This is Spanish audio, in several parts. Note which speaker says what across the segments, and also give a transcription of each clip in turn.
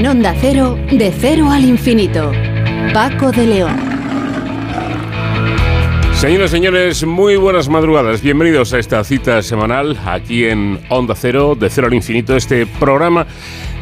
Speaker 1: En Onda Cero, de cero al infinito. Paco de León.
Speaker 2: Señoras y señores, muy buenas madrugadas. Bienvenidos a esta cita semanal aquí en Onda Cero, de Cero al Infinito, este programa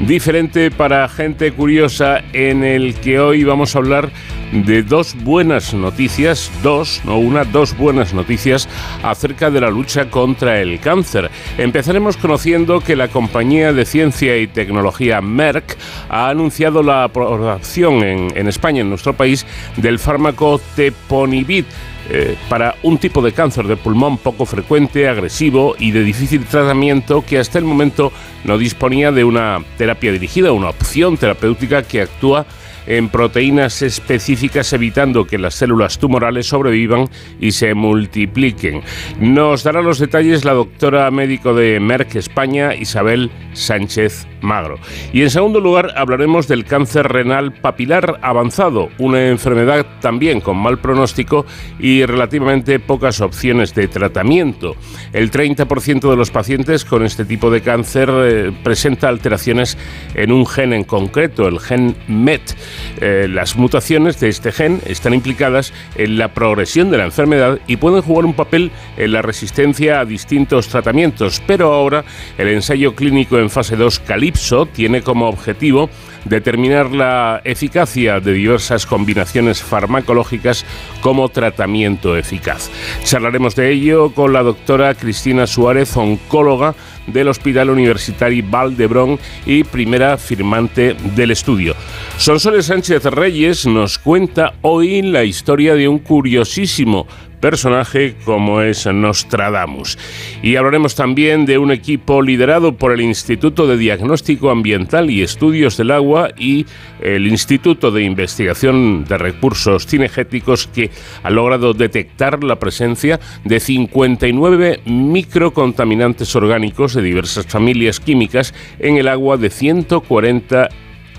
Speaker 2: diferente para gente curiosa en el que hoy vamos a hablar de dos buenas noticias, dos, no una, dos buenas noticias acerca de la lucha contra el cáncer. Empezaremos conociendo que la compañía de ciencia y tecnología Merck ha anunciado la aprobación en, en España, en nuestro país, del fármaco Teponibit eh, para un tipo de cáncer de pulmón poco frecuente, agresivo y de difícil tratamiento que hasta el momento no disponía de una terapia dirigida, una opción terapéutica que actúa en proteínas específicas evitando que las células tumorales sobrevivan y se multipliquen. Nos dará los detalles la doctora médico de Merck España, Isabel Sánchez Magro. Y en segundo lugar hablaremos del cáncer renal papilar avanzado, una enfermedad también con mal pronóstico y relativamente pocas opciones de tratamiento. El 30% de los pacientes con este tipo de cáncer eh, presenta alteraciones en un gen en concreto, el gen MET. Eh, las mutaciones de este gen están implicadas en la progresión de la enfermedad y pueden jugar un papel en la resistencia a distintos tratamientos, pero ahora el ensayo clínico en fase 2 Calypso tiene como objetivo determinar la eficacia de diversas combinaciones farmacológicas como tratamiento eficaz. Charlaremos de ello con la doctora Cristina Suárez, oncóloga del Hospital Universitario Valdebrón y primera firmante del estudio. Sonsoles Sánchez Reyes nos cuenta hoy la historia de un curiosísimo personaje como es Nostradamus. Y hablaremos también de un equipo liderado por el Instituto de Diagnóstico Ambiental y Estudios del Agua y el Instituto de Investigación de Recursos Cinegéticos que ha logrado detectar la presencia de 59 microcontaminantes orgánicos de diversas familias químicas en el agua de 140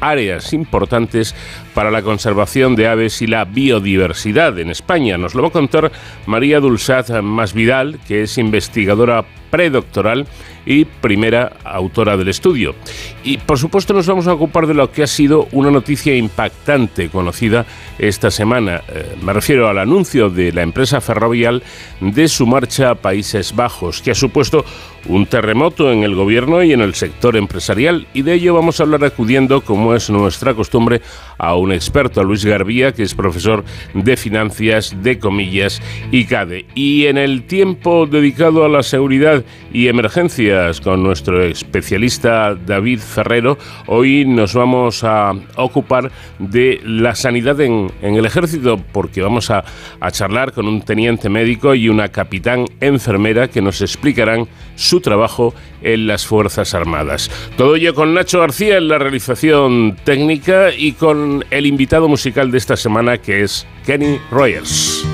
Speaker 2: áreas importantes para la conservación de aves y la biodiversidad en España. Nos lo va a contar María Dulzat Masvidal, que es investigadora predoctoral y primera autora del estudio. Y por supuesto nos vamos a ocupar de lo que ha sido una noticia impactante conocida esta semana. Eh, me refiero al anuncio de la empresa ferrovial de su marcha a Países Bajos, que ha supuesto un terremoto en el gobierno y en el sector empresarial. Y de ello vamos a hablar acudiendo, como es nuestra costumbre, a un experto, Luis Garbía, que es profesor de finanzas, de comillas y CADE. Y en el tiempo dedicado a la seguridad y emergencias con nuestro especialista David Ferrero, hoy nos vamos a ocupar de la sanidad en, el ejército, porque vamos a, a charlar con un teniente médico y una capitán enfermera que nos explicarán su trabajo en las Fuerzas Armadas. Todo ello con Nacho García en la realización técnica y con el invitado musical de esta semana que es Kenny Rogers.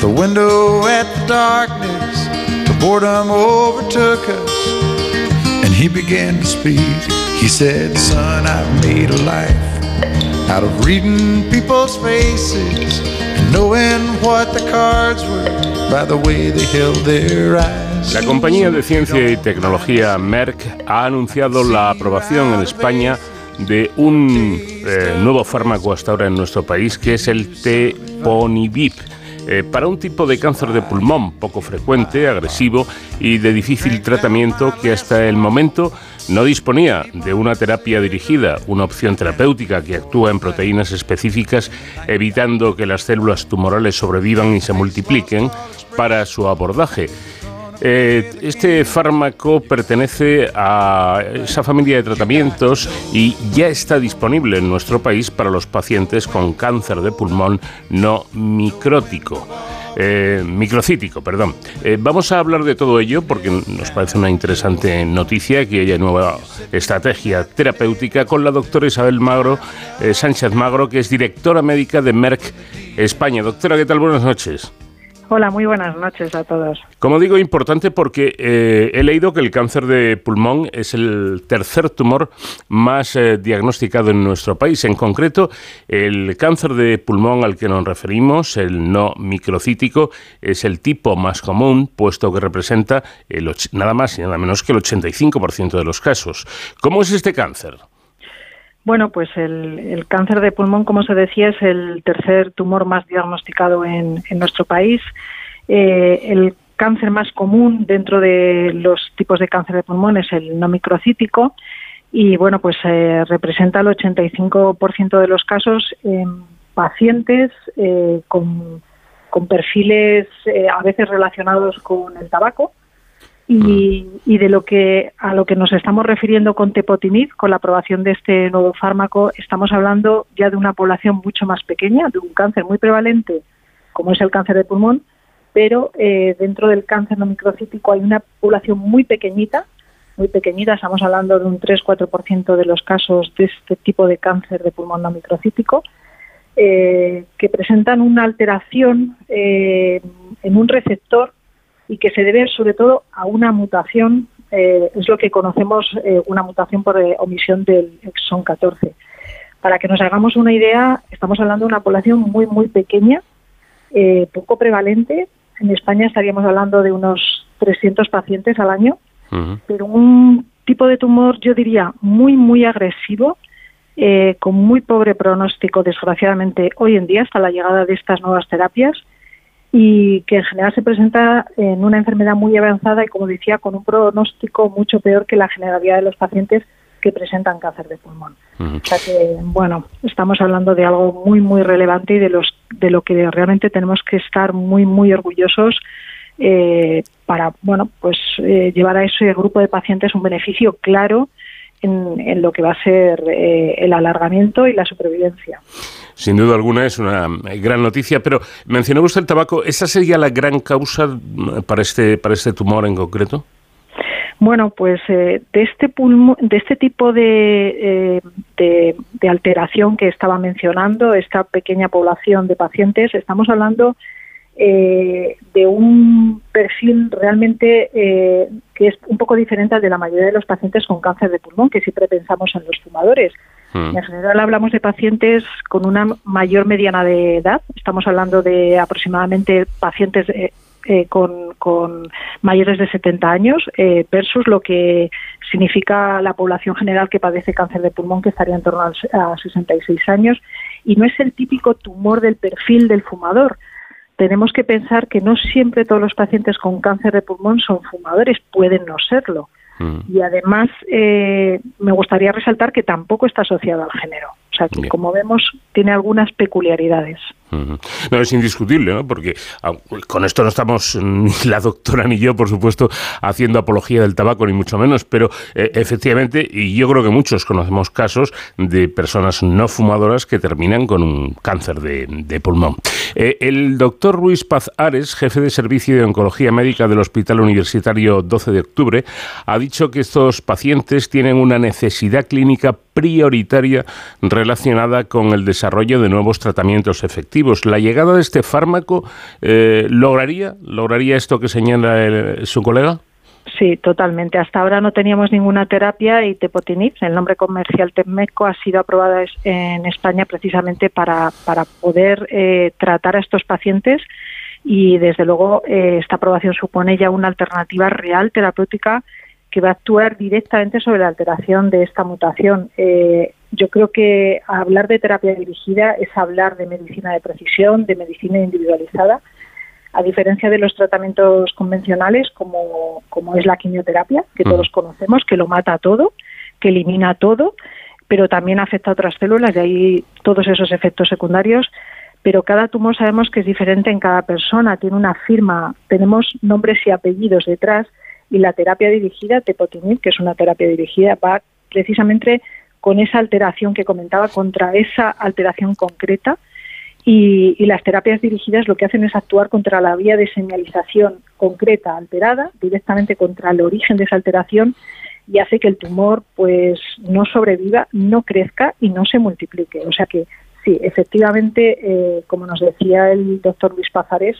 Speaker 2: The window at the darkness. Till boredom overtook us, and he began to speak. He said, Son, I've made a life out of reading people's faces and knowing what the cards were. La compañía de ciencia y tecnología Merck ha anunciado la aprobación en España de un eh, nuevo fármaco hasta ahora en nuestro país, que es el Teponibip. Eh, para un tipo de cáncer de pulmón poco frecuente, agresivo y de difícil tratamiento que hasta el momento no disponía de una terapia dirigida, una opción terapéutica que actúa en proteínas específicas, evitando que las células tumorales sobrevivan y se multipliquen para su abordaje. Eh, este fármaco pertenece a esa familia de tratamientos y ya está disponible en nuestro país para los pacientes con cáncer de pulmón no micrótico. Eh, microcítico, perdón. Eh, vamos a hablar de todo ello porque nos parece una interesante noticia que haya nueva estrategia terapéutica con la doctora Isabel Magro, Sánchez Magro, que es directora médica de Merck España. Doctora, ¿qué tal? Buenas noches.
Speaker 3: Hola, muy buenas noches a todos.
Speaker 2: Como digo, importante porque eh, he leído que el cáncer de pulmón es el tercer tumor más eh, diagnosticado en nuestro país. En concreto, el cáncer de pulmón al que nos referimos, el no microcítico, es el tipo más común, puesto que representa el, nada más y nada menos que el 85% de los casos. ¿Cómo es este cáncer?
Speaker 3: Bueno, pues el, cáncer de pulmón, como se decía, es el tercer tumor más diagnosticado en, nuestro país. Eh, el cáncer más común dentro de los tipos de cáncer de pulmón es el no microcítico y bueno, pues eh, representa el 85% de los casos en pacientes eh, con, con, perfiles a veces relacionados con el tabaco y, de lo que a lo que nos estamos refiriendo con tepotinib, con la aprobación de este nuevo fármaco, estamos hablando ya de una población mucho más pequeña, de un cáncer muy prevalente, como es el cáncer de pulmón, pero eh, dentro del cáncer no microcítico hay una población muy pequeñita, muy pequeñita, estamos hablando de un 3-4% de los casos de este tipo de cáncer de pulmón no microcítico, eh, que presentan una alteración eh, en un receptor y que se debe sobre todo a una mutación, eh, es lo que conocemos eh, una mutación por eh, omisión del exón 14. Para que nos hagamos una idea, estamos hablando de una población muy, muy pequeña, poco prevalente. En España estaríamos hablando de unos 300 pacientes al año, pero un tipo de tumor, yo diría, muy, muy agresivo, con muy pobre pronóstico, desgraciadamente, hoy en día, hasta la llegada de estas nuevas terapias y que en general se presenta en una enfermedad muy avanzada y, como decía, con un pronóstico mucho peor que la generalidad de los pacientes que presentan cáncer de pulmón. O sea que, bueno, estamos hablando de algo muy, muy relevante y de, los, de lo que realmente tenemos que estar muy, muy orgullosos eh, para, bueno, pues eh, llevar a ese grupo de pacientes un beneficio claro en, lo que va a ser eh, el alargamiento y la supervivencia.
Speaker 2: Sin duda alguna es una gran noticia, pero mencionó usted el tabaco. ¿Esa sería la gran causa para este, para este tumor en concreto?
Speaker 3: Bueno, pues eh, de este pulmo, de este tipo de, eh, de, alteración que estaba mencionando, esta pequeña población de pacientes, estamos hablando eh, de un perfil realmente eh, que es un poco diferente al de la mayoría de los pacientes con cáncer de pulmón, que siempre pensamos en los fumadores. Hmm. En general hablamos de pacientes con una mayor mediana de edad, estamos hablando de aproximadamente pacientes eh, con, con, mayores de 70 años versus lo que significa la población general que padece cáncer de pulmón, que estaría en torno a 66 años. Y no es el típico tumor del perfil del fumador, tenemos que pensar que no siempre todos los pacientes con cáncer de pulmón son fumadores, pueden no serlo. Mm. Y además eh, me gustaría resaltar que tampoco está asociado al género. O sea, que como vemos, tiene algunas peculiaridades.
Speaker 2: No, es indiscutible, ¿no? porque con esto no estamos ni la doctora ni yo, por supuesto, haciendo apología del tabaco, ni mucho menos, pero eh, efectivamente, y yo creo que muchos conocemos casos de personas no fumadoras que terminan con un cáncer de, pulmón. Eh, el doctor Ruiz Paz Ares, jefe de servicio de oncología médica del Hospital Universitario 12 de Octubre, ha dicho que estos pacientes tienen una necesidad clínica prioritaria relacionada con el desarrollo de nuevos tratamientos efectivos. La llegada de este fármaco eh, lograría lograría esto que señala su colega.
Speaker 3: Sí, totalmente. Hasta ahora no teníamos ninguna terapia y Tepotinib, el nombre comercial Temmeco, ha sido aprobada en España precisamente para, para poder eh, tratar a estos pacientes y desde luego eh, esta aprobación supone ya una alternativa real terapéutica que va a actuar directamente sobre la alteración de esta mutación. Eh, yo creo que hablar de terapia dirigida es hablar de medicina de precisión, de medicina individualizada, a diferencia de los tratamientos convencionales como, como es la quimioterapia, que todos conocemos, que lo mata todo, que elimina todo, pero también afecta a otras células, y ahí todos esos efectos secundarios. Pero cada tumor sabemos que es diferente en cada persona, tiene una firma, tenemos nombres y apellidos detrás y la terapia dirigida, Tepotinib, que es una terapia dirigida, va precisamente con esa alteración que comentaba, contra esa alteración concreta. Y, las terapias dirigidas lo que hacen es actuar contra la vía de señalización concreta alterada, directamente contra el origen de esa alteración y hace que el tumor pues no sobreviva, no crezca y no se multiplique. O sea que sí, efectivamente, eh, como nos decía el doctor Luis Pazares,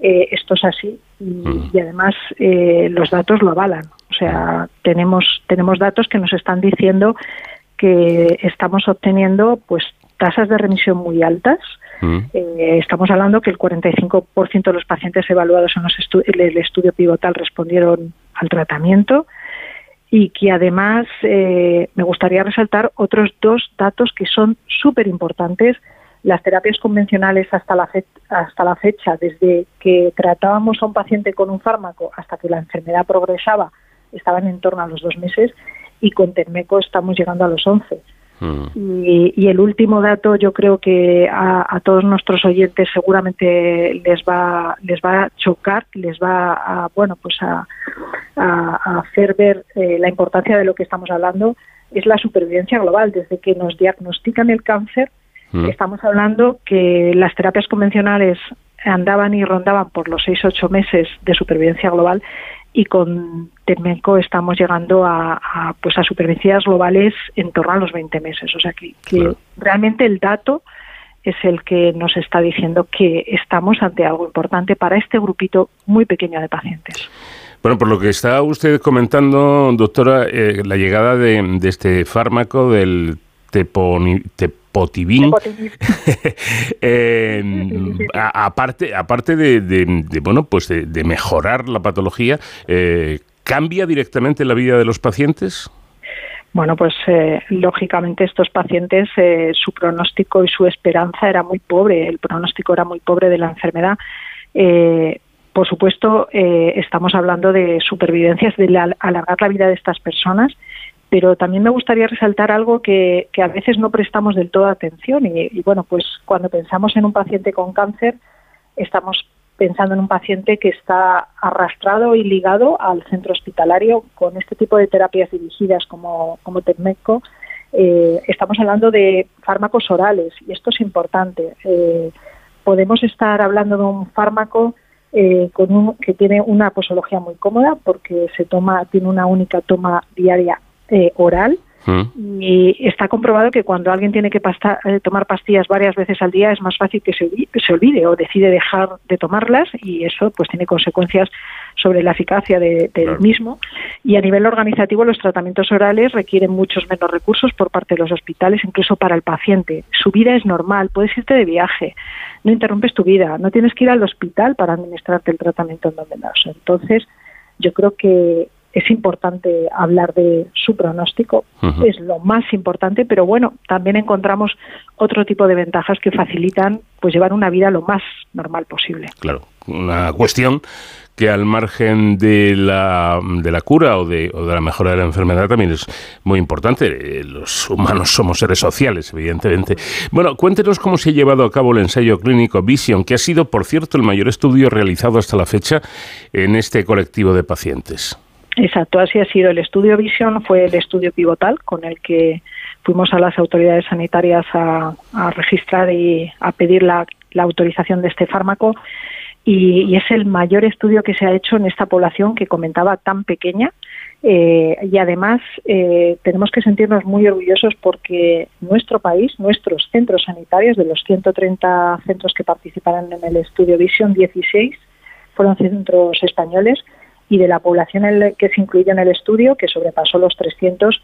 Speaker 3: eh, esto es así y, mm. además eh, los datos lo avalan. O sea, tenemos, tenemos datos que nos están diciendo que estamos obteniendo pues tasas de remisión muy altas. Mm. Eh, estamos hablando que el 45% de los pacientes evaluados en, los el estudio pivotal respondieron al tratamiento y que además me gustaría resaltar otros dos datos que son súper importantes las terapias convencionales hasta la, hasta la fecha, desde que tratábamos a un paciente con un fármaco hasta que la enfermedad progresaba, estaban en torno a los dos meses y con Termeco estamos llegando a los once. Mm. Y, el último dato, yo creo que a, todos nuestros oyentes seguramente les va les va a chocar, les va a bueno pues a, hacer ver eh, la importancia de lo que estamos hablando es la supervivencia global. Desde que nos diagnostican el cáncer, Mm. Estamos hablando que las terapias convencionales andaban y rondaban por los 6-8 meses de supervivencia global y con Termenco estamos llegando a, pues a supervivencias globales en torno a los 20 meses. O sea que, realmente el dato es el que nos está diciendo que estamos ante algo importante para este grupito muy pequeño de pacientes.
Speaker 2: Bueno, por lo que está usted comentando, doctora, eh, la llegada de, este fármaco del teponi, Potivin. Em, aparte aparte de, bueno, pues de, mejorar la patología, eh, ¿cambia directamente la vida de los pacientes?
Speaker 3: Bueno, pues eh, lógicamente estos pacientes, eh, su pronóstico y su esperanza era muy pobre, el pronóstico era muy pobre de la enfermedad. por supuesto, estamos hablando de supervivencias, de alargar la vida de estas personas pero también me gustaría resaltar algo que, a veces no prestamos del todo atención y, bueno, pues cuando pensamos en un paciente con cáncer, estamos pensando en un paciente que está arrastrado y ligado al centro hospitalario con este tipo de terapias dirigidas como, como Tecmeco. Eh, estamos hablando de fármacos orales y esto es importante. Eh, podemos estar hablando de un fármaco eh, con que tiene una posología muy cómoda porque se toma, tiene una única toma diaria eh, oral. Mm. Y está comprobado que cuando alguien tiene que eh, tomar pastillas varias veces al día es más fácil que se, olvide o decide dejar de tomarlas y eso pues tiene consecuencias sobre la eficacia del mismo. Y a nivel organizativo los tratamientos orales requieren muchos menos recursos por parte de los hospitales, incluso para el paciente. Su vida es normal, puedes irte de viaje, no interrumpes tu vida, no tienes que ir al hospital para administrarte el tratamiento endovenoso. Entonces, yo creo que es importante hablar de su pronóstico, es lo más importante, pero bueno, también encontramos otro tipo de ventajas que facilitan pues llevar una vida lo más normal posible.
Speaker 2: Claro, una cuestión que al margen de la, de la cura o de, o de la mejora de la enfermedad también es muy importante. Los humanos somos seres sociales, evidentemente. Bueno, cuéntenos cómo se ha llevado a cabo el ensayo clínico Vision, que ha sido, por cierto, el mayor estudio realizado hasta la fecha en este colectivo de pacientes.
Speaker 3: Exacto, así ha sido. El estudio Vision fue el estudio pivotal con el que fuimos a las autoridades sanitarias a, registrar y a pedir la, autorización de este fármaco y, es el mayor estudio que se ha hecho en esta población que comentaba tan pequeña eh, y además eh, tenemos que sentirnos muy orgullosos porque nuestro país, nuestros centros sanitarios, de los 130 centros que participaron en el estudio Vision, 16 fueron centros españoles y de la población que se incluyó en el estudio, que sobrepasó los 300,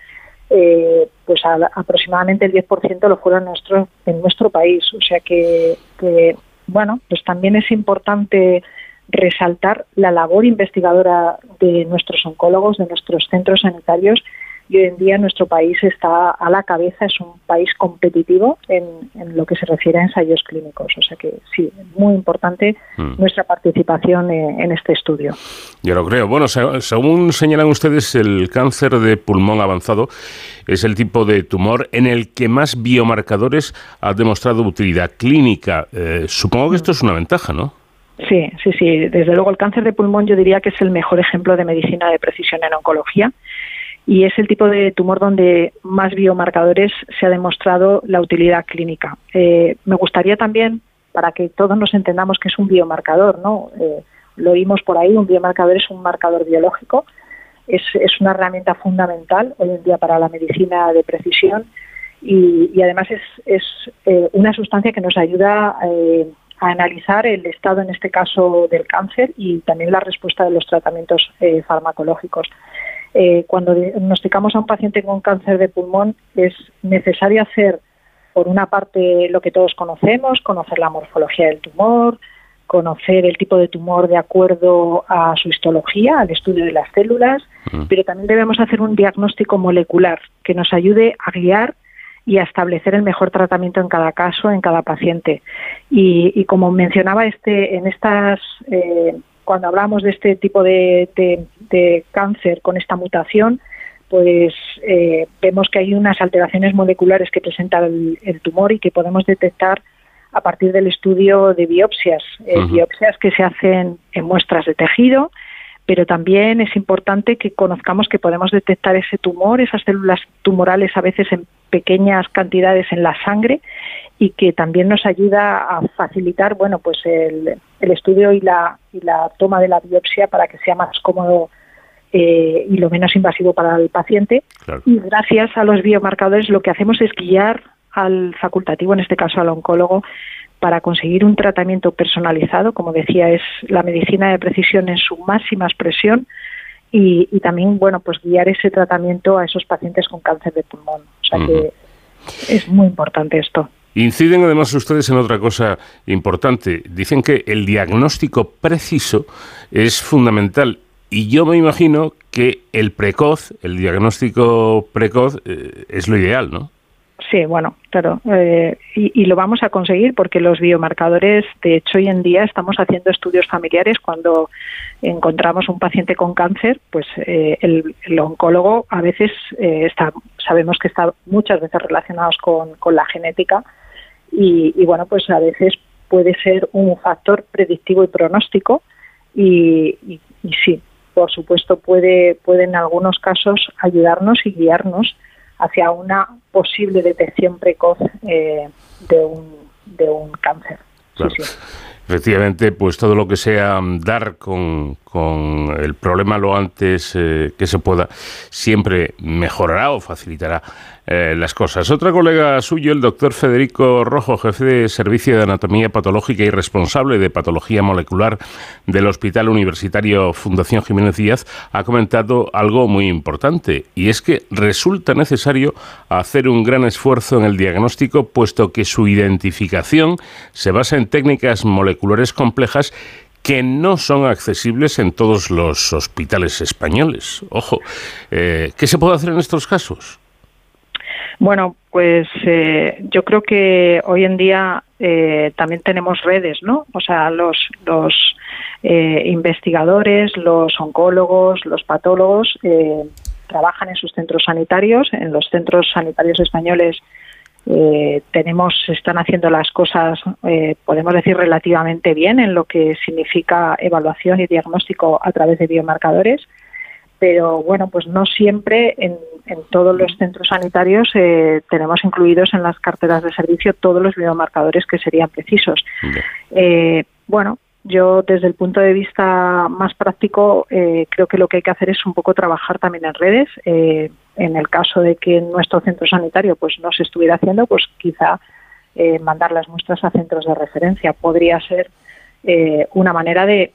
Speaker 3: eh, pues aproximadamente el 10% lo fueron nuestro, en nuestro país. O sea que, que, bueno, pues también es importante resaltar la labor investigadora de nuestros oncólogos, de nuestros centros sanitarios y hoy en día nuestro país está a la cabeza, es un país competitivo en, lo que se refiere a ensayos clínicos. O sea que sí, muy importante mm. nuestra participación en, este estudio.
Speaker 2: Yo lo creo. Bueno, según señalan ustedes, el cáncer de pulmón avanzado es el tipo de tumor en el que más biomarcadores ha demostrado utilidad clínica. Eh, supongo que esto es una ventaja, ¿no?
Speaker 3: Sí, sí, sí. Desde luego el cáncer de pulmón yo diría que es el mejor ejemplo de medicina de precisión en oncología y es el tipo de tumor donde más biomarcadores se ha demostrado la utilidad clínica. Eh, me gustaría también, para que todos nos entendamos que es un biomarcador, ¿no? Eh, lo oímos por ahí, un biomarcador es un marcador biológico, es, una herramienta fundamental hoy en día para la medicina de precisión y, además es, eh, una sustancia que nos ayuda analizar el estado, en este caso, del cáncer y también la respuesta de los tratamientos eh, farmacológicos. Eh, cuando diagnosticamos a un paciente con cáncer de pulmón es necesario hacer, por una parte, lo que todos conocemos, conocer la morfología del tumor, conocer el tipo de tumor de acuerdo a su histología, al estudio de las células, mm. pero también debemos hacer un diagnóstico molecular que nos ayude a guiar y a establecer el mejor tratamiento en cada caso, en cada paciente. Y, como mencionaba este, en estas, eh, cuando hablamos de este tipo de, cáncer con esta mutación, pues eh, vemos que hay unas alteraciones moleculares que presenta el, tumor y que podemos detectar a partir del estudio de biopsias, eh, biopsias que se hacen en muestras de tejido, pero también es importante que conozcamos que podemos detectar ese tumor, esas células tumorales a veces en pequeñas cantidades en la sangre y que también nos ayuda a facilitar bueno pues el, estudio y la, y la toma de la biopsia para que sea más cómodo eh, y lo menos invasivo para el paciente. Y gracias a los biomarcadores lo que hacemos es guiar al facultativo, en este caso al oncólogo, para conseguir un tratamiento personalizado. Como decía, es la medicina de precisión en su máxima expresión y, también, bueno, pues guiar ese tratamiento a esos pacientes con cáncer de pulmón. O sea que es muy importante esto.
Speaker 2: Inciden además ustedes en otra cosa importante. Dicen que el diagnóstico preciso es fundamental y yo me imagino que el precoz, el diagnóstico precoz, eh, es lo ideal, ¿no?
Speaker 3: Sí, bueno, claro. Eh, y, lo vamos a conseguir porque los biomarcadores, de hecho, hoy en día estamos haciendo estudios familiares cuando encontramos un paciente con cáncer, pues eh, el, oncólogo a veces eh, está, sabemos que está muchas veces relacionados con, la genética y, bueno, pues a veces puede ser un factor predictivo y pronóstico y, y, y sí, por supuesto puede, puede en algunos casos ayudarnos y guiarnos hacia una posible detección precoz eh, de, un, de un cáncer.
Speaker 2: Efectivamente, pues todo lo que sea dar con, el problema lo antes eh, que se pueda, siempre mejorará o facilitará eh, las cosas. Otra colega suyo, el doctor Federico Rojo, jefe de Servicio de Anatomía Patológica y responsable de Patología Molecular del Hospital Universitario Fundación Jiménez Díaz, ha comentado algo muy importante, y es que resulta necesario hacer un gran esfuerzo en el diagnóstico, puesto que su identificación se basa en técnicas moleculares complejas que no son accesibles en todos los hospitales españoles. Ojo, eh, ¿qué se puede hacer en estos casos?
Speaker 3: Bueno, pues eh, yo creo que hoy en día eh, también tenemos redes, ¿no? O sea, los, los eh, investigadores, los oncólogos, los patólogos trabajan en sus centros sanitarios. En los centros sanitarios españoles tenemos, están haciendo las cosas, podemos decir, relativamente bien en lo que significa evaluación y diagnóstico a través de biomarcadores pero bueno, pues no siempre en, todos los centros sanitarios eh, tenemos incluidos en las carteras de servicio todos los biomarcadores que serían precisos. Eh, bueno, yo desde el punto de vista más práctico eh, creo que lo que hay que hacer es un poco trabajar también en redes. en el caso de que en nuestro centro sanitario pues no se estuviera haciendo, pues quizá mandar las muestras a centros de referencia podría ser una manera de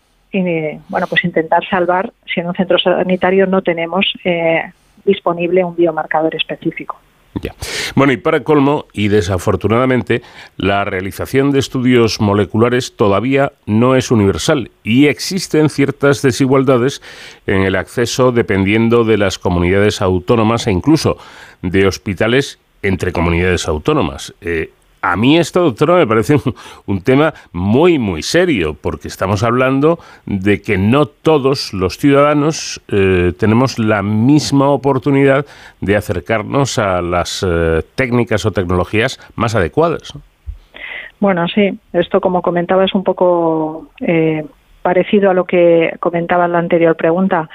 Speaker 3: bueno, pues intentar salvar si en un centro sanitario no tenemos eh, disponible un biomarcador específico.
Speaker 2: Ya. Bueno, y para colmo, y desafortunadamente, la realización de estudios moleculares todavía no es universal y existen ciertas desigualdades en el acceso dependiendo de las comunidades autónomas e incluso de hospitales entre comunidades autónomas. Eh, a mí esto, doctora, me parece un, tema muy, muy serio, porque estamos hablando de que no todos los ciudadanos eh, tenemos la misma oportunidad de acercarnos a las eh, técnicas o tecnologías más adecuadas.
Speaker 3: Bueno, sí, esto como comentaba es un poco eh, parecido a lo que comentaba en la anterior pregunta.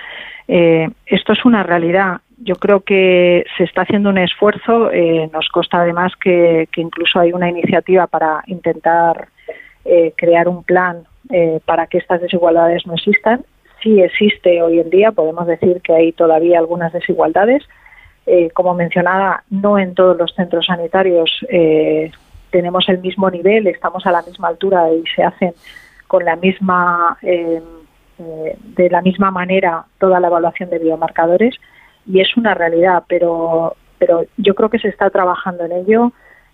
Speaker 3: Esto es una realidad yo creo que se está haciendo un esfuerzo. Eh, nos consta además que, incluso hay una iniciativa para intentar eh, crear un plan eh, para que estas desigualdades no existan. Sí existe hoy en día, podemos decir que hay todavía algunas desigualdades. como mencionaba, no en todos los centros sanitarios tenemos el mismo nivel, estamos a la misma altura y se hacen con la misma em, eh, de la misma manera toda la evaluación de biomarcadores y es una realidad, pero pero yo creo que se está trabajando en ello.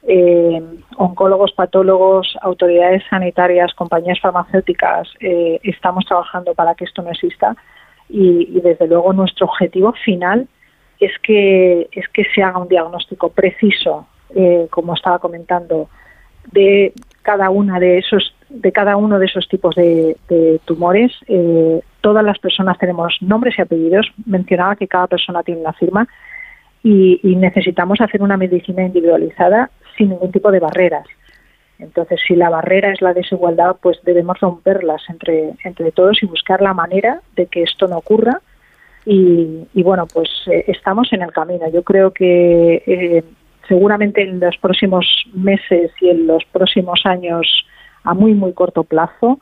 Speaker 3: Eh, oncólogos, patólogos, autoridades sanitarias, compañías farmacéuticas, eh, estamos trabajando para que esto no exista y, desde luego nuestro objetivo final es que es que se haga un diagnóstico preciso, eh, como estaba comentando, de cada una de esos de cada uno de esos tipos de, tumores. todas las personas tenemos nombres y apellidos. Mencionaba que cada persona tiene una firma y, necesitamos hacer una medicina individualizada sin ningún tipo de barreras. Entonces, si la barrera es la desigualdad, pues debemos romperlas entre, entre todos y buscar la manera de que esto no ocurra. Y, bueno, pues eh, estamos en el camino. Yo creo que eh, seguramente en los próximos meses y en los próximos años, a muy, muy corto plazo,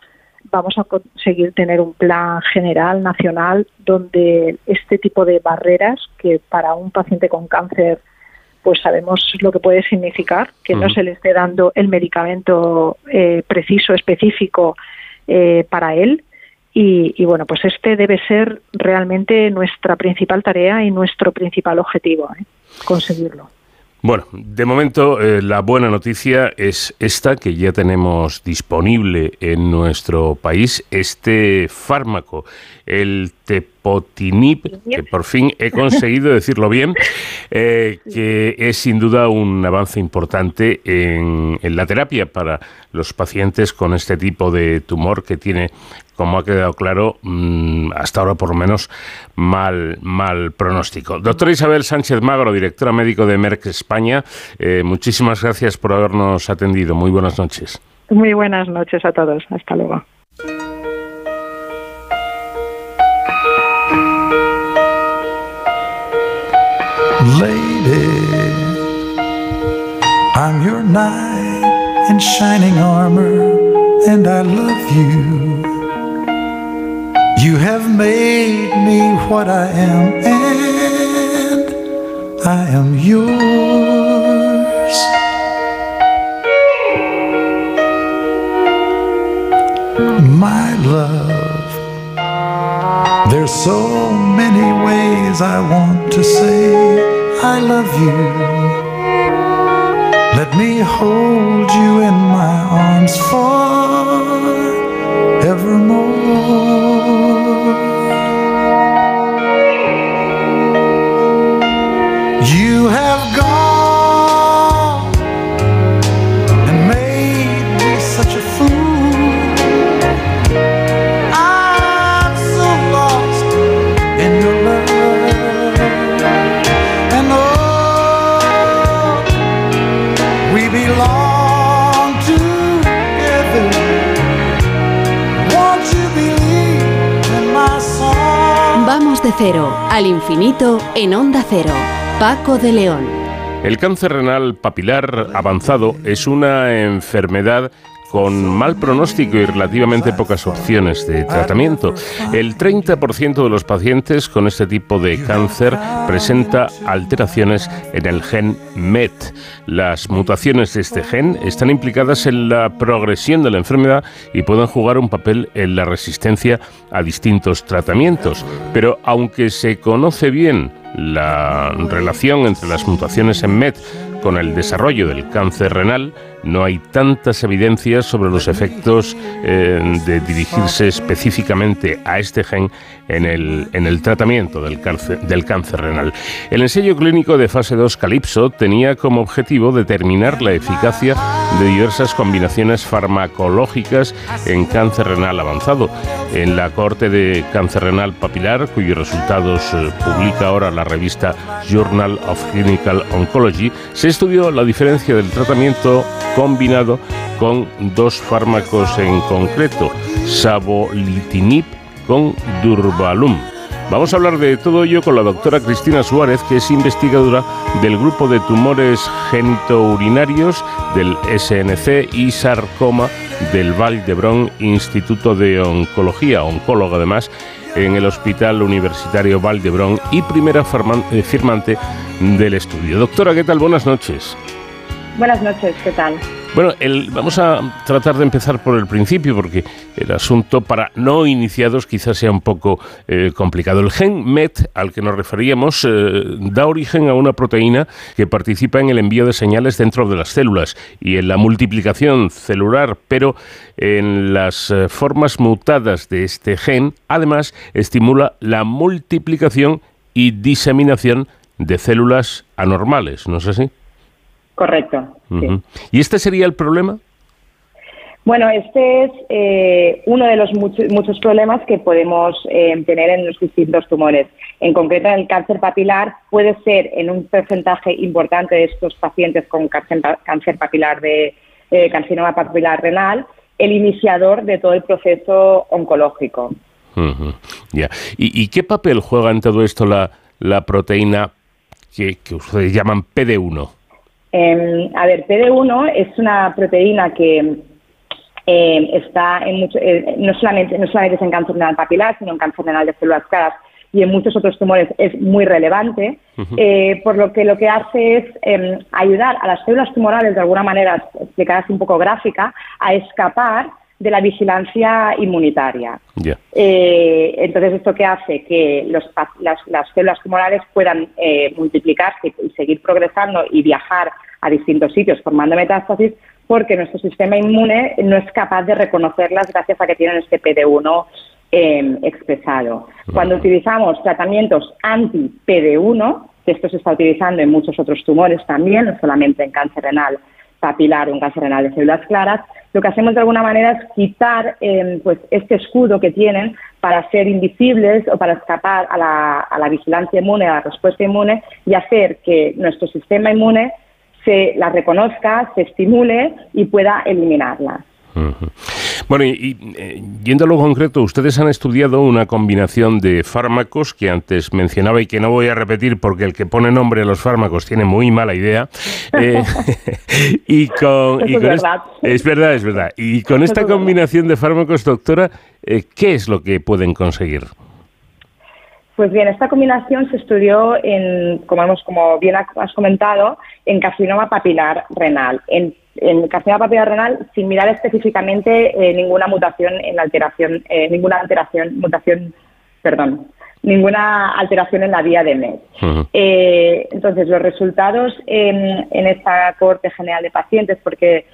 Speaker 3: vamos a conseguir tener un plan general nacional donde este tipo de barreras que para un paciente con cáncer pues sabemos lo que puede significar que no se le esté dando el medicamento eh, preciso específico eh, para él. Y, y, bueno pues este debe ser realmente nuestra principal tarea y nuestro principal objetivo ¿eh? conseguirlo
Speaker 2: bueno, de momento eh, la buena noticia es esta, que ya tenemos disponible en nuestro país este fármaco, el tepotinib, que por fin he conseguido decirlo bien, eh, que es sin duda un avance importante en, en la terapia para los pacientes con este tipo de tumor que tiene como ha quedado claro, mm, hasta ahora por lo menos mal, mal pronóstico. Doctora Isabel Sánchez Magro, directora médico de Merck España, eh, muchísimas gracias por habernos atendido. Muy buenas noches.
Speaker 3: Muy buenas noches a todos. Hasta luego. I'm your knight in shining armor, and I love you. You have made me what I am, and I am yours. My love, there's so many ways I want to say I love you. Let me hold you in my arms forevermore. Cero al infinito en onda cero. Paco de León.
Speaker 2: El cáncer renal papilar avanzado es una enfermedad con mal pronóstico y relativamente pocas opciones de tratamiento. El 30% de los pacientes con este tipo de cáncer presenta alteraciones en el gen MET. Las mutaciones de este gen están implicadas en la progresión de la enfermedad y pueden jugar un papel en la resistencia a distintos tratamientos. Pero aunque se conoce bien la relación entre las mutaciones en MET con el desarrollo del cáncer renal, no hay tantas evidencias sobre los efectos eh, de dirigirse específicamente a este gen en el, en el tratamiento del cáncer, renal. El ensayo clínico de fase 2 Calypso tenía como objetivo determinar la eficacia de diversas combinaciones farmacológicas en cáncer renal avanzado. En la corte de cáncer renal papilar, cuyos resultados eh, publica ahora la revista Journal of Clinical Oncology, se estudió la diferencia del tratamiento combinado con dos fármacos en concreto, sabolitinib con durvalum. Vamos a hablar de todo ello con la doctora Cristina Suárez, que es investigadora del grupo de tumores genitourinarios del SNC y sarcoma del Val d'Hebron Instituto de Oncología, oncóloga además, en el Hospital Universitario Val d'Hebron y primera eh, firmante del estudio. Doctora, ¿qué tal? Buenas noches.
Speaker 4: Buenas noches, ¿qué tal?
Speaker 2: Bueno, vamos a tratar de empezar por el principio, porque el asunto para no iniciados quizás sea un poco eh, complicado. El gen MET al que nos referíamos eh, da origen a una proteína que participa en el envío de señales dentro de las células y en la multiplicación celular, pero en las eh, formas mutadas de este gen, además, estimula la multiplicación y diseminación de células anormales, ¿no es así?
Speaker 4: Correcto.
Speaker 2: ¿Y este sería el problema?
Speaker 4: Bueno, este es eh, uno de los muchos problemas que podemos eh, tener en los distintos tumores. En concreto, en el cáncer papilar puede ser en un porcentaje importante de estos pacientes con cáncer, papilar de eh, carcinoma papilar renal el iniciador de todo el proceso oncológico.
Speaker 2: Ya. ¿Y, qué papel juega en todo esto la, la proteína que, que ustedes llaman PD1?
Speaker 4: Em, a ver, PD1 es una proteína que em, está en mucho, eh, no, solamente, no solamente es en cáncer renal papilar, sino en cáncer renal de células claras y en muchos otros tumores es muy relevante, eh, por lo que lo que hace es em, ayudar a las células tumorales, de alguna manera, explicada así un poco gráfica, a escapar de la vigilancia inmunitaria. Eh, entonces, ¿esto qué hace? Que las, células tumorales puedan multiplicarse y seguir progresando y viajar a distintos sitios formando metástasis porque nuestro sistema inmune no es capaz de reconocerlas gracias a que tienen este PD1 em, expresado. Cuando utilizamos tratamientos anti-PD1, que esto se está utilizando en muchos otros tumores también, no solamente en cáncer renal papilar o en cáncer renal de células claras, lo que hacemos de alguna manera es quitar em, pues este escudo que tienen para ser invisibles o para escapar a la, a la vigilancia inmune, a la respuesta inmune y hacer que nuestro sistema inmune se la reconozca, se estimule y pueda
Speaker 2: Bueno, y, eh, yendo a lo concreto, ustedes han estudiado una combinación de fármacos que antes mencionaba y que no voy a repetir porque el que pone nombre a los fármacos tiene muy mala idea. Eh, y con,
Speaker 4: es, verdad.
Speaker 2: es verdad, es verdad. Y con esta combinación de fármacos, doctora, eh, ¿qué es lo que pueden conseguir?
Speaker 4: Pues bien, esta combinación se estudió en, como, hemos, como bien has comentado, en carcinoma papilar renal. En, carcinoma papilar renal sin mirar específicamente eh, ninguna mutación en la alteración, eh, ninguna alteración, mutación, perdón, ninguna alteración en la vía de MED. Eh, entonces, los resultados en, en esta corte general de pacientes, porque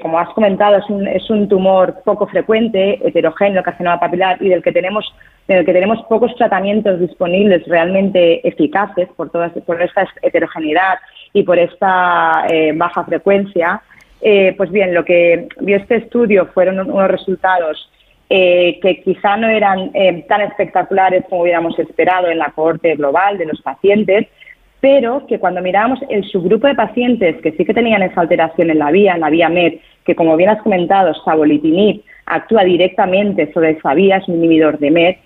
Speaker 4: como has comentado, es un, es un, tumor poco frecuente, heterogéneo, carcinoma papilar, y del que tenemos, del que tenemos pocos tratamientos disponibles realmente eficaces por, todas, por esta heterogeneidad y por esta eh, baja frecuencia. Eh, pues bien, lo que vio este estudio fueron unos resultados que quizá no eran tan espectaculares como hubiéramos esperado en la cohorte global de los pacientes, pero que cuando miramos el subgrupo de pacientes que sí que tenían esa alteración en la vía, en la vía MED, que como bien has comentado, sabolitinib actúa directamente sobre esa vía, es un inhibidor de MED,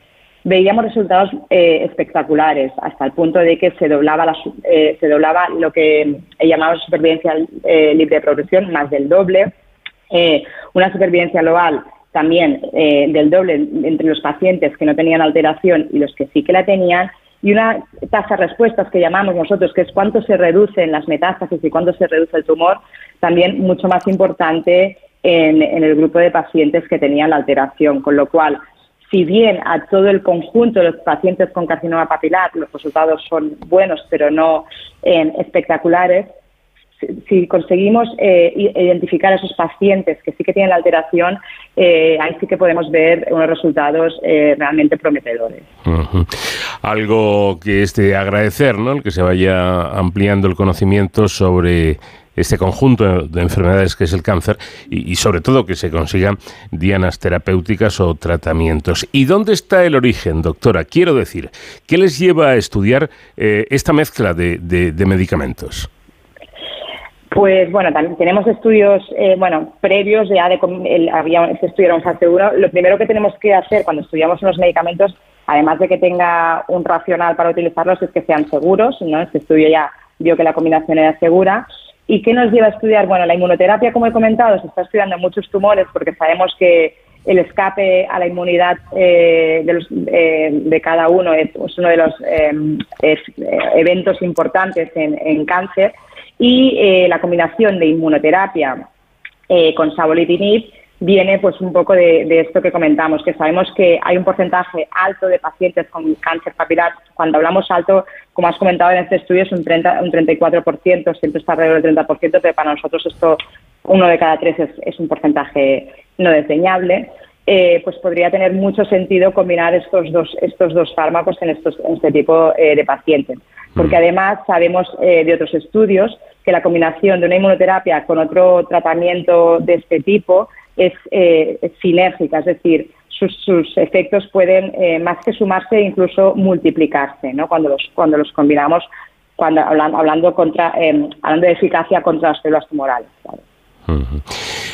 Speaker 4: veíamos resultados eh, espectaculares, hasta el punto de que se doblaba, la, eh, se doblaba lo que llamamos supervivencia eh, libre de progresión, más del doble, una supervivencia global también del doble entre los pacientes que no tenían alteración y los que sí que la tenían, y una tasa de respuestas que llamamos nosotros, que es cuánto se reduce en las metástasis y cuánto se reduce el tumor, también mucho más importante en, el grupo de pacientes que tenían la alteración, con lo cual si bien a todo el conjunto de los pacientes con carcinoma papilar los resultados son buenos pero no eh, espectaculares, si conseguimos eh, identificar a esos pacientes que sí que tienen la alteración, eh, ahí sí que podemos ver unos resultados realmente prometedores.
Speaker 2: Algo que agradecer, ¿no? El que se vaya ampliando el conocimiento sobre este conjunto de enfermedades que es el cáncer y, sobre todo que se consigan dianas terapéuticas o tratamientos. ¿Y dónde está el origen, doctora? Quiero decir, ¿qué les lleva a estudiar esta mezcla de medicamentos?
Speaker 4: Pues bueno, también tenemos estudios, eh, bueno, previos ya de el, había este estudio era un fase 1. Lo primero que tenemos que hacer cuando estudiamos unos medicamentos, además de que tenga un racional para utilizarlos, es que sean seguros, ¿no? Este estudio ya vio que la combinación era segura. ¿Y qué nos lleva a estudiar? Bueno, la inmunoterapia, como he comentado, se está estudiando muchos tumores porque sabemos que el escape a la inmunidad eh, eh, de, cada uno es, uno de los eventos importantes en, en cáncer y eh, la combinación de inmunoterapia eh, con sabolitinib viene pues un poco de, esto que comentamos, que sabemos que hay un porcentaje alto de pacientes con cáncer papilar. Cuando hablamos alto, como has comentado en este estudio, es un, 30, un 34%, siempre está alrededor del 30%, pero para nosotros esto, uno de cada tres es, un porcentaje no desdeñable. Eh, pues podría tener mucho sentido combinar estos dos, estos dos fármacos en, estos, este tipo eh, de pacientes. Porque mm. además sabemos eh, de otros estudios que la combinación de una inmunoterapia con otro tratamiento de este tipo es, eh, sinérgica, es decir, sus, efectos pueden eh, más que sumarse incluso multiplicarse, ¿no? Cuando los cuando los combinamos, cuando hablando, hablando contra em, hablando de eficacia contra las células tumorales.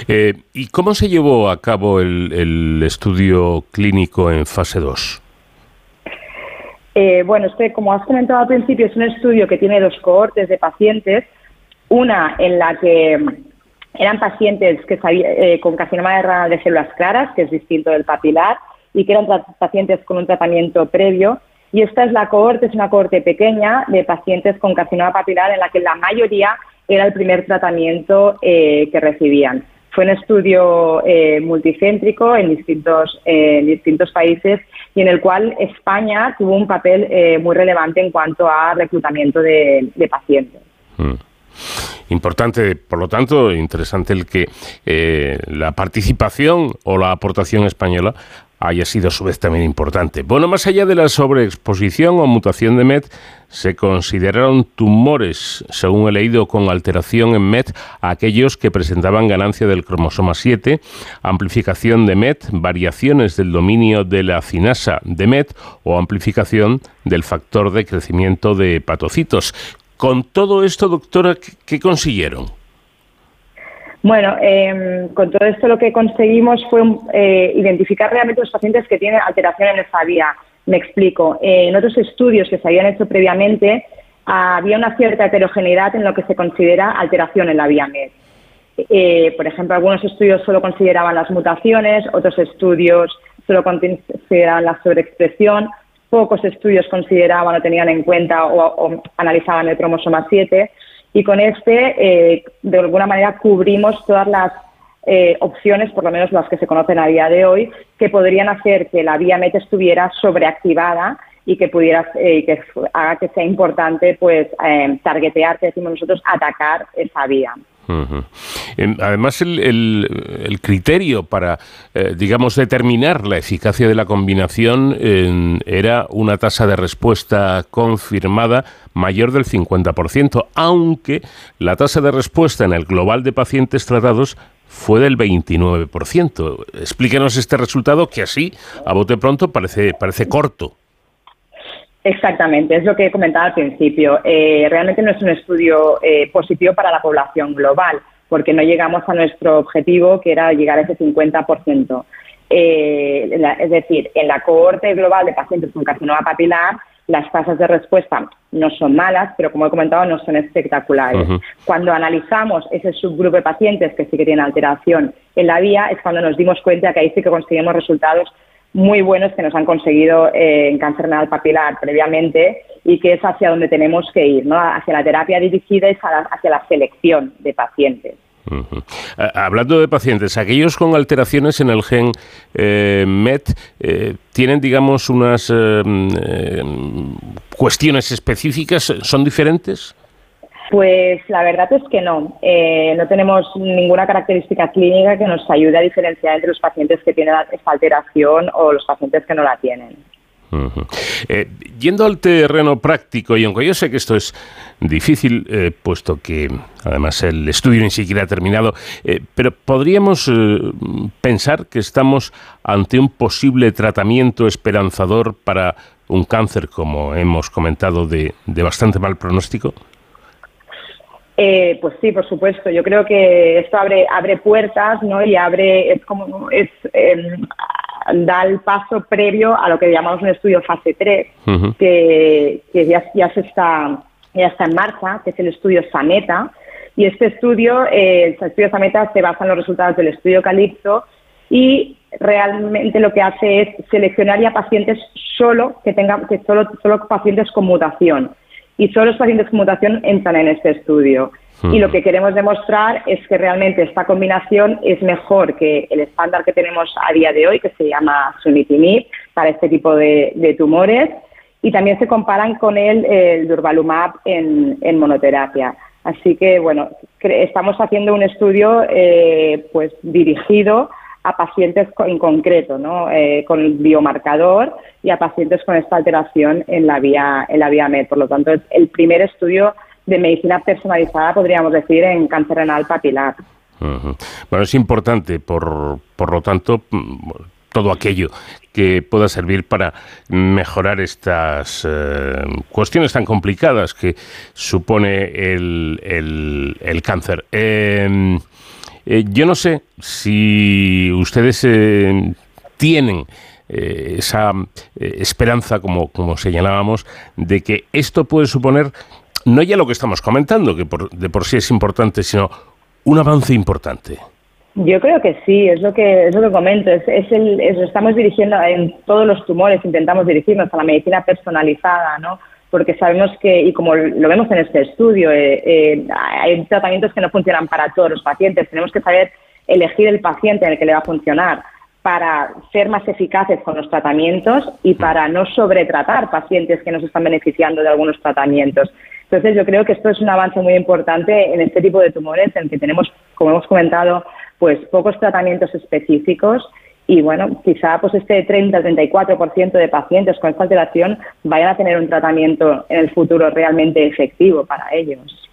Speaker 2: Eh, ¿Y cómo se llevó a cabo el, estudio clínico en fase 2?
Speaker 4: bueno, este, como has comentado al principio, es un estudio que tiene dos cohortes de pacientes. Una en la que eran pacientes que eh, con carcinoma de de células claras, que es distinto del papilar, y que eran pacientes con un tratamiento previo. Y esta es la cohorte, es una cohorte pequeña de pacientes con carcinoma papilar en la que la mayoría era el primer tratamiento eh, que recibían. Fue un estudio eh, multicéntrico en distintos, distintos países y en el cual España tuvo un papel muy relevante en cuanto a reclutamiento de, pacientes. Mm.
Speaker 2: Importante, por lo tanto, interesante el que eh, la participación o la aportación española haya sido a su vez también importante. Bueno, más allá de la sobreexposición o mutación de MET, se consideraron tumores, según he leído, con alteración en MET, aquellos que presentaban ganancia del cromosoma 7, amplificación de MET, variaciones del dominio de la cinasa de MET o amplificación del factor de crecimiento de hepatocitos. Con todo esto, doctora, ¿qué, consiguieron?
Speaker 4: Bueno, em, con todo esto lo que conseguimos fue eh, identificar realmente los pacientes que tienen alteración en esa vía. Me explico. en otros estudios que se habían hecho previamente, había una cierta heterogeneidad en lo que se considera alteración en la vía MED. Eh, por ejemplo, algunos estudios solo consideraban las mutaciones, otros estudios solo consideraban la sobreexpresión, pocos estudios consideraban o tenían en cuenta o, analizaban el cromosoma 7 y con este, eh, de alguna manera, cubrimos todas las eh, opciones, por lo menos las que se conocen a día de hoy, que podrían hacer que la vía MET estuviera sobreactivada y que pudiera eh, que haga que sea importante pues targetear, que decimos nosotros, atacar esa vía.
Speaker 2: Además, el, criterio para, eh, digamos, determinar la eficacia de la combinación era una tasa de respuesta confirmada mayor del 50%, aunque la tasa de respuesta en el global de pacientes tratados fue del 29%. Explíquenos este resultado que así, a bote pronto, parece, parece corto.
Speaker 4: Exactamente, es lo que he comentado al principio. Eh, realmente no es un estudio eh, positivo para la población global, porque no llegamos a nuestro objetivo, que era llegar a ese 50%. Eh, es decir, en la cohorte global de pacientes con carcinoma papilar, las tasas de respuesta no son malas, pero como he comentado, no son espectaculares. Cuando analizamos ese subgrupo de pacientes que sí que tienen alteración en la vía, es cuando nos dimos cuenta que ahí sí que conseguimos resultados muy buenos que nos han conseguido eh, en cáncer renal papilar previamente y que es hacia donde tenemos que ir, ¿no? hacia la terapia dirigida y hacia la selección de pacientes.
Speaker 2: Hablando de pacientes, aquellos con alteraciones en el gen eh, MET eh, tienen, digamos, unas cuestiones específicas, ¿son diferentes?
Speaker 4: Pues la verdad es que no. Eh, no tenemos ninguna característica clínica que nos ayude a diferenciar entre los pacientes que tienen esta alteración o los pacientes que no la tienen.
Speaker 2: Eh, yendo al terreno práctico, y aunque yo sé que esto es difícil, eh, puesto que además el estudio ni siquiera ha terminado, pero podríamos pensar que estamos ante un posible tratamiento esperanzador para un cáncer, como hemos comentado, de bastante mal pronóstico.
Speaker 4: Eh, pues sí, por supuesto. Yo creo que esto abre, abre puertas, ¿no? Y abre, es como, es, em, da el paso previo a lo que llamamos un estudio fase 3, que, que ya, ya, se está, ya está en marcha, que es el estudio SAMETA. Y este estudio, eh, el estudio SAMETA se basa en los resultados del estudio Calipso y realmente lo que hace es seleccionar ya pacientes solo que tengan, que solo, solo pacientes con mutación y solo los pacientes con mutación entran en este estudio. Y lo que queremos demostrar es que realmente esta combinación es mejor que el estándar que tenemos a día de hoy, que se llama sunitinib, para este tipo de, tumores. Y también se comparan con el, el durvalumab en, monoterapia. Así que, bueno, estamos haciendo un estudio pues dirigido a pacientes en concreto, ¿no? Eh, con el biomarcador y a pacientes con esta alteración en la vía en la vía MED. Por lo tanto, el primer estudio de medicina personalizada, podríamos decir, en cáncer renal papilar.
Speaker 2: Bueno, es importante, por, por lo tanto, mm, todo aquello que pueda servir para mejorar estas eh, cuestiones tan complicadas que supone el, el, cáncer. Em, eh, yo no sé si ustedes eh, tienen eh, esa esperanza, como, como señalábamos, de que esto puede suponer no ya lo que estamos comentando, que de por sí es importante, sino un avance importante.
Speaker 4: Yo creo que sí, es lo que es lo que comento. Es, el, estamos dirigiendo en todos los tumores, intentamos dirigirnos a la medicina personalizada, ¿no? Porque sabemos que, y como lo vemos en este estudio, eh, eh, hay tratamientos que no funcionan para todos los pacientes. Tenemos que saber elegir el paciente en el que le va a funcionar para ser más eficaces con los tratamientos y para no sobretratar pacientes que nos están beneficiando de algunos tratamientos. Entonces, yo creo que esto es un avance muy importante en este tipo de tumores en que tenemos, como hemos comentado, pues pocos tratamientos específicos y bueno, quizá pues este 30-34% de pacientes con esta alteración vayan a tener un tratamiento en el futuro realmente efectivo para ellos.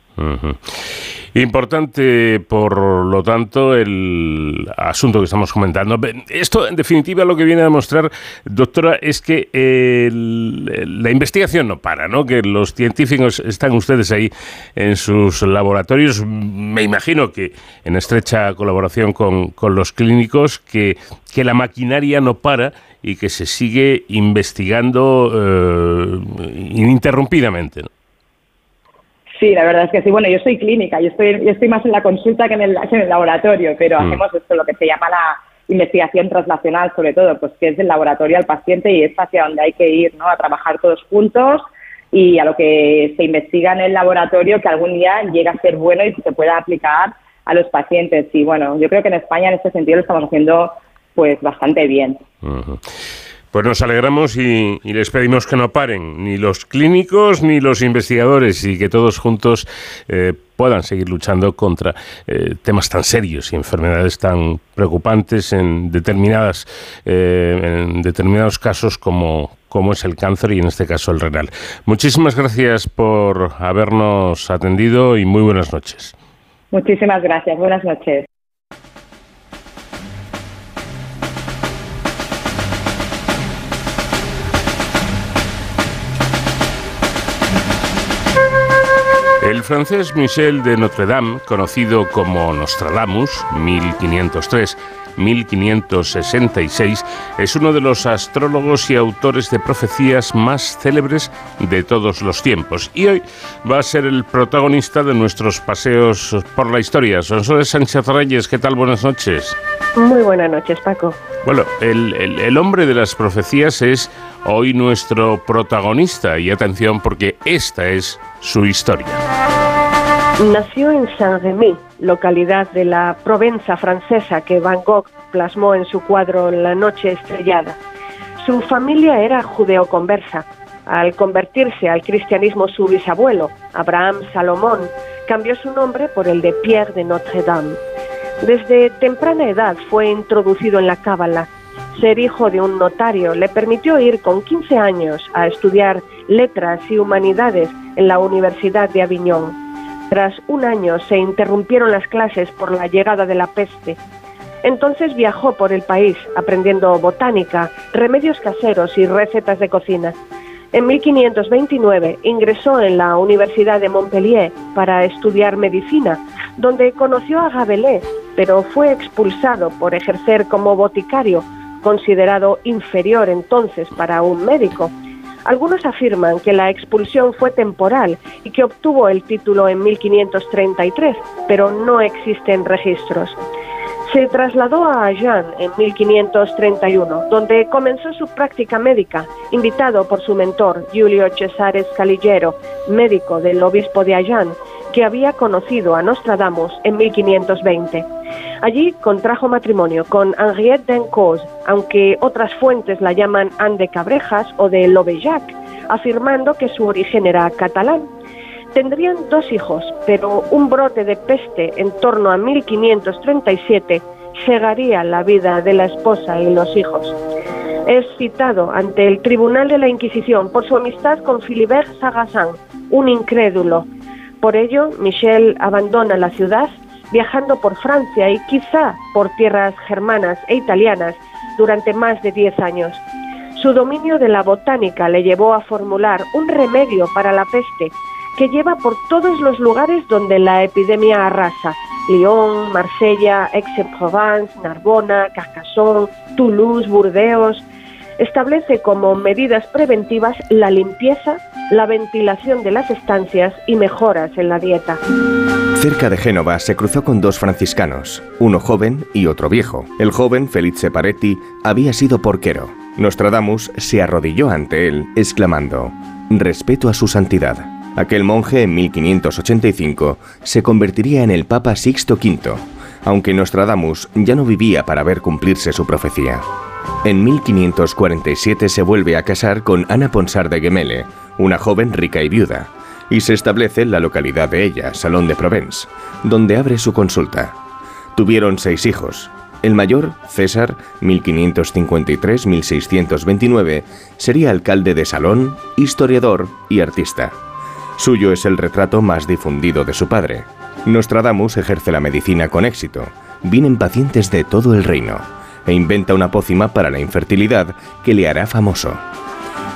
Speaker 2: Importante, por lo tanto, el asunto que estamos comentando. Esto, en definitiva, lo que viene a demostrar, doctora, es que la investigación no para, ¿no? Que los científicos están ustedes ahí en sus laboratorios, me imagino que en estrecha colaboración con, con los clínicos, que, que la maquinaria no para y que se sigue investigando eh, ininterrumpidamente, ¿no?
Speaker 4: Sí, la verdad es que sí. Bueno, yo soy clínica, yo estoy, yo estoy más en la consulta que en el, en el laboratorio, pero mm. hacemos esto, lo que se llama la investigación translacional, sobre todo, pues que es del laboratorio al paciente y es hacia donde hay que ir, ¿no? A trabajar todos juntos y a lo que se investiga en el laboratorio que algún día llegue a ser bueno y se pueda aplicar a los pacientes. Y bueno, yo creo que en España en este sentido lo estamos haciendo pues bastante bien.
Speaker 2: Pues nos alegramos y, les pedimos que no paren, ni los clínicos ni los investigadores, y que todos juntos eh, puedan seguir luchando contra eh, temas tan serios y enfermedades tan preocupantes en determinadas eh, en determinados casos como como es el cáncer y en este caso el renal. Muchísimas gracias por habernos atendido y muy buenas noches.
Speaker 4: Muchísimas gracias. Buenas noches.
Speaker 2: Francés Michel de Notre Dame, conocido como Nostradamus, 1503-1566, es uno de los astrólogos y autores de profecías más célebres de todos los tiempos. Y hoy va a ser el protagonista de nuestros paseos por la historia. Sonsoles Sánchez Reyes, ¿qué tal? Buenas noches.
Speaker 5: Muy buenas noches, Paco.
Speaker 2: Bueno, el, el hombre de las profecías es hoy nuestro protagonista. Y atención porque esta es su historia.
Speaker 5: Nació en Saint-Rémy, localidad de la Provenza francesa que Van Gogh plasmó en su cuadro La Noche Estrellada. Su familia era judeoconversa. Al convertirse al cristianismo su bisabuelo, Abraham Salomón, cambió su nombre por el de Pierre de Notre Dame. Desde temprana edad fue introducido en la Cábala. Ser hijo de un notario le permitió ir con 15 años a estudiar letras y humanidades en la Universidad de Aviñón. Tras un año se interrumpieron las clases por la llegada de la peste. Entonces viajó por el país aprendiendo botánica, remedios caseros y recetas de cocina. En 1529 ingresó en la Universidad de Montpellier para estudiar medicina, donde conoció a Rabelais, pero fue expulsado por ejercer como boticario, considerado inferior entonces para un médico. Algunos afirman que la expulsión fue temporal y que obtuvo el título en 1533, pero no existen registros. Se trasladó a Agen en 1531, donde comenzó su práctica médica, invitado por su mentor, Giulio Cesare Scaligero, médico del obispo de Agen, que había conocido a Nostradamus en 1520. Allí contrajo matrimonio con Henriette d'Encausse, aunque otras fuentes la llaman Anne de Cabrejas o de Lobejac, afirmando que su origen era catalán. Tendrían dos hijos, pero un brote de peste en torno a 1537 cegaría la vida de la esposa y los hijos. Es citado ante el Tribunal de la Inquisición por su amistad con Philibert Sagazan, un incrédulo. Por ello, Michel abandona la ciudad, viajando por Francia y quizá por tierras germanas e italianas durante más de diez años. Su dominio de la botánica le llevó a formular un remedio para la peste que lleva por todos los lugares donde la epidemia arrasa. Lyon, Marsella, Aix-en-Provence, Narbona, Carcassonne, Toulouse, Burdeos. Establece como medidas preventivas la limpieza, la ventilación de las estancias y mejoras en la dieta.
Speaker 6: Cerca de Génova se cruzó con dos franciscanos, uno joven y otro viejo. El joven, Felice Paretti, había sido porquero. Nostradamus se arrodilló ante él, exclamando, Respeto a su santidad. Aquel monje en 1585 se convertiría en el Papa Sixto V, aunque Nostradamus ya no vivía para ver cumplirse su profecía. En 1547 se vuelve a casar con Ana Ponsard de Gemele, una joven rica y viuda, y se establece en la localidad de ella, Salón de Provence, donde abre su consulta. Tuvieron seis hijos. El mayor, César, 1553-1629, sería alcalde de Salón, historiador y artista. Suyo es el retrato más difundido de su padre. Nostradamus ejerce la medicina con éxito. Vienen pacientes de todo el reino e inventa una pócima para la infertilidad que le hará famoso.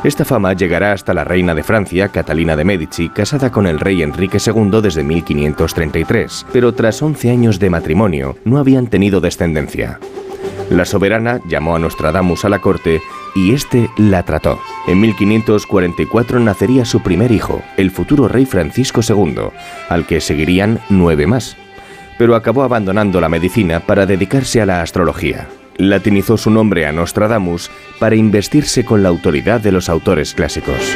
Speaker 6: Esta fama llegará hasta la reina de Francia, Catalina de Medici, casada con el rey Enrique II desde 1533, pero tras 11 años de matrimonio no habían tenido descendencia. La soberana llamó a Nostradamus a la corte y este la trató. En 1544 nacería su primer hijo, el futuro rey Francisco II, al que seguirían nueve más. Pero acabó abandonando la medicina para dedicarse a la astrología. Latinizó su nombre a Nostradamus para investirse con la autoridad de los autores clásicos.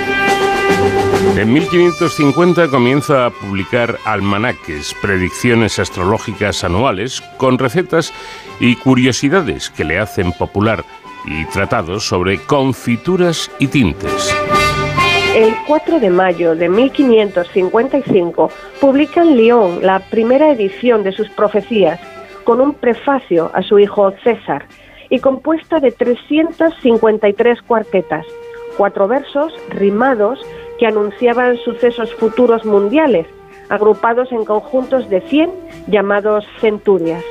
Speaker 2: En 1550 comienza a publicar almanaques, predicciones astrológicas anuales, con recetas y curiosidades que le hacen popular y tratados sobre confituras y tintes.
Speaker 5: El 4 de mayo de 1555 publica en Lyon la primera edición de sus profecías, con un prefacio a su hijo César, y compuesta de 353 cuartetas, cuatro versos rimados que anunciaban sucesos futuros mundiales, agrupados en conjuntos de 100 llamados centurias.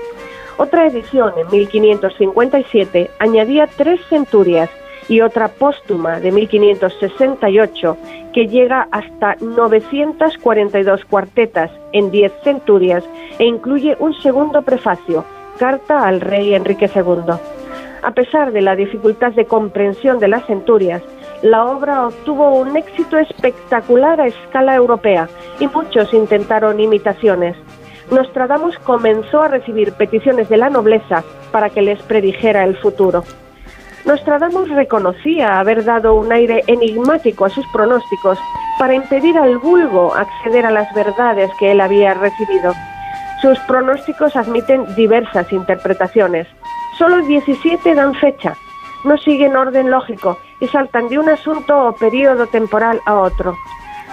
Speaker 5: Otra edición en 1557 añadía tres centurias y otra póstuma de 1568 que llega hasta 942 cuartetas en 10 centurias e incluye un segundo prefacio, carta al rey Enrique II. A pesar de la dificultad de comprensión de las centurias, la obra obtuvo un éxito espectacular a escala europea y muchos intentaron imitaciones. Nostradamus comenzó a recibir peticiones de la nobleza para que les predijera el futuro. Nostradamus reconocía haber dado un aire enigmático a sus pronósticos para impedir al vulgo acceder a las verdades que él había recibido. Sus pronósticos admiten diversas interpretaciones. Solo 17 dan fecha, no siguen orden lógico y saltan de un asunto o periodo temporal a otro.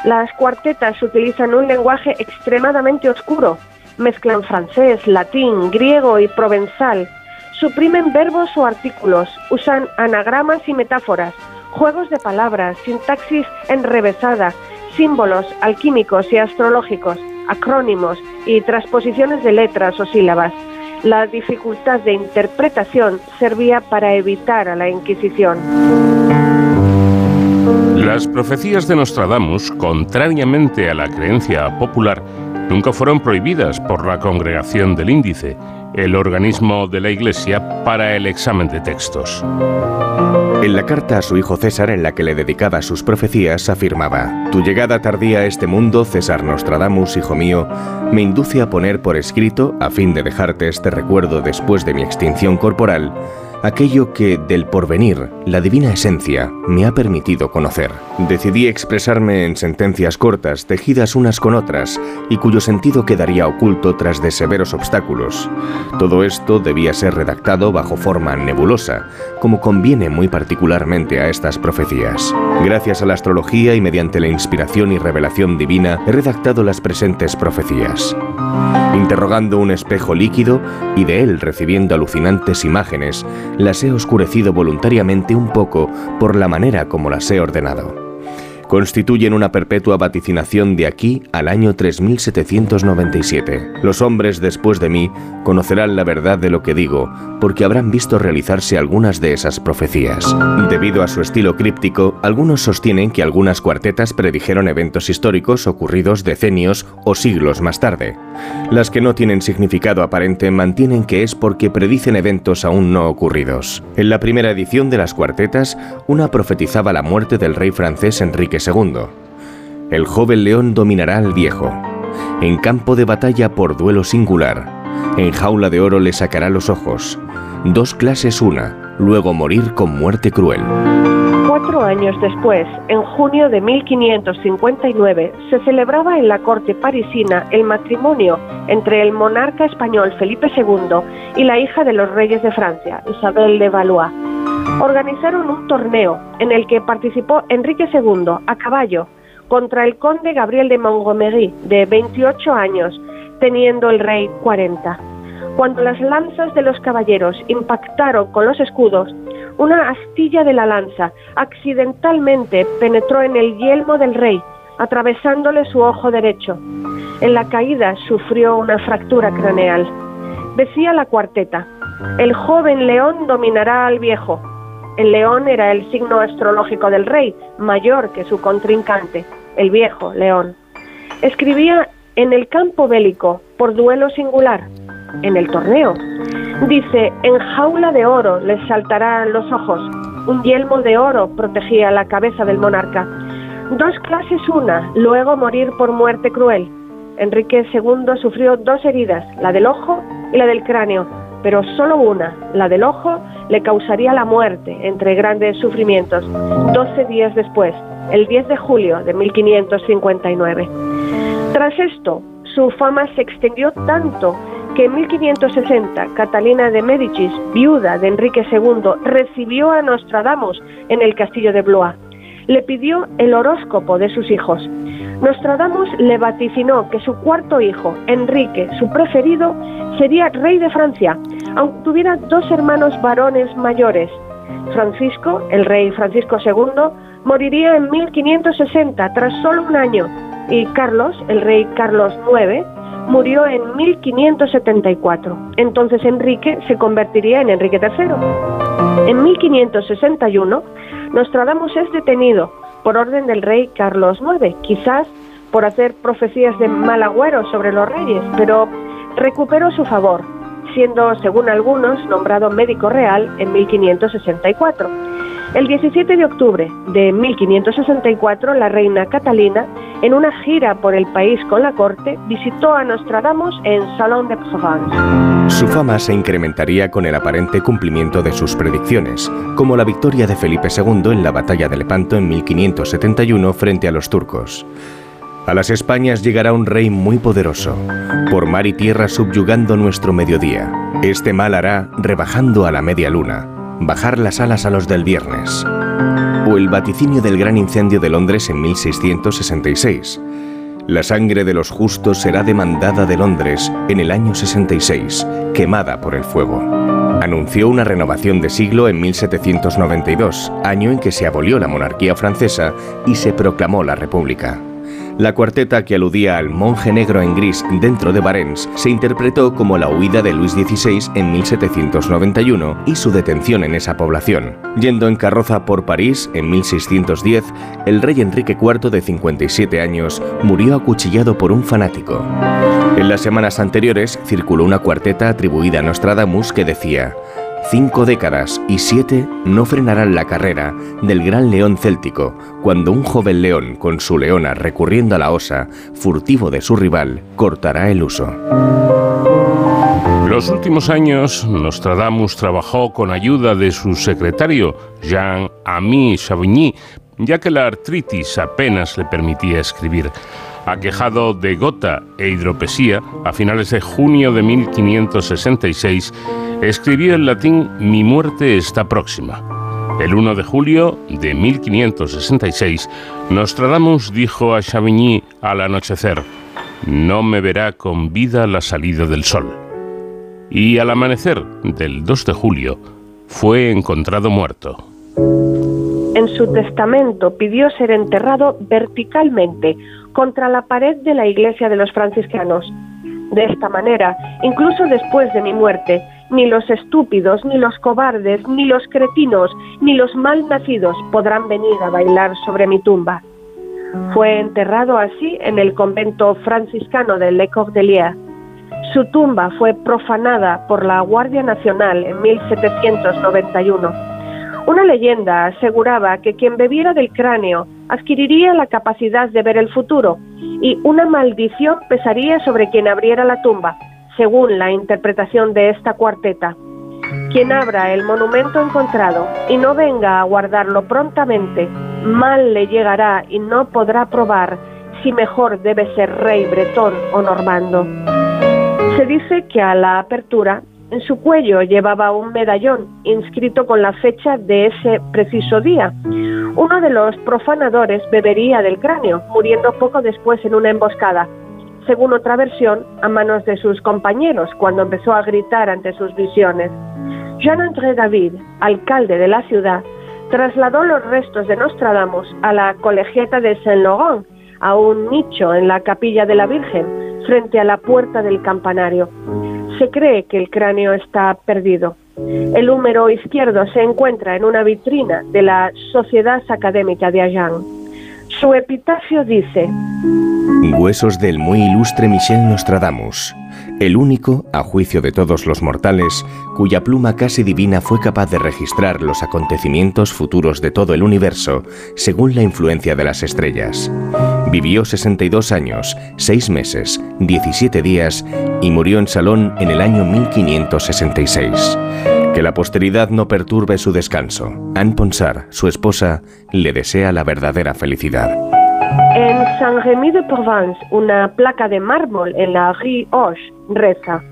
Speaker 5: Las cuartetas utilizan un lenguaje extremadamente oscuro, mezclan francés, latín, griego y provenzal, suprimen verbos o artículos, usan anagramas y metáforas, juegos de palabras, sintaxis enrevesada, símbolos alquímicos y astrológicos, acrónimos y transposiciones de letras o sílabas la dificultad de interpretación servía para evitar a la Inquisición.
Speaker 2: Las profecías de Nostradamus, contrariamente a la creencia popular, nunca fueron prohibidas por la Congregación del Índice, el organismo de la Iglesia para el examen de textos.
Speaker 6: En la carta a su hijo César en la que le dedicaba sus profecías afirmaba, Tu llegada tardía a este mundo, César Nostradamus, hijo mío, me induce a poner por escrito, a fin de dejarte este recuerdo después de mi extinción corporal, aquello que del porvenir, la divina esencia, me ha permitido conocer. Decidí expresarme en sentencias cortas, tejidas unas con otras, y cuyo sentido quedaría oculto tras de severos obstáculos. Todo esto debía ser redactado bajo forma nebulosa, como conviene muy particularmente a estas profecías. Gracias a la astrología y mediante la inspiración y revelación divina, he redactado las presentes profecías interrogando un espejo líquido y de él recibiendo alucinantes imágenes, las he oscurecido voluntariamente un poco por la manera como las he ordenado constituyen una perpetua vaticinación de aquí al año 3797. Los hombres después de mí conocerán la verdad de lo que digo, porque habrán visto realizarse algunas de esas profecías. Debido a su estilo críptico, algunos sostienen que algunas cuartetas predijeron eventos históricos ocurridos decenios o siglos más tarde. Las que no tienen significado aparente mantienen que es porque predicen eventos aún no ocurridos. En la primera edición de las cuartetas, una profetizaba la muerte del rey francés Enrique segundo. El joven león dominará al viejo. En campo de batalla por duelo singular. En jaula de oro le sacará los ojos. Dos clases una, luego morir con muerte cruel.
Speaker 5: Cuatro años después, en junio de 1559, se celebraba en la corte parisina el matrimonio entre el monarca español Felipe II y la hija de los reyes de Francia, Isabel de Valois organizaron un torneo en el que participó Enrique II a caballo contra el conde Gabriel de Montgomery, de 28 años, teniendo el rey 40. Cuando las lanzas de los caballeros impactaron con los escudos, una astilla de la lanza accidentalmente penetró en el yelmo del rey, atravesándole su ojo derecho. En la caída sufrió una fractura craneal. Decía la cuarteta, el joven león dominará al viejo, el león era el signo astrológico del rey, mayor que su contrincante, el viejo león. Escribía en el campo bélico, por duelo singular, en el torneo. Dice, en jaula de oro les saltarán los ojos, un yelmo de oro protegía la cabeza del monarca. Dos clases una, luego morir por muerte cruel. Enrique II sufrió dos heridas, la del ojo y la del cráneo, pero solo una, la del ojo, le causaría la muerte entre grandes sufrimientos, 12 días después, el 10 de julio de 1559. Tras esto, su fama se extendió tanto que en 1560 Catalina de Médicis, viuda de Enrique II, recibió a Nostradamus en el castillo de Blois. Le pidió el horóscopo de sus hijos. Nostradamus le vaticinó que su cuarto hijo, Enrique, su preferido, sería rey de Francia, aunque tuviera dos hermanos varones mayores. Francisco, el rey Francisco II, moriría en 1560, tras solo un año, y Carlos, el rey Carlos IX, murió en 1574. Entonces Enrique se convertiría en Enrique III. En 1561, Nostradamus es detenido por orden del rey Carlos IX, quizás por hacer profecías de mal agüero sobre los reyes, pero recuperó su favor, siendo, según algunos, nombrado médico real en 1564. El 17 de octubre de 1564, la reina Catalina, en una gira por el país con la corte, visitó a Nostradamus en Salon de Provence.
Speaker 6: Su fama se incrementaría con el aparente cumplimiento de sus predicciones, como la victoria de Felipe II en la batalla de Lepanto en 1571 frente a los turcos. A las Españas llegará un rey muy poderoso, por mar y tierra subyugando nuestro mediodía. Este mal hará, rebajando a la media luna, bajar las alas a los del viernes. O el vaticinio del gran incendio de Londres en 1666. La sangre de los justos será demandada de Londres en el año 66, quemada por el fuego. Anunció una renovación de siglo en 1792, año en que se abolió la monarquía francesa y se proclamó la República. La cuarteta que aludía al monje negro en gris dentro de Barents se interpretó como la huida de Luis XVI en 1791 y su detención en esa población. Yendo en carroza por París en 1610, el rey Enrique IV de 57 años murió acuchillado por un fanático. En las semanas anteriores circuló una cuarteta atribuida a Nostradamus que decía, cinco décadas y siete no frenarán la carrera del gran león céltico cuando un joven león con su leona recurriendo a la osa, furtivo de su rival, cortará el uso.
Speaker 2: Los últimos años, Nostradamus trabajó con ayuda de su secretario, Jean-Ami Chavigny, ya que la artritis apenas le permitía escribir. Aquejado de gota e hidropesía, a finales de junio de 1566, escribió en latín Mi muerte está próxima. El 1 de julio de 1566, Nostradamus dijo a Chavigny al anochecer, No me verá con vida la salida del sol. Y al amanecer del 2 de julio, fue encontrado muerto.
Speaker 5: En su testamento pidió ser enterrado verticalmente contra la pared de la iglesia de los franciscanos. De esta manera, incluso después de mi muerte, ni los estúpidos, ni los cobardes, ni los cretinos, ni los mal nacidos podrán venir a bailar sobre mi tumba. Fue enterrado así en el convento franciscano de Le Cordelier. Su tumba fue profanada por la Guardia Nacional en 1791. Una leyenda aseguraba que quien bebiera del cráneo adquiriría la capacidad de ver el futuro y una maldición pesaría sobre quien abriera la tumba, según la interpretación de esta cuarteta. Quien abra el monumento encontrado y no venga a guardarlo prontamente, mal le llegará y no podrá probar si mejor debe ser rey bretón o normando. Se dice que a la apertura en su cuello llevaba un medallón inscrito con la fecha de ese preciso día. Uno de los profanadores bebería del cráneo, muriendo poco después en una emboscada según otra versión, a manos de sus compañeros cuando empezó a gritar ante sus visiones. Jean-André David, alcalde de la ciudad, trasladó los restos de Nostradamus a la colegiata de Saint-Laurent, a un nicho en la capilla de la Virgen, frente a la puerta del campanario. Se cree que el cráneo está perdido. El húmero izquierdo se encuentra en una vitrina de la Sociedad Académica de Agen. Su epitafio dice,
Speaker 6: Huesos del muy ilustre Michel Nostradamus, el único, a juicio de todos los mortales, cuya pluma casi divina fue capaz de registrar los acontecimientos futuros de todo el universo según la influencia de las estrellas. Vivió 62 años, 6 meses, 17 días y murió en Salón en el año 1566. Que la posteridad no perturbe su descanso. Anne Ponsard, su esposa, le desea la verdadera felicidad.
Speaker 5: En Saint-Rémy de Provence, una placa de mármol en la Rue Hoche reza.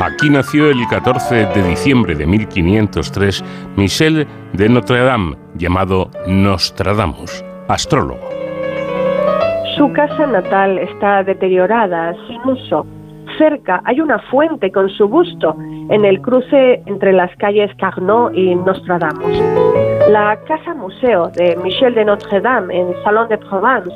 Speaker 2: Aquí nació el 14 de diciembre de 1503 Michel de Notre Dame, llamado Nostradamus, astrólogo.
Speaker 5: Su casa natal está deteriorada, sin uso. Cerca hay una fuente con su busto en el cruce entre las calles Carnot y Nostradamus. La casa museo de Michel de Notre Dame en Salon de Provence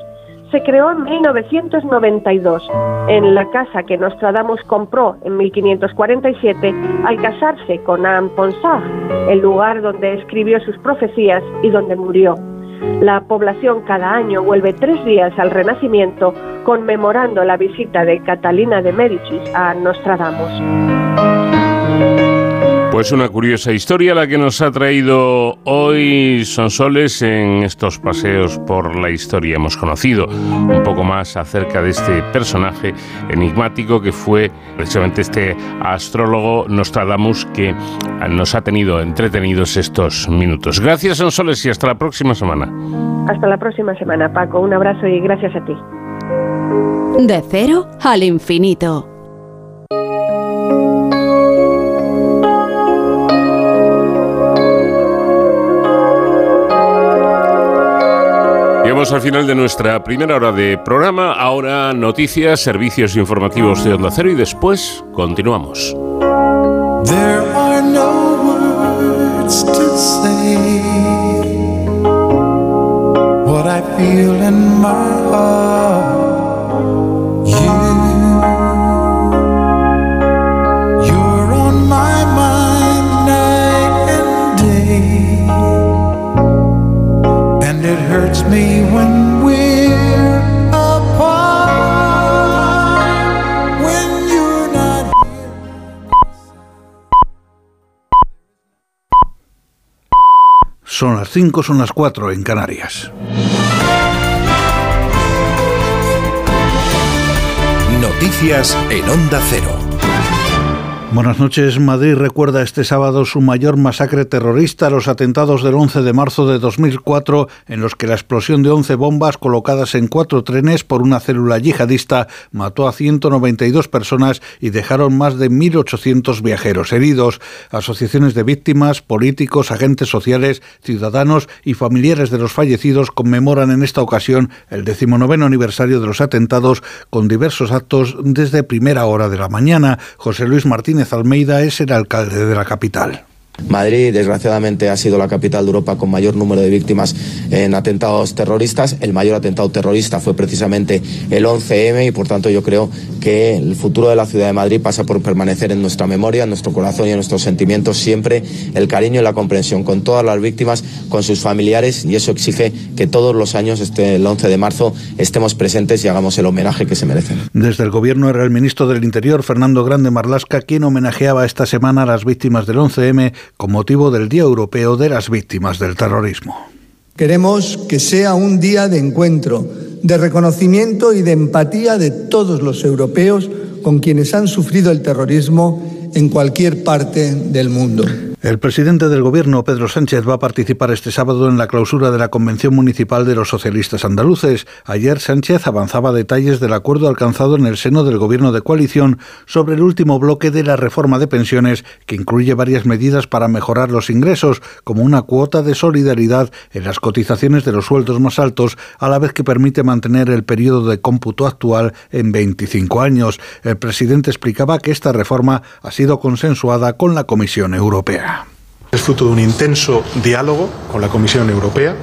Speaker 5: se creó en 1992 en la casa que Nostradamus compró en 1547 al casarse con Anne Ponsard, el lugar donde escribió sus profecías y donde murió. La población cada año vuelve tres días al Renacimiento conmemorando la visita de Catalina de Médicis a Nostradamus.
Speaker 2: Pues una curiosa historia la que nos ha traído hoy Sonsoles en estos paseos por la historia. Hemos conocido un poco más acerca de este personaje enigmático que fue precisamente este astrólogo Nostradamus que nos ha tenido entretenidos estos minutos. Gracias Sonsoles y hasta la próxima semana.
Speaker 5: Hasta la próxima semana, Paco. Un abrazo y gracias a ti.
Speaker 1: De cero al infinito.
Speaker 2: Llegamos al final de nuestra primera hora de programa. Ahora noticias, servicios informativos de Onda Cero y después continuamos.
Speaker 7: Son las 5, son las 4 en Canarias.
Speaker 8: Noticias en Onda Cero.
Speaker 7: Buenas noches. Madrid recuerda este sábado su mayor masacre terrorista, los atentados del 11 de marzo de 2004, en los que la explosión de 11 bombas colocadas en cuatro trenes por una célula yihadista mató a 192 personas y dejaron más de 1.800 viajeros heridos. Asociaciones de víctimas, políticos, agentes sociales, ciudadanos y familiares de los fallecidos conmemoran en esta ocasión el decimonoveno aniversario de los atentados con diversos actos desde primera hora de la mañana. José Luis Martínez Almeida es el alcalde de la capital.
Speaker 9: Madrid, desgraciadamente, ha sido la capital de Europa con mayor número de víctimas en atentados terroristas. El mayor atentado terrorista fue precisamente el 11M y, por tanto, yo creo que el futuro de la ciudad de Madrid pasa por permanecer en nuestra memoria, en nuestro corazón y en nuestros sentimientos siempre el cariño y la comprensión con todas las víctimas, con sus familiares y eso exige que todos los años, este, el 11 de marzo, estemos presentes y hagamos el homenaje que se merecen.
Speaker 7: Desde el gobierno era el ministro del Interior, Fernando Grande Marlasca, quien homenajeaba esta semana a las víctimas del 11M con motivo del Día Europeo de las Víctimas del Terrorismo.
Speaker 10: Queremos que sea un día de encuentro, de reconocimiento y de empatía de todos los europeos con quienes han sufrido el terrorismo en cualquier parte del mundo.
Speaker 7: El presidente del Gobierno, Pedro Sánchez, va a participar este sábado en la clausura de la Convención Municipal de los Socialistas Andaluces. Ayer Sánchez avanzaba detalles del acuerdo alcanzado en el seno del Gobierno de coalición sobre el último bloque de la reforma de pensiones, que incluye varias medidas para mejorar los ingresos, como una cuota de solidaridad en las cotizaciones de los sueldos más altos, a la vez que permite mantener el periodo de cómputo actual en 25 años. El presidente explicaba que esta reforma ha sido consensuada con la Comisión Europea.
Speaker 11: Es fruto de un intenso diálogo con la Comisión Europea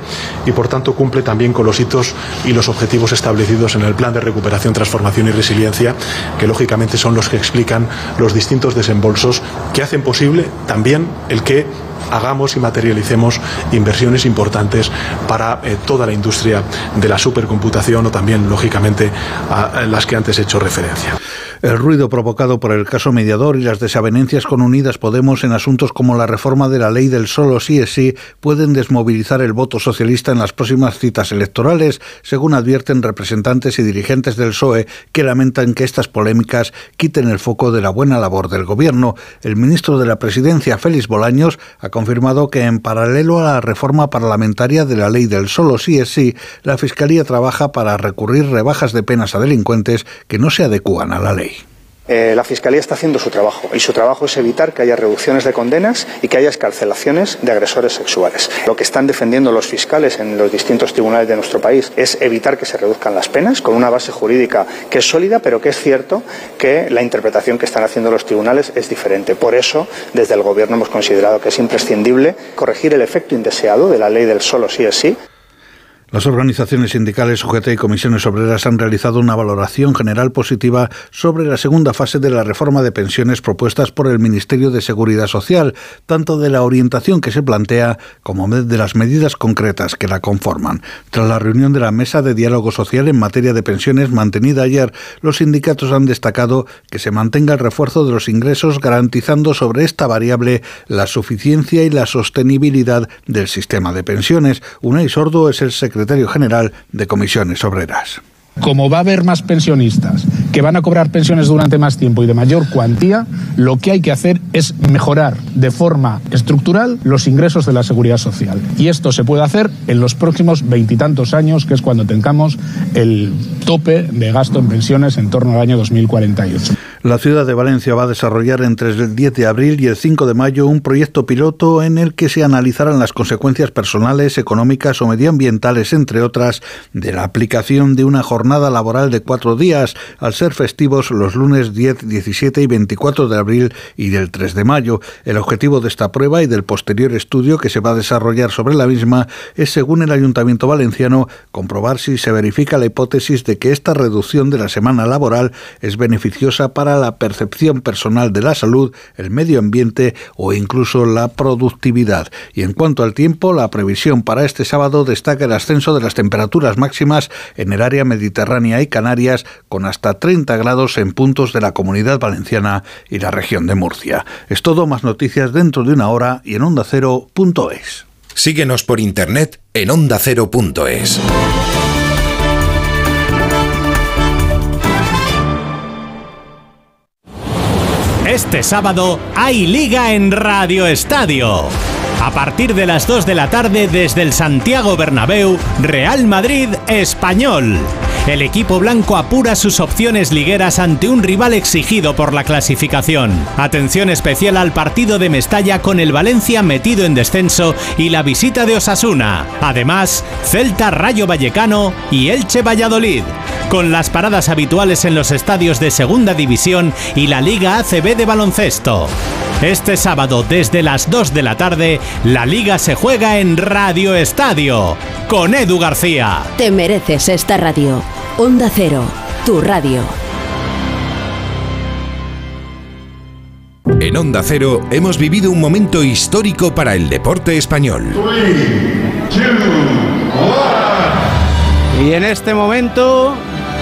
Speaker 11: y, por tanto, cumple también con los hitos y los objetivos establecidos en el Plan de Recuperación, Transformación y Resiliencia, que lógicamente son los que explican los distintos desembolsos que hacen posible también el que hagamos y materialicemos inversiones importantes para eh, toda la industria de la supercomputación o también, lógicamente, a, a las que antes he hecho referencia.
Speaker 7: El ruido provocado por el caso mediador y las desavenencias con Unidas Podemos en asuntos como la reforma de la ley del solo sí es sí pueden desmovilizar el voto socialista en las próximas citas electorales, según advierten representantes y dirigentes del PSOE que lamentan que estas polémicas quiten el foco de la buena labor del gobierno. El ministro de la Presidencia, Félix Bolaños, ha confirmado que en paralelo a la reforma parlamentaria de la ley del solo sí es sí, la Fiscalía trabaja para recurrir rebajas de penas a delincuentes que no se adecúan a la ley.
Speaker 12: Eh, la Fiscalía está haciendo su trabajo y su trabajo es evitar que haya reducciones de condenas y que haya escarcelaciones de agresores sexuales. Lo que están defendiendo los fiscales en los distintos tribunales de nuestro país es evitar que se reduzcan las penas con una base jurídica que es sólida, pero que es cierto que la interpretación que están haciendo los tribunales es diferente. Por eso, desde el Gobierno hemos considerado que es imprescindible corregir el efecto indeseado de la ley del solo sí es sí
Speaker 7: las organizaciones sindicales, UGT y comisiones obreras han realizado una valoración general positiva sobre la segunda fase de la reforma de pensiones propuestas por el Ministerio de Seguridad Social, tanto de la orientación que se plantea como de las medidas concretas que la conforman. Tras la reunión de la Mesa de Diálogo Social en materia de pensiones mantenida ayer, los sindicatos han destacado que se mantenga el refuerzo de los ingresos garantizando sobre esta variable la suficiencia y la sostenibilidad del sistema de pensiones. Unai Sordo es el secretario secretario general de Comisiones Obreras.
Speaker 13: Como va a haber más pensionistas que van a cobrar pensiones durante más tiempo y de mayor cuantía, lo que hay que hacer es mejorar de forma estructural los ingresos de la seguridad social. Y esto se puede hacer en los próximos veintitantos años, que es cuando tengamos el tope de gasto en pensiones en torno al año 2048.
Speaker 7: La ciudad de Valencia va a desarrollar entre el 10 de abril y el 5 de mayo un proyecto piloto en el que se analizarán las consecuencias personales, económicas o medioambientales, entre otras, de la aplicación de una jornada laboral de cuatro días, al ser festivos los lunes 10, 17 y 24 de abril y del 3 de mayo. El objetivo de esta prueba y del posterior estudio que se va a desarrollar sobre la misma es, según el Ayuntamiento Valenciano, comprobar si se verifica la hipótesis de que esta reducción de la semana laboral es beneficiosa para la percepción personal de la salud, el medio ambiente o incluso la productividad. Y en cuanto al tiempo, la previsión para este sábado destaca el ascenso de las temperaturas máximas en el área mediterránea y Canarias, con hasta 30 grados en puntos de la comunidad valenciana y la región de Murcia. Es todo, más noticias dentro de una hora y en onda ondacero.es.
Speaker 8: Síguenos por internet en ondacero.es.
Speaker 14: Este sábado hay liga en Radio Estadio. A partir de las 2 de la tarde desde el Santiago Bernabéu, Real Madrid Español. El equipo blanco apura sus opciones ligueras ante un rival exigido por la clasificación. Atención especial al partido de Mestalla con el Valencia metido en descenso y la visita de Osasuna. Además, Celta Rayo Vallecano y Elche Valladolid. Con las paradas habituales en los estadios de Segunda División y la Liga ACB de baloncesto. Este sábado desde las 2 de la tarde, la liga se juega en Radio Estadio con Edu García.
Speaker 1: Te mereces esta radio. Onda Cero, tu radio.
Speaker 8: En Onda Cero hemos vivido un momento histórico para el deporte español.
Speaker 15: Y en este momento,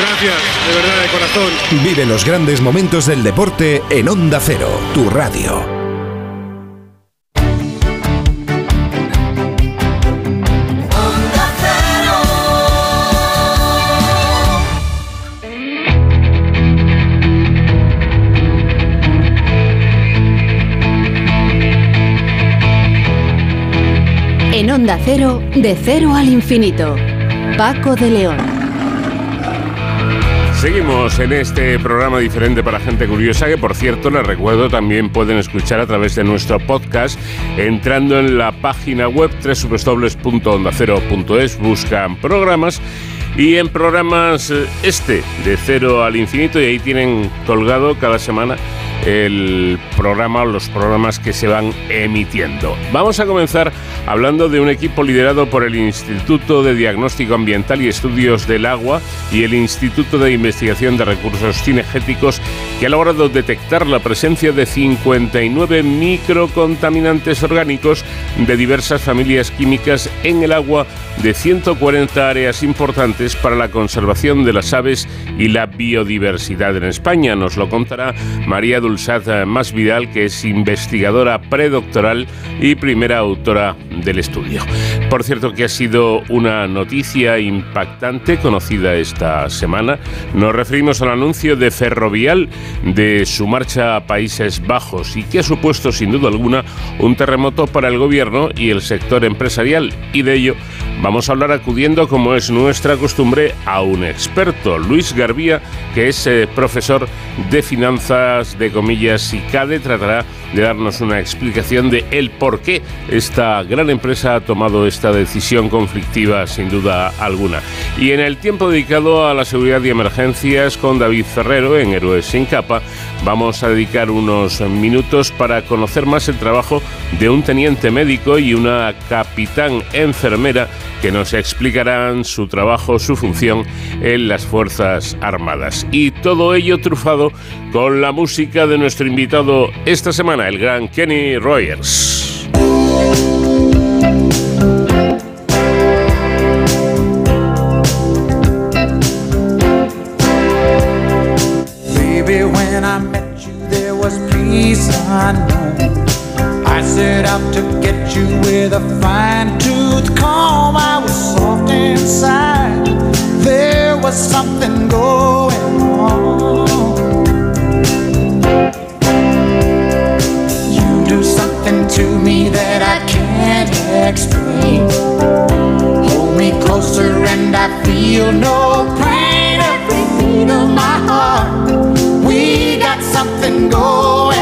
Speaker 16: Gracias, de verdad, de corazón.
Speaker 8: Vive los grandes momentos del deporte en Onda Cero, tu radio.
Speaker 1: En Onda Cero, de cero al infinito. Paco de León.
Speaker 2: Seguimos en este programa diferente para gente curiosa que por cierto les recuerdo también pueden escuchar a través de nuestro podcast entrando en la página web www.ondacero.es buscan programas y en programas eh, este de cero al infinito y ahí tienen colgado cada semana el programa o los programas que se van emitiendo. Vamos a comenzar hablando de un equipo liderado por el Instituto de Diagnóstico Ambiental y Estudios del Agua y el Instituto de Investigación de Recursos Cinegéticos que ha logrado detectar la presencia de 59 microcontaminantes orgánicos de diversas familias químicas en el agua de 140 áreas importantes para la conservación de las aves y la biodiversidad en España. Nos lo contará María Dulzat Masvidal, que es investigadora predoctoral y primera autora del estudio. Por cierto, que ha sido una noticia impactante conocida esta semana. Nos referimos al anuncio de Ferrovial de su marcha a Países Bajos y que ha supuesto sin duda alguna un terremoto para el gobierno y el sector empresarial. Y de ello vamos a hablar acudiendo, como es nuestra costumbre, a un experto, Luis Garbía, que es eh, profesor de finanzas de comillas y CADE, tratará de darnos una explicación de el por qué esta gran empresa ha tomado esta decisión conflictiva sin duda alguna. Y en el tiempo dedicado a la seguridad y emergencias con David Ferrero en Héroes sin capa, vamos a dedicar unos minutos para conocer más el trabajo de un teniente médico y una capitán enfermera que nos explicarán su trabajo, su función en las Fuerzas Armadas. Y todo ello trufado con la música de nuestro invitado esta semana, el gran Kenny Rogers.
Speaker 17: Baby, when I met you, there was peace unknown. I set out to get you with a fine tooth comb. I was soft inside. There was something going on. Something to me that I can't explain. Hold me closer and I feel no pain. Every beat of my heart, we got something going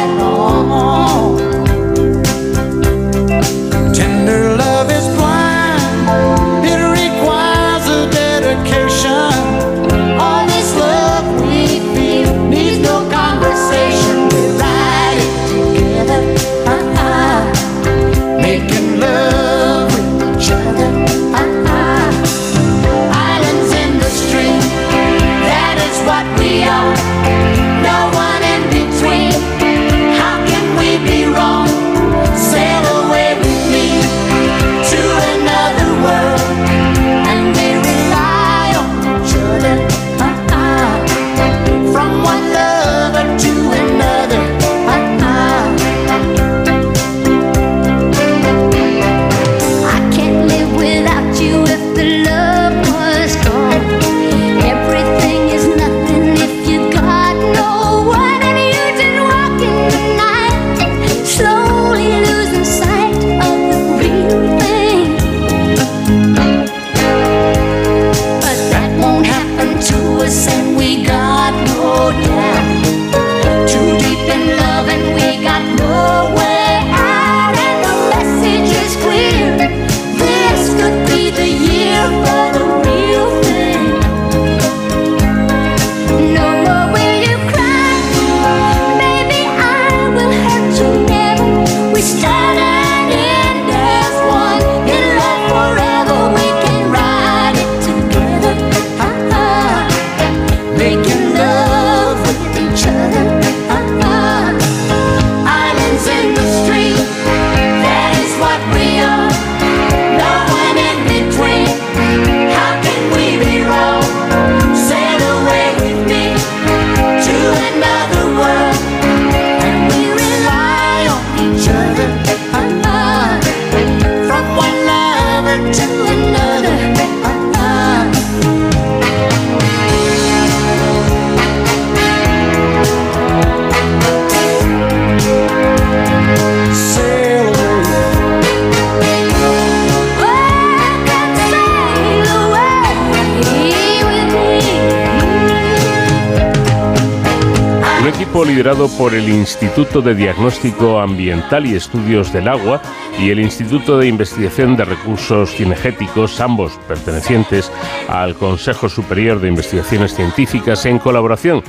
Speaker 2: De Diagnóstico Ambiental y Estudios del Agua y el Instituto de Investigación de Recursos Cinegéticos, ambos pertenecientes al Consejo Superior de Investigaciones Científicas, en colaboración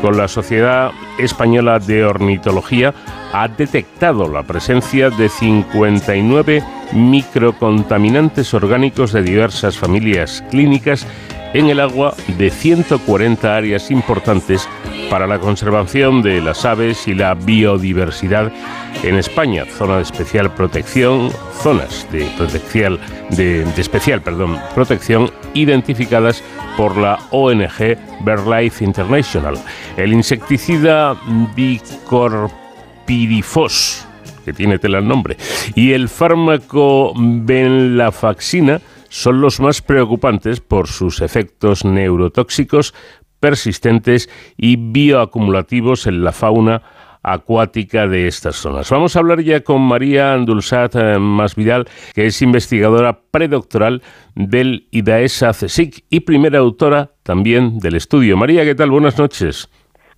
Speaker 2: con la Sociedad Española de Ornitología, ha detectado la presencia de 59 microcontaminantes orgánicos de diversas familias clínicas en el agua de 140 áreas importantes para la conservación de las aves y la biodiversidad en España, zona de especial protección, zonas de protección de, especial, perdón, protección identificadas por la ONG BirdLife International. El insecticida dicorpirifos que tiene tela el nombre, y el fármaco venlafaxina son los más preocupantes por sus efectos neurotóxicos persistentes y bioacumulativos en la fauna acuática de estas zonas. Vamos a hablar ya con María Andulsat eh, Masvidal, que es investigadora predoctoral del IDAESA CSIC y primera autora también del estudio. María, ¿qué tal? Buenas noches.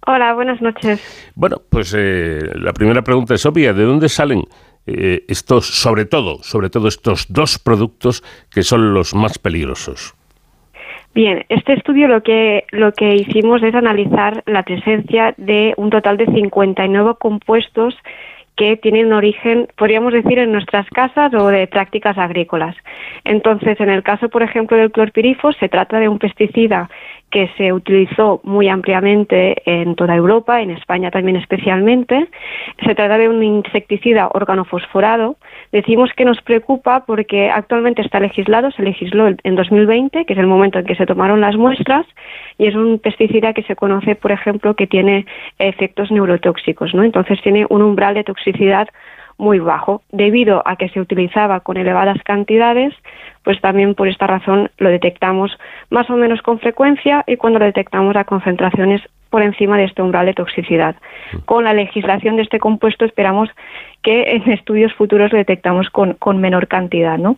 Speaker 18: Hola, buenas noches.
Speaker 2: Bueno, pues eh, la primera pregunta es obvia. ¿De dónde salen eh, estos, sobre todo, sobre todo estos dos productos que son los más peligrosos?
Speaker 18: Bien, este estudio lo que lo que hicimos es analizar la presencia de un total de 59 compuestos que tienen origen, podríamos decir, en nuestras casas o de prácticas agrícolas. Entonces, en el caso, por ejemplo, del clorpirifos, se trata de un pesticida que se utilizó muy ampliamente en toda Europa, en España también especialmente. Se trata de un insecticida organofosforado. Decimos que nos preocupa porque actualmente está legislado, se legisló en 2020, que es el momento en que se tomaron las muestras, y es un pesticida que se conoce, por ejemplo, que tiene efectos neurotóxicos, ¿no? Entonces tiene un umbral de toxicidad muy bajo. Debido a que se utilizaba con elevadas cantidades, pues también por esta razón lo detectamos más o menos con frecuencia y cuando lo detectamos a concentraciones por encima de este umbral de toxicidad. Con la legislación de este compuesto esperamos que en estudios futuros lo detectamos con, con menor cantidad, ¿no?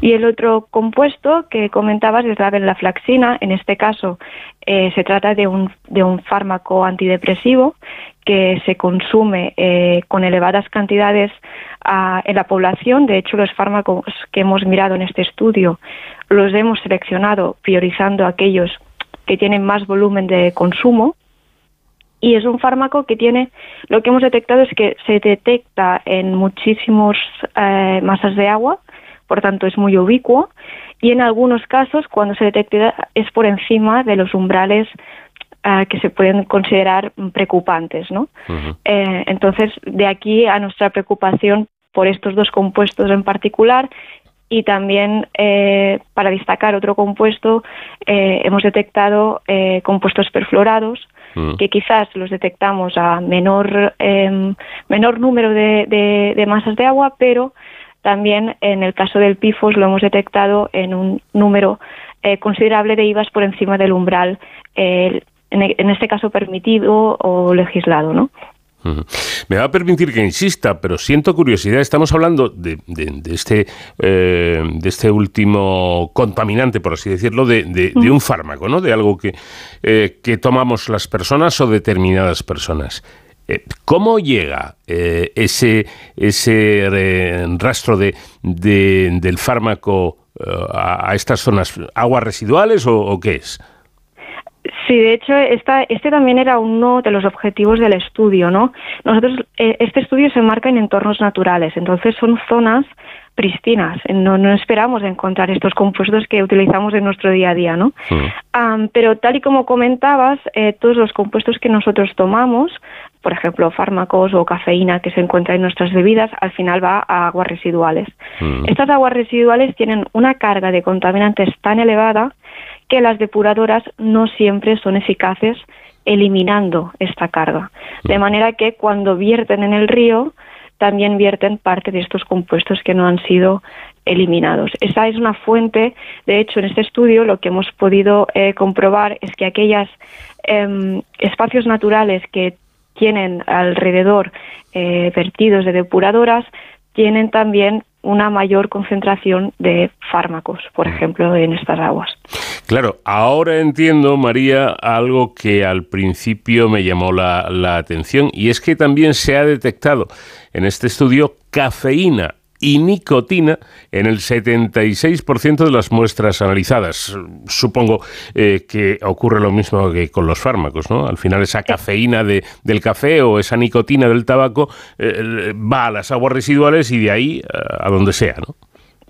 Speaker 18: Y el otro compuesto que comentabas es la venlafaxina. En este caso eh, se trata de un, de un fármaco antidepresivo que se consume eh, con elevadas cantidades en la población. De hecho, los fármacos que hemos mirado en este estudio los hemos seleccionado priorizando aquellos que tienen más volumen de consumo. Y es un fármaco que tiene, lo que hemos detectado es que se detecta en muchísimas eh, masas de agua, por tanto es muy ubicuo, y en algunos casos cuando se detecta es por encima de los umbrales ah, que se pueden considerar preocupantes, ¿no? Eh, entonces, de aquí a nuestra preocupación por estos dos compuestos en particular y también eh, para destacar otro compuesto eh, hemos detectado eh, compuestos perfluorados
Speaker 2: Mm.
Speaker 18: que quizás los detectamos a menor em, menor número de, de- de masas de agua pero también en el caso del pifos lo hemos detectado en un número eh, considerable de IVAs por encima del umbral en, en este caso permitido o legislado no.
Speaker 2: Me va a permitir que insista, pero siento curiosidad. Estamos hablando de, de- de este, eh, de este último contaminante, por así decirlo, de, de- de un fármaco, ¿no? De algo que, eh, que tomamos las personas o determinadas personas. Eh, ¿Cómo llega ese, ese rastro de, de- del fármaco a, a estas zonas? ¿Aguas residuales o, o qué es?
Speaker 18: Sí, de hecho, esta, este también era uno de los objetivos del estudio, ¿no? Nosotros, eh, este estudio se marca en entornos naturales, entonces son zonas pristinas. No, no esperamos encontrar estos compuestos que utilizamos en nuestro día a día, ¿no? Am, pero tal y como comentabas, eh, todos los compuestos que nosotros tomamos, por ejemplo, fármacos o cafeína que se encuentra en nuestras bebidas, al final va a aguas residuales. Estas aguas residuales tienen una carga de contaminantes tan elevada que las depuradoras no siempre son eficaces eliminando esta carga. De manera que cuando vierten en el río, también vierten parte de estos compuestos que no han sido eliminados. Esa es una fuente, de hecho, en este estudio lo que hemos podido eh, comprobar es que aquellos espacios naturales que tienen alrededor eh, vertidos de depuradoras tienen también una mayor concentración de fármacos, por ejemplo, en estas aguas.
Speaker 2: Claro, ahora entiendo, María, algo que al principio me llamó la, la atención y es que también se ha detectado en este estudio cafeína y nicotina en el 76% de las muestras analizadas. Supongo eh, que ocurre lo mismo que con los fármacos, ¿no? Al final esa cafeína de, del café o esa nicotina del tabaco eh, va a las aguas residuales y de ahí eh, a donde sea, ¿no?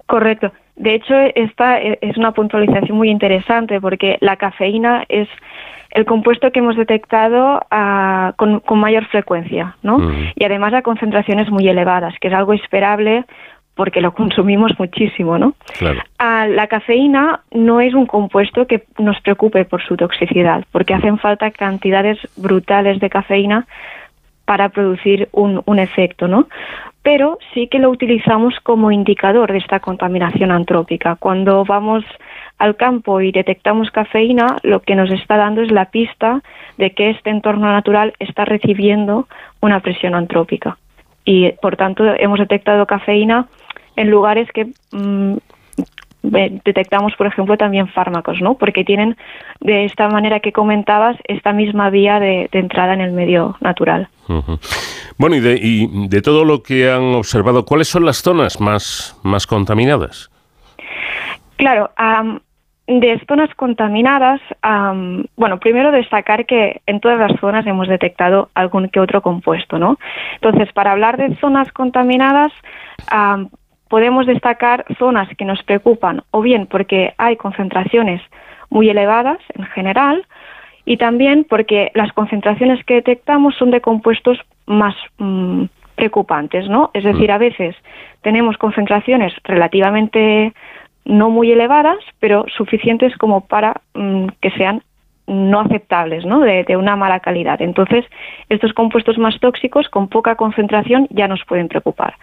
Speaker 18: Correcto. De hecho, esta es una puntualización muy interesante porque la cafeína es el compuesto que hemos detectado con, con mayor frecuencia, ¿no? Y además a concentraciones muy elevadas, que es algo esperable porque lo consumimos muchísimo, ¿no?
Speaker 2: Claro.
Speaker 18: Ah, la cafeína no es un compuesto que nos preocupe por su toxicidad, porque hacen falta cantidades brutales de cafeína para producir un, un efecto, ¿no? Pero sí que lo utilizamos como indicador de esta contaminación antrópica. Cuando vamos al campo y detectamos cafeína, lo que nos está dando es la pista de que este entorno natural está recibiendo una presión antrópica. Y por tanto hemos detectado cafeína en lugares que mm, detectamos, por ejemplo, también fármacos, ¿no? Porque tienen, de esta manera que comentabas, esta misma vía de, de entrada en el medio natural.
Speaker 2: Bueno, y de, y de todo lo que han observado, ¿cuáles son las zonas más, más contaminadas?
Speaker 18: Claro, am, de zonas contaminadas, am, bueno, primero destacar que en todas las zonas hemos detectado algún que otro compuesto, ¿no? Entonces, para hablar de zonas contaminadas, am, podemos destacar zonas que nos preocupan, o bien porque hay concentraciones muy elevadas en general, y también porque las concentraciones que detectamos son de compuestos más mm, preocupantes, ¿no? Es decir, a veces tenemos concentraciones relativamente no muy elevadas, pero suficientes como para mm, que sean no aceptables, ¿no? De, de una mala calidad. Entonces, estos compuestos más tóxicos con poca concentración ya nos pueden preocupar.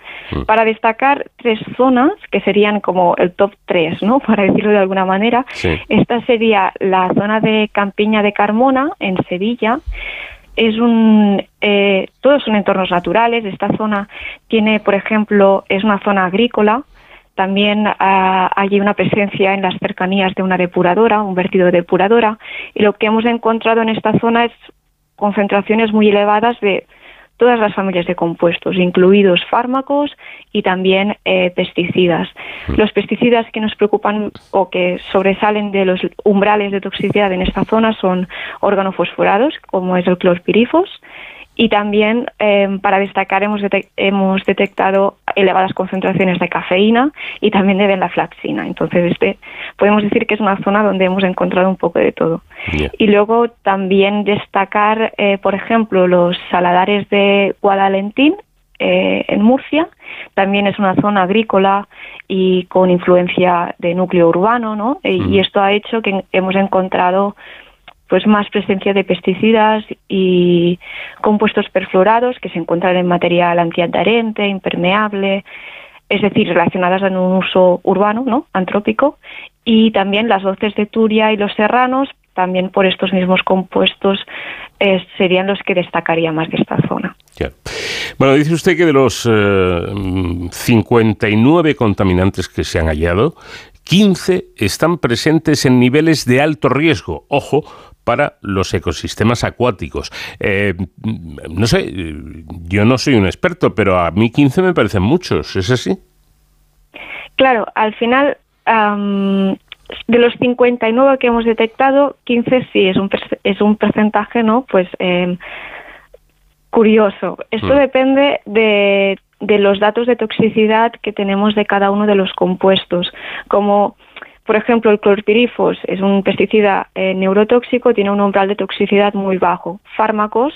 Speaker 18: Para destacar tres zonas que serían como el top tres, ¿no? Para decirlo de alguna manera, esta sería la zona de Campiña de Carmona en Sevilla. Es un, eh, todos son entornos naturales. Esta zona tiene, por ejemplo, es una zona agrícola. También ah, hay una presencia en las cercanías de una depuradora, un vertido de depuradora. Y lo que hemos encontrado en esta zona es concentraciones muy elevadas de todas las familias de compuestos, incluidos fármacos y también eh, pesticidas. Los pesticidas que nos preocupan o que sobresalen de los umbrales de toxicidad en esta zona son organofosforados, como es el clorpirifos, y también eh, para destacar hemos, detec- hemos detectado elevadas concentraciones de cafeína y también de venlafaxina. Entonces, este podemos decir que es una zona donde hemos encontrado un poco de todo. Y luego también destacar, eh, por ejemplo, los saladares de Guadalentín, eh, en Murcia. También es una zona agrícola y con influencia de núcleo urbano, ¿no? E, y esto ha hecho que hemos encontrado pues más presencia de pesticidas y compuestos perfluorados que se encuentran en material antiadherente, impermeable, es decir, relacionadas en un uso urbano, ¿no? antrópico, y también las hoces de Turia y los serranos, también por estos mismos compuestos, eh, serían los que destacaría más de esta zona.
Speaker 2: Bueno, dice usted que de los 59 eh, contaminantes que se han hallado, 15 están presentes en niveles de alto riesgo, ojo, para los ecosistemas acuáticos. Eh, no sé, yo no soy un experto, pero a mí 15 me parecen muchos, ¿es así?
Speaker 18: Claro, al final, de los 59 que hemos detectado, 15 sí es un, es un porcentaje, ¿no? Pues eh, curioso. Esto mm. depende de, de los datos de toxicidad que tenemos de cada uno de los compuestos. Como, por ejemplo, el clorpirifos es un pesticida eh, neurotóxico, tiene un umbral de toxicidad muy bajo. Fármacos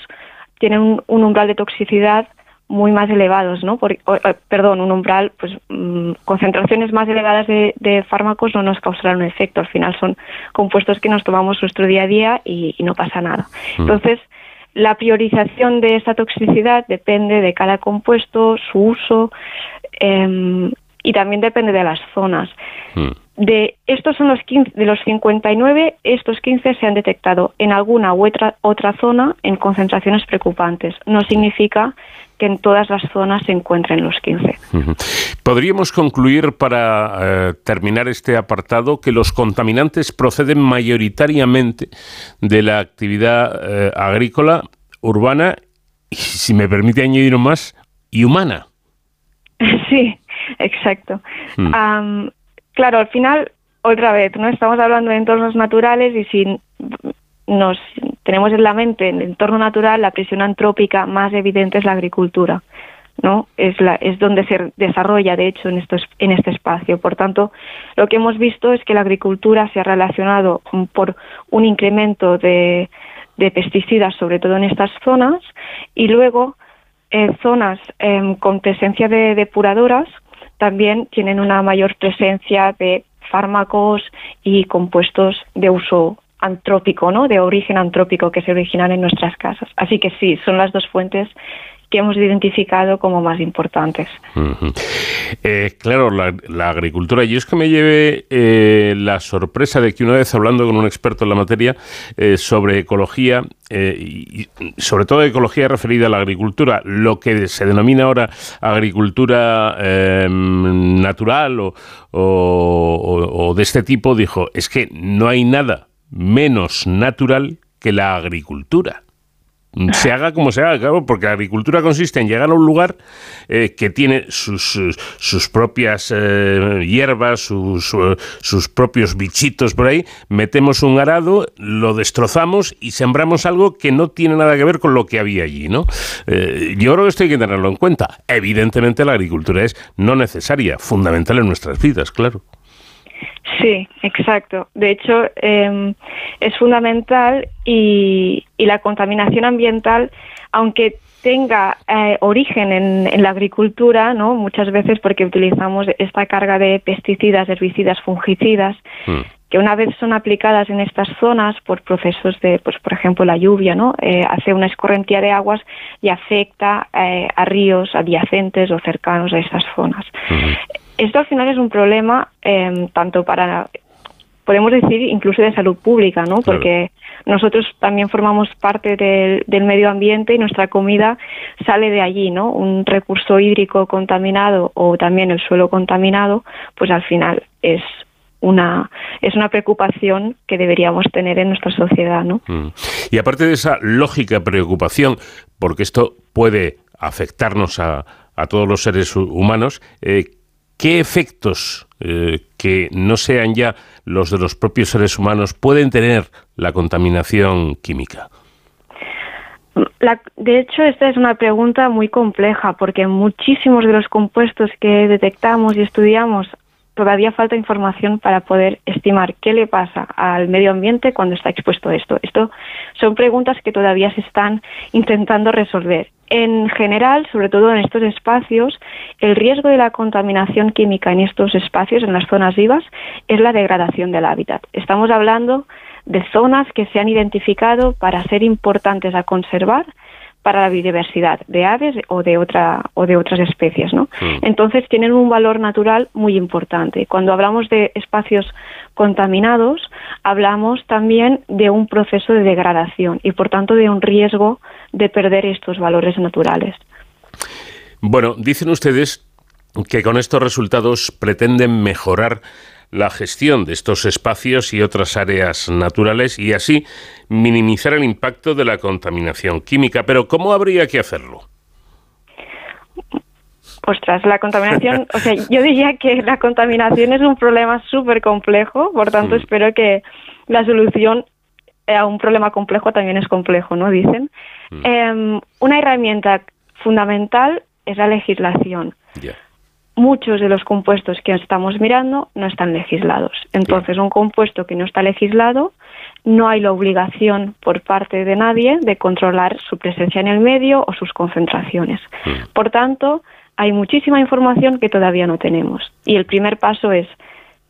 Speaker 18: tienen un, umbral de toxicidad muy más elevados, ¿no? Por, perdón, un umbral, pues mm, concentraciones más elevadas de, de, fármacos no nos causarán un efecto. Al final son compuestos que nos tomamos nuestro día a día y, no pasa nada. Mm. La priorización de esa toxicidad depende de cada compuesto, su uso em, y también depende de las zonas. Hmm. De estos son los 15, de los 59, estos 15 se han detectado en alguna u otra, otra zona en concentraciones preocupantes. No significa que en todas las zonas se encuentren los 15.
Speaker 2: Podríamos concluir para eh, terminar este apartado que los contaminantes proceden mayoritariamente de la actividad eh, agrícola, urbana y, si me permite añadir más, y humana.
Speaker 18: Sí, exacto. Hmm. Claro, al final, otra vez, no estamos hablando de entornos naturales y si nos tenemos en la mente en el entorno natural la presión antrópica más evidente es la agricultura. ¿no? Es, la, es donde se desarrolla, de hecho, en, estos, en este espacio. Por tanto, lo que hemos visto es que la agricultura se ha relacionado por un incremento de, pesticidas, sobre todo en estas zonas, y luego en zonas em, con presencia de depuradoras también tienen una mayor presencia de fármacos y compuestos de uso antrópico, ¿no? De origen antrópico que se originan en nuestras casas. Así que sí, son las dos fuentes que hemos identificado como más importantes.
Speaker 2: Eh, claro, la, agricultura. Yo es que me llevé eh, la sorpresa de que una vez hablando con un experto en la materia eh, sobre ecología, y sobre todo ecología referida a la agricultura, lo que se denomina ahora agricultura em, natural o de este tipo, dijo, es que no hay nada menos natural que la agricultura se haga como se haga, claro, porque la agricultura consiste en llegar a un lugar eh, que tiene sus, sus, propias eh, hierbas, sus, sus, propios bichitos por ahí, metemos un arado, lo destrozamos y sembramos algo que no tiene nada que ver con lo que había allí, ¿no? Eh, yo creo que esto hay que tenerlo en cuenta. Evidentemente la agricultura es no necesaria, fundamental en nuestras vidas, claro.
Speaker 18: Sí, exacto. De hecho, em, es fundamental y, la contaminación ambiental, aunque tenga eh, origen en, la agricultura, ¿no? Muchas veces porque utilizamos esta carga de pesticidas, herbicidas, fungicidas, mm. que una vez son aplicadas en estas zonas por procesos de, pues por ejemplo, la lluvia, ¿no? Eh, hace una escorrentía de aguas y afecta eh, a ríos adyacentes o cercanos a estas zonas. Mm esto al final es un problema em, tanto para, podemos decir, incluso de salud pública, ¿no? Porque nosotros también formamos parte del, medio ambiente y nuestra comida sale de allí, ¿no? Un recurso hídrico contaminado o también el suelo contaminado, pues al final es una es una preocupación que deberíamos tener en nuestra sociedad, ¿no? Mm.
Speaker 2: Y aparte de esa lógica preocupación, porque esto puede afectarnos a, a todos los seres humanos, eh, ¿Qué efectos eh, que no sean ya los de los propios seres humanos pueden tener la contaminación química?
Speaker 18: De hecho, esta es una pregunta muy compleja porque muchísimos de los compuestos que detectamos y estudiamos todavía falta información para poder estimar qué le pasa al medio ambiente cuando está expuesto a esto. Esto son preguntas que todavía se están intentando resolver. En general, sobre todo en estos espacios, el riesgo de la contaminación química en estos espacios, en las zonas vivas, es la degradación del hábitat. Estamos hablando de zonas que se han identificado para ser importantes a conservar para la biodiversidad de aves o de otra o de otras especies, ¿no? Entonces tienen un valor natural muy importante. Cuando hablamos de espacios contaminados, hablamos también de un proceso de degradación y por tanto de un riesgo de perder estos valores naturales.
Speaker 2: Bueno, dicen ustedes que con estos resultados pretenden mejorar la gestión de estos espacios y otras áreas naturales y así minimizar el impacto de la contaminación química. Pero ¿cómo habría que hacerlo?
Speaker 18: Ostras, la contaminación, o sea, yo diría que la contaminación es un problema súper complejo, por tanto espero que la solución a un problema complejo también es complejo, ¿no? Dicen. Em, una herramienta fundamental es la legislación. Muchos de los compuestos que estamos mirando no están legislados. Entonces, un compuesto que no está legislado, no hay la obligación por parte de nadie de controlar su presencia en el medio o sus concentraciones. Por tanto, hay muchísima información que todavía no tenemos. Y el primer paso es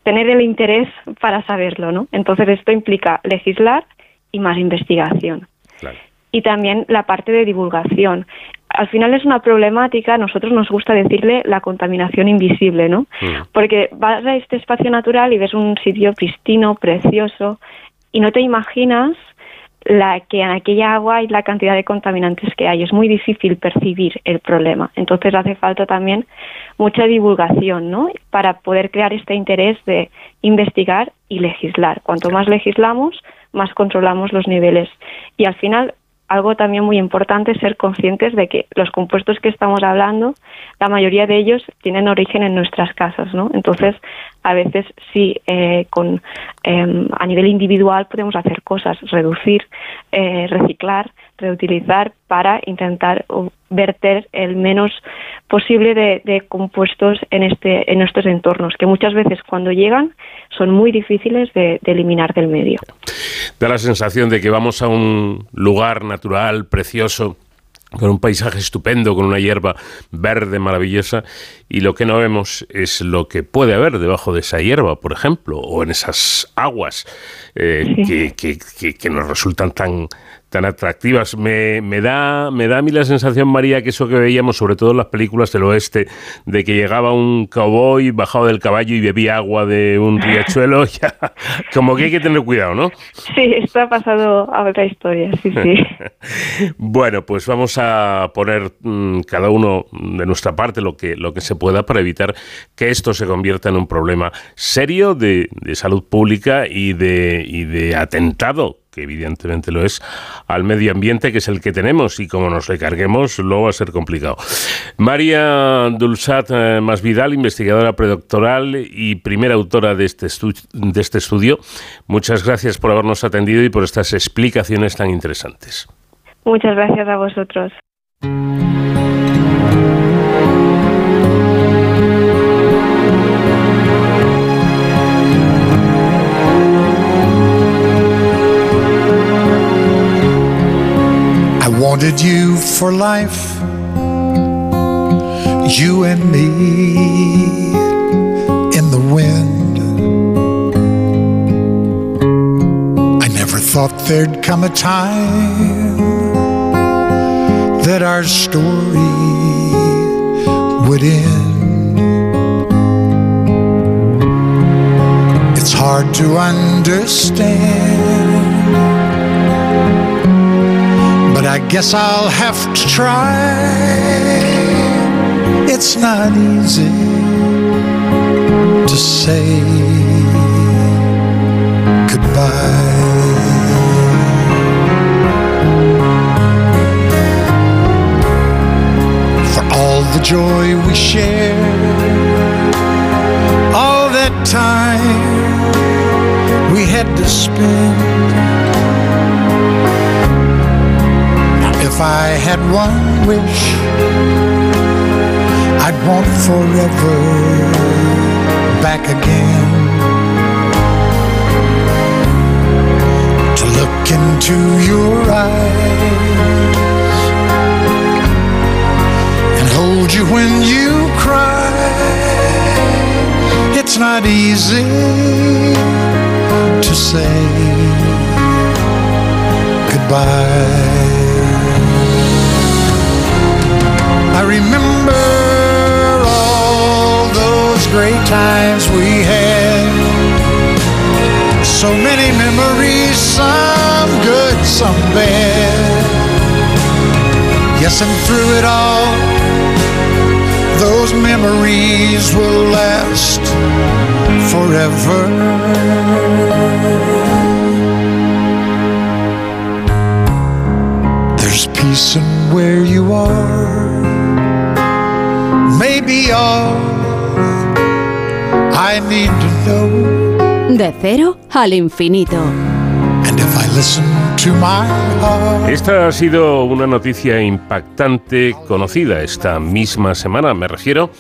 Speaker 18: tener el interés para saberlo, ¿no? Entonces, esto implica legislar y más investigación. Y también la parte de divulgación. Al final es una problemática, nosotros nos gusta decirle la contaminación invisible, ¿no? Porque vas a este espacio natural y ves un sitio pristino, precioso, y no te imaginas la que en aquella agua hay la cantidad de contaminantes que hay. Es muy difícil percibir el problema. Entonces hace falta también mucha divulgación, ¿no? Para poder crear este interés de investigar y legislar. Cuanto más legislamos, más controlamos los niveles. Y al final algo también muy importante es ser conscientes de que los compuestos que estamos hablando, la mayoría de ellos tienen origen en nuestras casas, ¿no? Entonces, a veces sí, eh, con, eh, a nivel individual podemos hacer cosas, reducir, eh, reciclar, reutilizar para intentar verter el menos posible de, de compuestos en este en estos entornos que muchas veces cuando llegan son muy difíciles de, de eliminar del medio.
Speaker 2: Da la sensación de que vamos a un lugar natural, precioso, con un paisaje estupendo, con una hierba verde maravillosa, y lo que no vemos es lo que puede haber debajo de esa hierba, por ejemplo, o en esas aguas eh, que, que- que- que nos resultan tan tan atractivas. Me, me da me da a mí la sensación, María, que eso que veíamos, sobre todo en las películas del oeste, de que llegaba un cowboy bajado del caballo y bebía agua de un riachuelo, ya, como que hay que tener cuidado, ¿no?
Speaker 18: Sí, esto ha pasado a otra historia, sí, sí.
Speaker 2: Bueno, pues vamos a poner mm, cada uno de nuestra parte lo que, lo que se pueda para evitar que esto se convierta en un problema serio de, de salud pública y de, y de atentado que evidentemente lo es, al medio ambiente, que es el que tenemos, y como nos le carguemos, luego va a ser complicado. María Dulzat eh, Masvidal, investigadora predoctoral y primera autora de este, de este estudio, muchas gracias por habernos atendido y por estas explicaciones tan interesantes.
Speaker 18: Muchas gracias a vosotros.
Speaker 17: Wanted you for life, you and me in the wind. I never thought there'd come a time that our story would end. It's hard to understand. I guess I'll have to try. It's not easy to say goodbye. For all the joy we shared, all that time we had to spend. If I had one wish, I'd want forever back again. To look into your eyes and hold you when you cry. It's not easy to say goodbye. I remember all those great times we had. So many memories, some good, some bad. Yes, and through it all, those memories will last forever. There's peace in where you are. Maybe all I need to know.
Speaker 1: De cero al infinito.
Speaker 17: And if I listen to my heart.
Speaker 2: Esta ha sido una noticia impactante conocida esta misma semana. Me refiero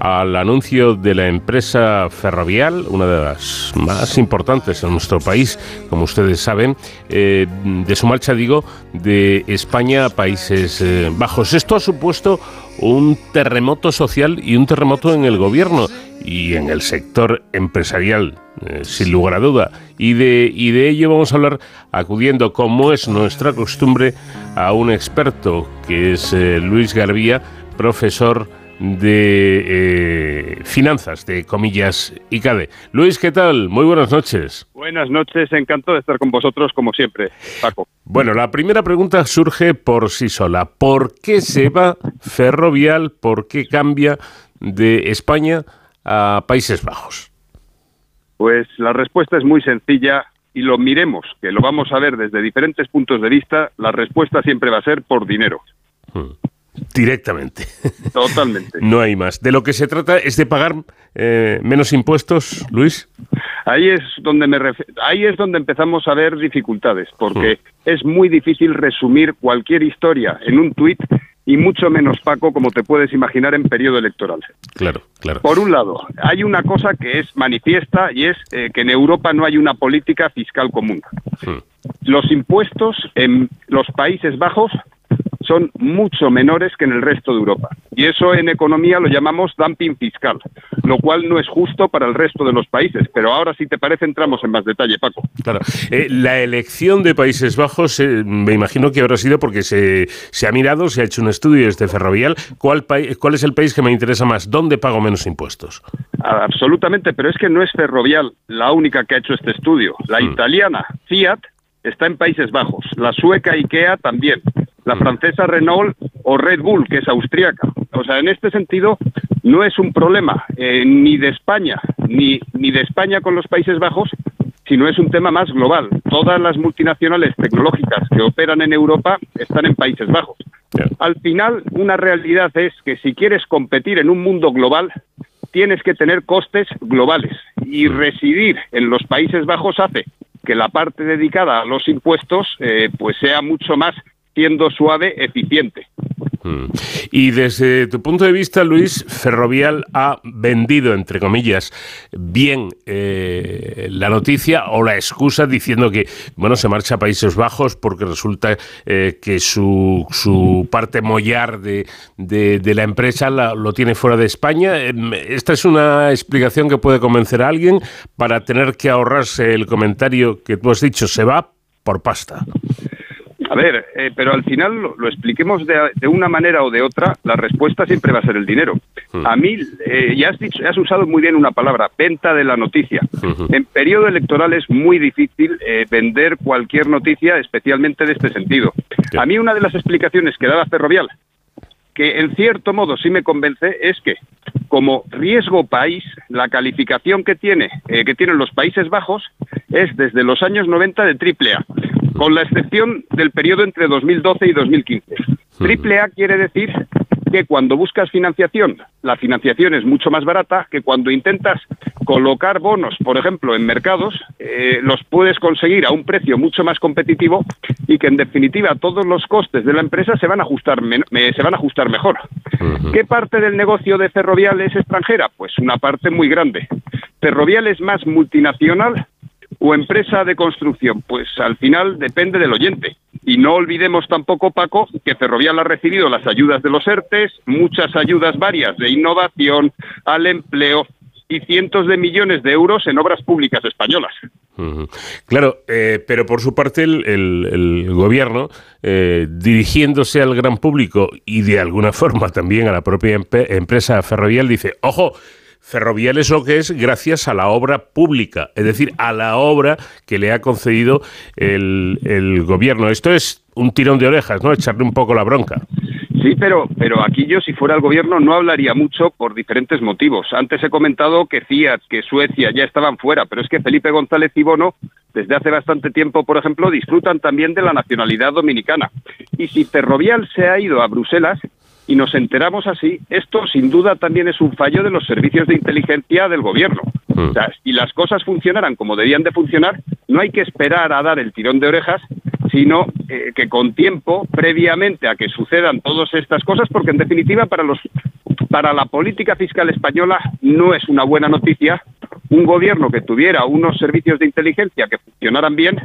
Speaker 2: al anuncio de la empresa Ferrovial, una de las más importantes en nuestro país, como ustedes saben, eh, de su marcha, digo, de España a Países eh, Bajos. Esto ha supuesto un terremoto social y un terremoto en el gobierno y en el sector empresarial, eh, sin lugar a duda. Y de, y de ello vamos a hablar acudiendo, como es nuestra costumbre, a un experto que es eh, Luis Garbía, profesor de eh, finanzas, de comillas ICADE. Luis, ¿qué tal? Muy buenas noches.
Speaker 19: Buenas noches, encantado de estar con vosotros como siempre, Paco.
Speaker 2: Bueno, la primera pregunta surge por sí sola. ¿Por qué se va Ferrovial? ¿Por qué cambia de España a Países Bajos?
Speaker 19: Pues la respuesta es muy sencilla y lo miremos, que lo vamos a ver desde diferentes puntos de vista, la respuesta siempre va a ser por dinero.
Speaker 2: Hmm. Directamente.
Speaker 19: Totalmente.
Speaker 2: no hay más. De lo que se trata es de pagar eh, menos impuestos, Luis.
Speaker 19: Ahí es donde me ref... ahí es donde empezamos a ver dificultades, porque es muy difícil resumir cualquier historia en un tuit y mucho menos Paco, como te puedes imaginar en periodo electoral.
Speaker 2: Claro, claro.
Speaker 19: Por un lado, hay una cosa que es manifiesta y es eh, que en Europa no hay una política fiscal común. Los impuestos en los Países Bajos son mucho menores que en el resto de Europa. Y eso en economía lo llamamos dumping fiscal, lo cual no es justo para el resto de los países. Pero ahora, si te parece, entramos en más detalle, Paco.
Speaker 2: Claro. Eh, la elección de Países Bajos, eh, me imagino que habrá sido porque se, se, ha mirado, se ha hecho un estudio desde Ferrovial. ¿Cuál, ¿Cuál es el país que me interesa más? ¿Dónde pago menos impuestos?
Speaker 19: Absolutamente, pero es que no es Ferrovial la única que ha hecho este estudio. La
Speaker 2: Hmm.
Speaker 19: italiana Fiat está en Países Bajos, la sueca IKEA también, la francesa Renault o Red Bull, que es austríaca. O sea, en este sentido, no es un problema eh, ni de España, ni, ni de España con los Países Bajos, sino es un tema más global. Todas las multinacionales tecnológicas que operan en Europa están en Países Bajos. Al final, una realidad es que si quieres competir en un mundo global, tienes que tener costes globales y residir en los Países Bajos hace que la parte dedicada a los impuestos eh, pues sea mucho más siendo suave eficiente.
Speaker 2: Mm. Y desde tu punto de vista, Luis, Ferrovial ha vendido, entre comillas, bien eh, la noticia o la excusa diciendo que, bueno, se marcha a Países Bajos porque resulta eh, que su, su, parte mollar de, de, la empresa la, lo tiene fuera de España. Esta es una explicación que puede convencer a alguien para tener que ahorrarse el comentario que tú has dicho, se va por pasta.
Speaker 19: A ver, eh, pero al final lo, lo expliquemos de, de, una manera o de otra, la respuesta siempre va a ser el dinero.
Speaker 2: Hmm.
Speaker 19: A mí, eh, ya has, dicho, has usado muy bien una palabra, venta de la noticia. En periodo electoral es muy difícil eh, vender cualquier noticia, especialmente de este sentido. A mí una de las explicaciones que daba Ferrovial, que en cierto modo sí me convence, es que como riesgo país, la calificación que tiene eh, que tienen los Países Bajos es desde los años 90 de triple A con la excepción del periodo entre 2012 y 2015. Triple A quiere decir que cuando buscas financiación, la financiación es mucho más barata que cuando intentas colocar bonos, por ejemplo, en mercados, eh, los puedes conseguir a un precio mucho más competitivo y que en definitiva todos los costes de la empresa se van a ajustar, se van a ajustar mejor. ¿Qué parte del negocio de Ferrovial es extranjera? Pues una parte muy grande. Ferrovial es más multinacional o empresa de construcción? Pues al final depende del oyente. Y no olvidemos tampoco, Paco, que Ferrovial ha recibido las ayudas de los ERTES, muchas ayudas varias de innovación, al empleo y cientos de millones de euros en obras públicas españolas.
Speaker 2: Claro, eh, pero por su parte el, gobierno, eh, dirigiéndose al gran público y de alguna forma también a la propia empresa ferrovial, dice, ojo, Ferrovial es lo que es gracias a la obra pública, es decir, a la obra que le ha concedido el, gobierno. Esto es un tirón de orejas, ¿no? Echarle un poco la bronca.
Speaker 19: Sí, pero, pero aquí yo, si fuera el gobierno, no hablaría mucho por diferentes motivos. Antes he comentado que Fiat, que Suecia ya estaban fuera, pero es que Felipe González y Bono, desde hace bastante tiempo, por ejemplo, disfrutan también de la nacionalidad dominicana. Y si Ferrovial se ha ido a Bruselas, y nos enteramos así, esto sin duda también es un fallo de los servicios de inteligencia del gobierno. Mm. O sea, si las cosas funcionaran como debían de funcionar, no hay que esperar a dar el tirón de orejas, sino eh, que con tiempo, previamente a que sucedan todas estas cosas, porque en definitiva para los para la política fiscal española no es una buena noticia un gobierno que tuviera unos servicios de inteligencia que funcionaran bien,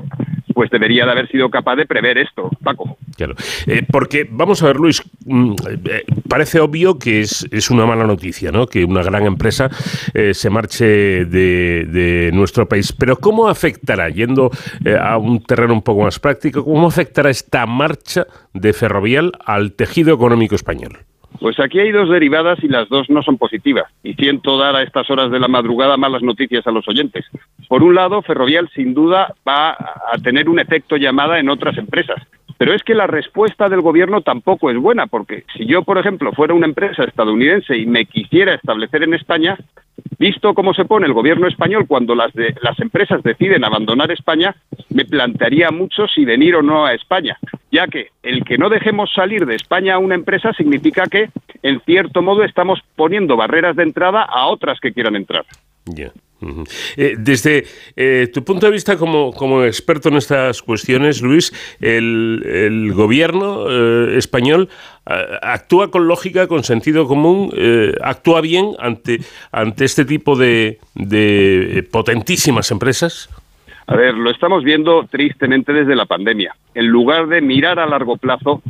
Speaker 19: pues debería de haber sido capaz de prever esto, Paco.
Speaker 2: Claro, eh, porque vamos a ver, Luis, mm, eh, parece obvio que es, es, una mala noticia, ¿no? Que una gran empresa eh, se marche de, de, nuestro país. Pero ¿cómo afectará, yendo a un terreno un poco más práctico, cómo afectará esta marcha de Ferrovial al tejido económico español?
Speaker 19: Pues aquí hay dos derivadas y las dos no son positivas. Y siento dar a estas horas de la madrugada malas noticias a los oyentes. Por un lado, Ferrovial sin duda va a tener un efecto llamada en otras empresas. Pero es que la respuesta del gobierno tampoco es buena, porque si yo, por ejemplo, fuera una empresa estadounidense y me quisiera establecer en España, visto cómo se pone el gobierno español cuando las, de, las empresas deciden abandonar España, me plantearía mucho si venir o no a España, ya que el que no dejemos salir de España a una empresa significa que, en cierto modo, estamos poniendo barreras de entrada a otras que quieran entrar.
Speaker 2: Eh, desde eh, tu punto de vista como, como, experto en estas cuestiones, Luis, el, gobierno eh, español actúa con lógica, con sentido común, actúa bien ante, ante este tipo de, de potentísimas empresas.
Speaker 19: A ver, lo estamos viendo tristemente desde la pandemia. En lugar de mirar a largo plazo,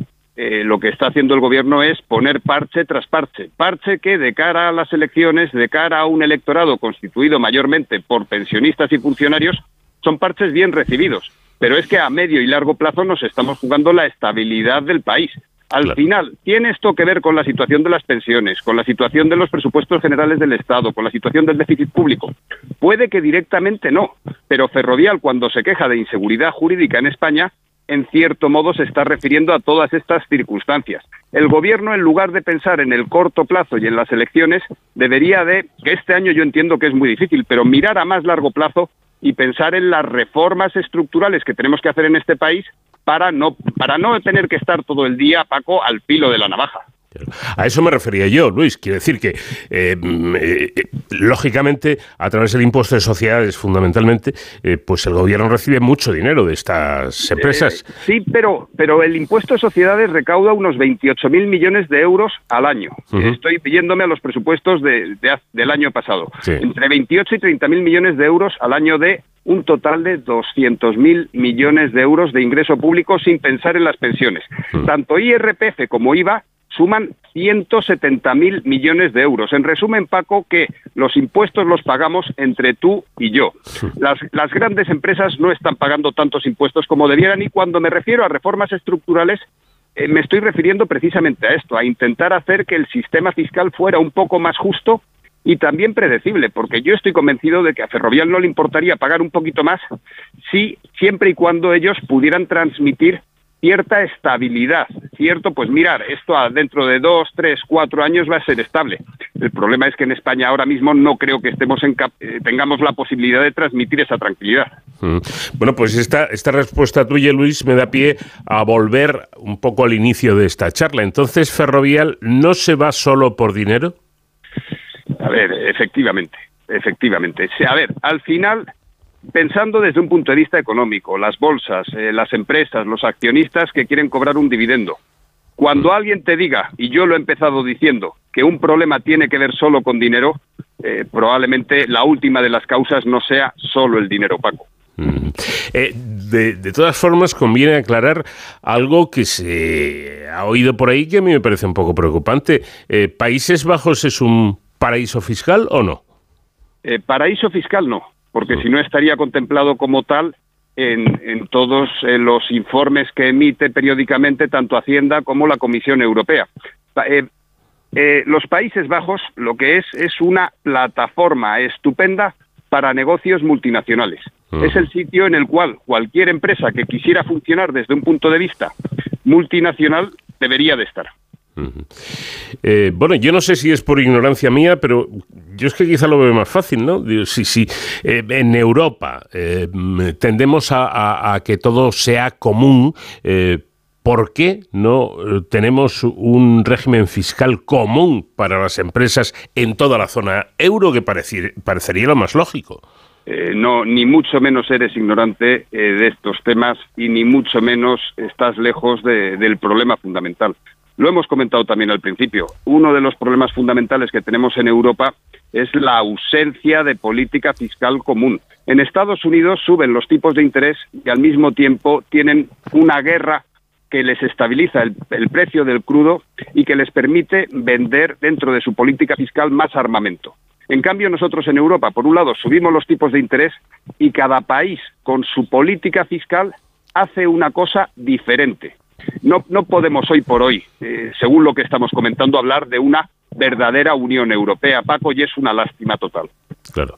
Speaker 19: eh, lo que está haciendo el gobierno es poner parche tras parche. Parche que de cara a las elecciones, de cara a un electorado constituido mayormente por pensionistas y funcionarios, son parches bien recibidos. Pero es que a medio y largo plazo nos estamos jugando la estabilidad del país. Al final, ¿tiene esto que ver con la situación de las pensiones, con la situación de los presupuestos generales del Estado, con la situación del déficit público? Puede que directamente no, pero Ferrovial, cuando se queja de inseguridad jurídica en España, en cierto modo se está refiriendo a todas estas circunstancias. El gobierno, en lugar de pensar en el corto plazo y en las elecciones, debería de, que este año yo entiendo que es muy difícil, pero mirar a más largo plazo y pensar en las reformas estructurales que tenemos que hacer en este país para no, para no tener que estar todo el día, Paco, al filo de la navaja.
Speaker 2: A eso me refería yo, Luis. Quiero decir que, eh, mm, eh, lógicamente, a través del impuesto de sociedades, fundamentalmente, eh, pues el gobierno recibe mucho dinero de estas empresas.
Speaker 19: sí, pero, pero el impuesto de sociedades recauda unos 28.000 millones de euros al año. Estoy pidiéndome a los presupuestos de, del año pasado. Entre 28 y 30.000 millones de euros al año de un total de 200.000 millones de euros de ingreso público sin pensar en las pensiones. Tanto IRPF como IVA suman 170.000 millones de euros. En resumen, Paco, que los impuestos los pagamos entre tú y yo. Las, las grandes empresas no están pagando tantos impuestos como debieran y cuando me refiero a reformas estructurales, eh, me estoy refiriendo precisamente a esto, a intentar hacer que el sistema fiscal fuera un poco más justo y también predecible, porque yo estoy convencido de que a Ferrovial no le importaría pagar un poquito más si siempre y cuando ellos pudieran transmitir cierta estabilidad, ¿cierto? Pues mirar, esto dentro de dos, tres, cuatro años va a ser estable. El problema es que en España ahora mismo no creo que estemos en eh, tengamos la posibilidad de transmitir esa tranquilidad.
Speaker 2: Mm. Bueno, pues esta, esta respuesta tuya, Luis, me da pie a volver un poco al inicio de esta charla. Entonces, Ferrovial no se va solo por dinero.
Speaker 19: A ver, efectivamente, efectivamente. A ver, al final, pensando desde un punto de vista económico, las bolsas, eh, las empresas, los accionistas que quieren cobrar un dividendo. Cuando alguien te diga, y yo lo he empezado diciendo, que un problema tiene que ver solo con dinero, eh, probablemente la última de las causas no sea solo el dinero, Paco.
Speaker 2: Eh, de, todas formas, conviene aclarar algo que se ha oído por ahí que a mí me parece un poco preocupante. ¿Países Bajos es un paraíso fiscal o no?
Speaker 19: paraíso fiscal no porque si no estaría contemplado como tal en, todos eh, los informes que emite periódicamente tanto Hacienda como la Comisión Europea. Eh, eh, los Países Bajos lo que es es una plataforma estupenda para negocios multinacionales. Es el sitio en el cual cualquier empresa que quisiera funcionar desde un punto de vista multinacional debería de estar.
Speaker 2: Eh, bueno, yo no sé si es por ignorancia mía, pero yo es que quizá lo veo más fácil, ¿no? Si, si eh, en Europa eh, tendemos a, que todo sea común, ¿por qué no tenemos un régimen fiscal común para las empresas en toda la zona euro que parecería lo más lógico?
Speaker 19: no, ni mucho menos eres ignorante de estos temas y ni mucho menos estás lejos del problema fundamental. Lo hemos comentado también al principio. Uno de los problemas fundamentales que tenemos en Europa es la ausencia de política fiscal común. En Estados Unidos suben los tipos de interés y al mismo tiempo tienen una guerra que les estabiliza el, precio del crudo y que les permite vender dentro de su política fiscal más armamento. En cambio, nosotros en Europa, por un lado, subimos los tipos de interés y cada país, con su política fiscal, hace una cosa diferente. No, no podemos hoy por hoy, eh, según lo que estamos comentando, hablar de una verdadera Unión Europea, Paco, y es una lástima total.
Speaker 2: Claro.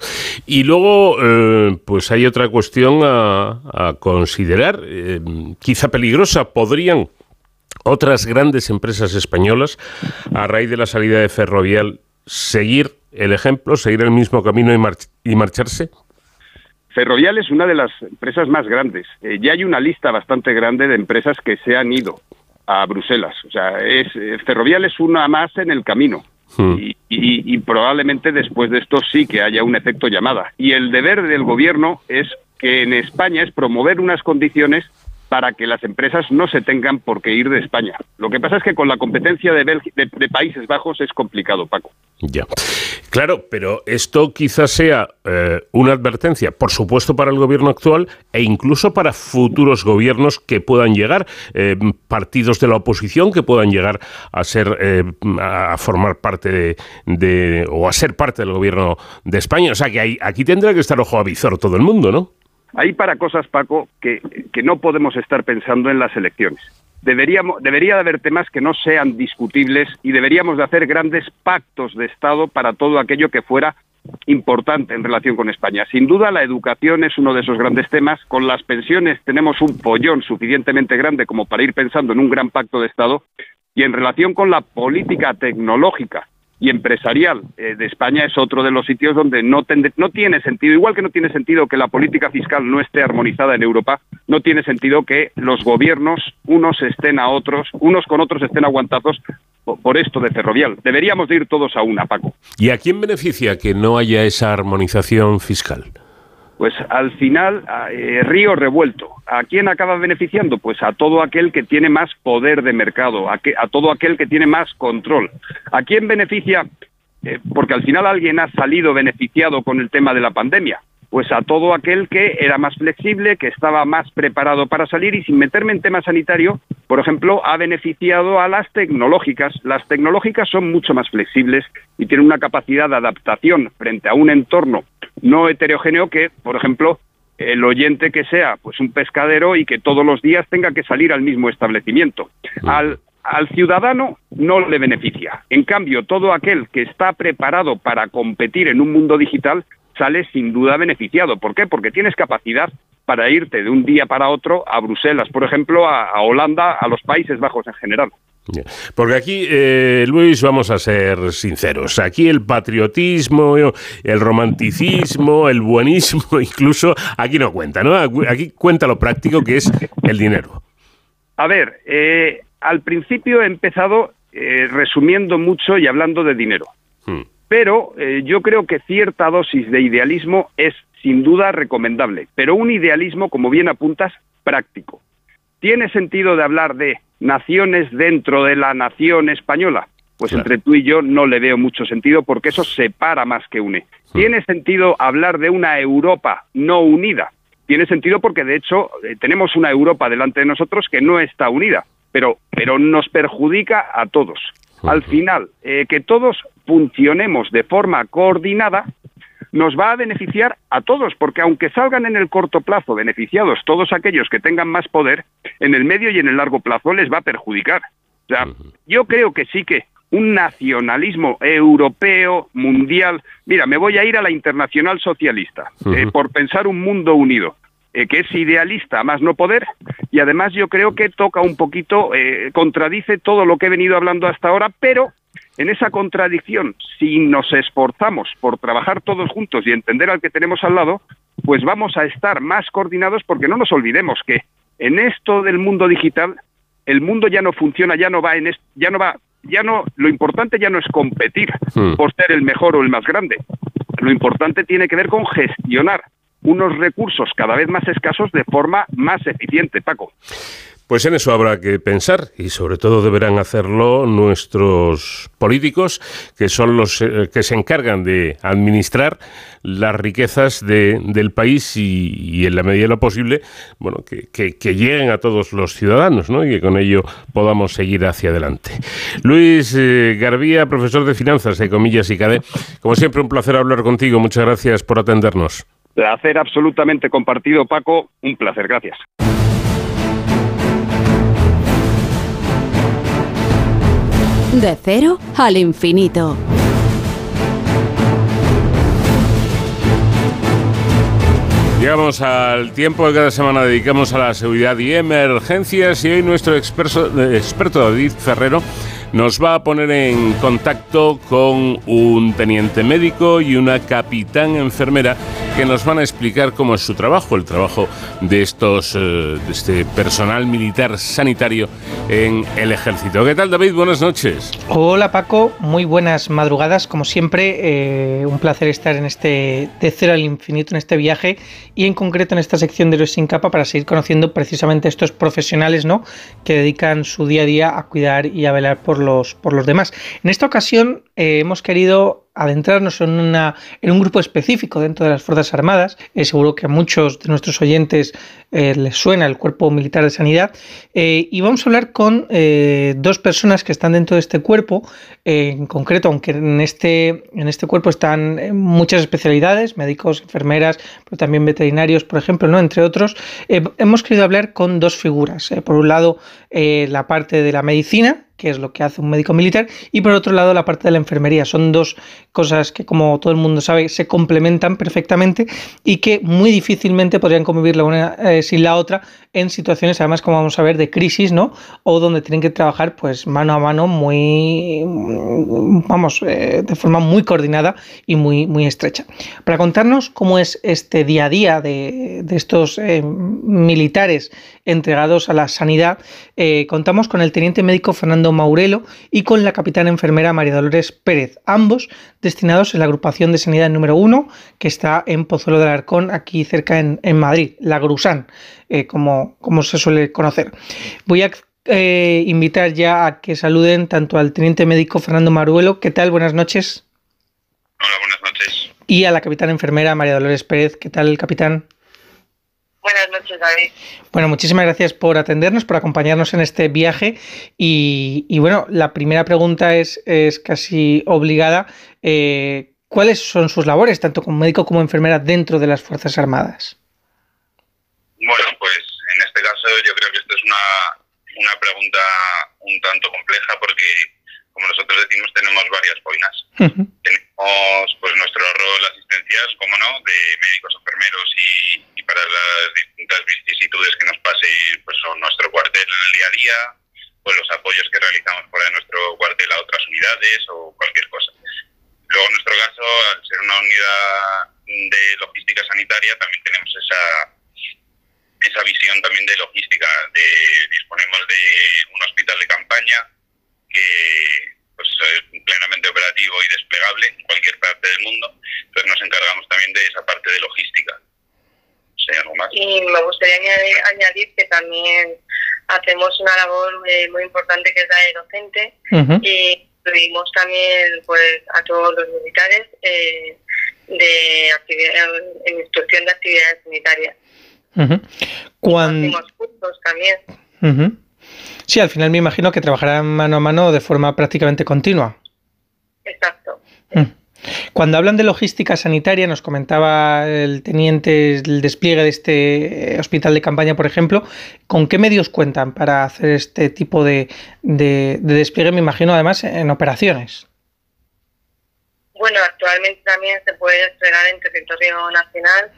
Speaker 2: Y luego, eh, pues hay otra cuestión a, considerar, eh, quizá peligrosa. ¿Podrían otras grandes empresas españolas, a raíz de la salida de Ferrovial, seguir el ejemplo, seguir el mismo camino y marcharse?
Speaker 19: Ferrovial es una de las empresas más grandes. Eh, ya hay una lista bastante grande de empresas que se han ido a Bruselas. O sea, es, eh, Ferrovial es una más en el camino. Hmm. Y, probablemente después de esto sí que haya un efecto llamada. Y el deber del gobierno es que en España es promover unas condiciones para que las empresas no se tengan por qué ir de España. Lo que pasa es que con la competencia de, de Países Bajos es complicado, Paco.
Speaker 2: Ya. Claro, pero esto quizás sea eh, una advertencia, por supuesto, para el gobierno actual e incluso para futuros gobiernos que puedan llegar, eh, partidos de la oposición que puedan llegar a ser, eh, a formar parte de, o a ser parte del gobierno de España. O sea que aquí tendrá que estar ojo a visor todo el mundo, ¿no?
Speaker 19: Hay para cosas, Paco, que, que no podemos estar pensando en las elecciones deberíamos, debería de haber temas que no sean discutibles y deberíamos de hacer grandes pactos de Estado para todo aquello que fuera importante en relación con España. Sin duda, la educación es uno de esos grandes temas. Con las pensiones tenemos un pollón suficientemente grande como para ir pensando en un gran pacto de Estado. Y en relación con la política tecnológica, y empresarial eh, de España es otro de los sitios donde no, tiene sentido, igual que no tiene sentido que la política fiscal no esté armonizada en Europa, no tiene sentido que los gobiernos, unos estén a otros, unos con otros estén aguantados por esto de ferrovial. Deberíamos de ir todos a una, Paco.
Speaker 2: ¿Y a quién beneficia que no haya esa armonización fiscal?
Speaker 19: Pues al final eh, río revuelto. ¿A quién acaba beneficiando? Pues a todo aquel que tiene más poder de mercado, a, que, a todo aquel que tiene más control. ¿A quién beneficia? Eh, porque al final alguien ha salido beneficiado con el tema de la pandemia. Pues a todo aquel que era más flexible, que estaba más preparado para salir y sin meterme en tema sanitario, por ejemplo, ha beneficiado a las tecnológicas. Las tecnológicas son mucho más flexibles y tienen una capacidad de adaptación frente a un entorno no heterogéneo que, por ejemplo, el oyente que sea pues un pescadero y que todos los días tenga que salir al mismo establecimiento. Al, al ciudadano no le beneficia. En cambio, todo aquel que está preparado para competir en un mundo digital sale sin duda beneficiado. ¿Por qué? Porque tienes capacidad para irte de un día para otro a Bruselas, por ejemplo, a, a Holanda, a los Países Bajos en general.
Speaker 2: Porque aquí, eh, Luis, vamos a ser sinceros. Aquí el patriotismo, el romanticismo, el buenismo, incluso, aquí no cuenta, ¿no? Aquí cuenta lo práctico que es el dinero.
Speaker 19: A ver, eh, al principio he empezado eh, resumiendo mucho y hablando de dinero.
Speaker 2: Hmm.
Speaker 19: Pero eh, yo creo que cierta dosis de idealismo es sin duda recomendable, pero un idealismo, como bien apuntas, práctico. ¿Tiene sentido de hablar de naciones dentro de la nación española? Pues
Speaker 2: Claro.
Speaker 19: entre tú y yo no le veo mucho sentido porque eso separa más que une. ¿Tiene sentido hablar de una Europa no unida? Tiene sentido porque de hecho eh, tenemos una Europa delante de nosotros que no está unida, pero, pero nos perjudica a todos. Al final, eh, que todos funcionemos de forma coordinada nos va a beneficiar a todos, porque aunque salgan en el corto plazo beneficiados todos aquellos que tengan más poder, en el medio y en el largo plazo les va a perjudicar. O sea, yo creo que sí que un nacionalismo europeo, mundial. Mira, me voy a ir a la internacional socialista, eh, por pensar un mundo unido, eh, que es idealista más no poder, y además yo creo que toca un poquito, eh, contradice todo lo que he venido hablando hasta ahora, pero en esa contradicción, si nos esforzamos por trabajar todos juntos y entender al que tenemos al lado, pues vamos a estar más coordinados porque no nos olvidemos que en esto del mundo digital el mundo ya no funciona, ya no va en ya no va, ya no lo importante ya no es competir
Speaker 2: Hmm.
Speaker 19: por ser el mejor o el más grande. Lo importante tiene que ver con gestionar unos recursos cada vez más escasos de forma más eficiente, Paco.
Speaker 2: Pues en eso habrá que pensar y sobre todo deberán hacerlo nuestros políticos, que son los eh, que se encargan de administrar las riquezas de- del país y, en la medida de lo posible, bueno, que lleguen a todos los ciudadanos, ¿no? Y que con ello podamos seguir hacia adelante. Luis eh, Garbía, profesor de finanzas de Comillas y CADE, como siempre un placer hablar contigo. Muchas gracias por atendernos.
Speaker 19: Placer absolutamente compartido, Paco. Un placer, gracias.
Speaker 1: De cero al infinito.
Speaker 2: Llegamos al tiempo que cada semana dedicamos a la seguridad y emergencias y hoy nuestro experto, eh, experto David Ferrero nos va a poner en contacto con un teniente médico y una capitán enfermera que nos van a explicar cómo es su trabajo, el trabajo de estos eh, de este personal militar sanitario en el ejército. ¿Qué tal David? Buenas noches.
Speaker 20: Hola Paco, muy buenas madrugadas, como siempre, eh, un placer estar en este de cero al infinito, en este viaje y en concreto en esta sección de Héroes sin capa para seguir conociendo precisamente estos profesionales ¿no? que dedican su día a día a cuidar y a velar por los, por los demás. En esta ocasión eh, hemos querido adentrarnos en, un grupo específico dentro de las Fuerzas Armadas. Eh, seguro que a muchos de nuestros oyentes eh, les suena el Cuerpo Militar de Sanidad. Eh, y vamos a hablar con dos personas que están dentro de este cuerpo. En concreto, aunque en este, en este cuerpo están muchas especialidades, médicos, enfermeras, pero también veterinarios, por ejemplo, ¿no? entre otros, hemos querido hablar con dos figuras. Por un lado, la parte de la medicina, que es lo que hace un médico militar, y por otro lado la parte de la enfermería. Son dos cosas que, como todo el mundo sabe, se complementan perfectamente y que muy difícilmente podrían convivir la una eh, sin la otra en situaciones, además, como vamos a ver, de crisis, ¿no? O donde tienen que trabajar, pues, mano a mano, muy, vamos, eh, de forma muy coordinada y muy, muy estrecha. Para contarnos cómo es este día a día de, de estos eh, militares entregados a la sanidad, contamos con el teniente médico Fernando Maurelo y con la capitana enfermera María Dolores Pérez, ambos destinados en la agrupación de sanidad número uno que está en Pozuelo del Arcón, aquí cerca en, en Madrid, la GRUSAN, eh, como, como se suele conocer. Voy a eh, invitar ya a que saluden tanto al teniente médico Fernando Maruelo, ¿qué tal? Buenas noches.
Speaker 21: Hola, buenas noches.
Speaker 20: Y a la capitana enfermera María Dolores Pérez, ¿qué tal, capitán?
Speaker 21: Buenas noches, David.
Speaker 20: Bueno, muchísimas gracias por atendernos, por acompañarnos en este viaje. Y, y bueno, la primera pregunta es, es casi obligada. Eh, ¿Cuáles son sus labores, tanto como médico como enfermera, dentro de las Fuerzas Armadas?
Speaker 21: Bueno, pues en este caso yo creo que esto es una, una pregunta un tanto compleja porque, como nosotros decimos, tenemos varias boinas. Tenemos pues nuestro rol asistencial, como no, de médicos, enfermeros y, y para son nuestro cuartel en el día a día, pues los apoyos que realizamos fuera de nuestro cuartel a otras unidades o cualquier cosa. Luego, en nuestro caso, al ser una unidad de logística sanitaria, también tenemos esa esa visión también de logística. De, disponemos de un hospital de campaña que pues, es plenamente operativo y desplegable en cualquier parte del mundo. Entonces nos encargamos también de esa parte de logística.
Speaker 22: Y me gustaría añadir, añadir que también hacemos una labor eh, muy importante que es la de docente y incluimos también pues a todos los militares eh, de actividad, en instrucción de actividades sanitarias.
Speaker 20: Cuando...
Speaker 22: cursos también.
Speaker 20: Sí, al final me imagino que trabajarán mano a mano de forma prácticamente continua.
Speaker 22: Exacto.
Speaker 20: Cuando hablan de logística sanitaria, nos comentaba el teniente el despliegue de este hospital de campaña, por ejemplo, ¿con qué medios cuentan para hacer este tipo de, de, despliegue? Me imagino además en operaciones.
Speaker 22: Bueno, actualmente también se puede desplegar en territorio nacional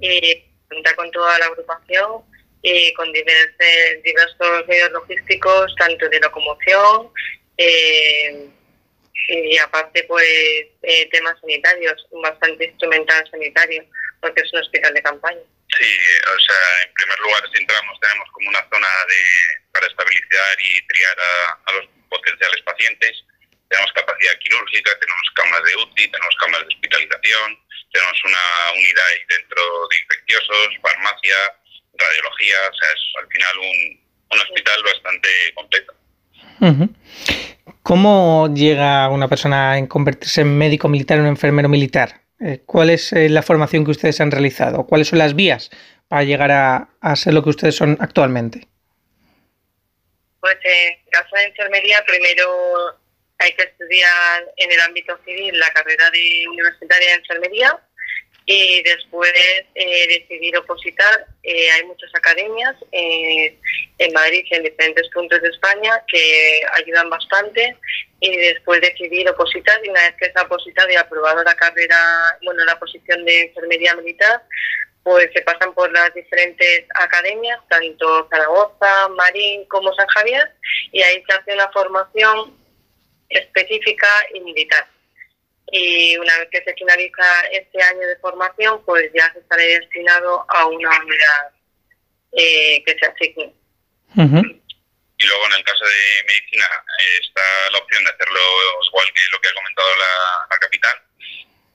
Speaker 22: y cuenta con toda la agrupación y con diversos, diversos medios logísticos, tanto de locomoción eh, y aparte pues eh, temas sanitarios, bastante instrumental sanitario, porque es un hospital de campaña.
Speaker 21: Sí, o sea, en primer lugar, si entramos, tenemos como una zona de, para estabilizar y triar a, los potenciales pacientes. Tenemos capacidad quirúrgica, tenemos camas de UTI, tenemos camas de hospitalización, tenemos una unidad ahí dentro de infecciosos, farmacia, radiología, o sea, es al final un, un hospital bastante completo.
Speaker 20: ¿Cómo llega una persona a convertirse en médico militar o en enfermero militar? Eh, ¿Cuál es eh, la formación que ustedes han realizado? ¿Cuáles son las vías para llegar a, a ser lo que ustedes son actualmente?
Speaker 22: Pues en caso de enfermería, primero hay que estudiar en el ámbito civil la carrera de universitaria de enfermería y después eh, decidir opositar. Eh, hay muchas academias eh, en Madrid y en diferentes puntos de España que ayudan bastante y después decidir opositar y una vez que se ha opositado y aprobado la carrera, bueno, la posición de enfermería militar, pues se pasan por las diferentes academias, tanto Zaragoza, Marín como San Javier, y ahí se hace una formación específica y militar. Y una vez que se finaliza este año de formación, pues ya se estará destinado a una unidad eh, que se asigne.
Speaker 21: Y luego en el caso de medicina está la opción de hacerlo igual que lo que ha comentado la, la capitán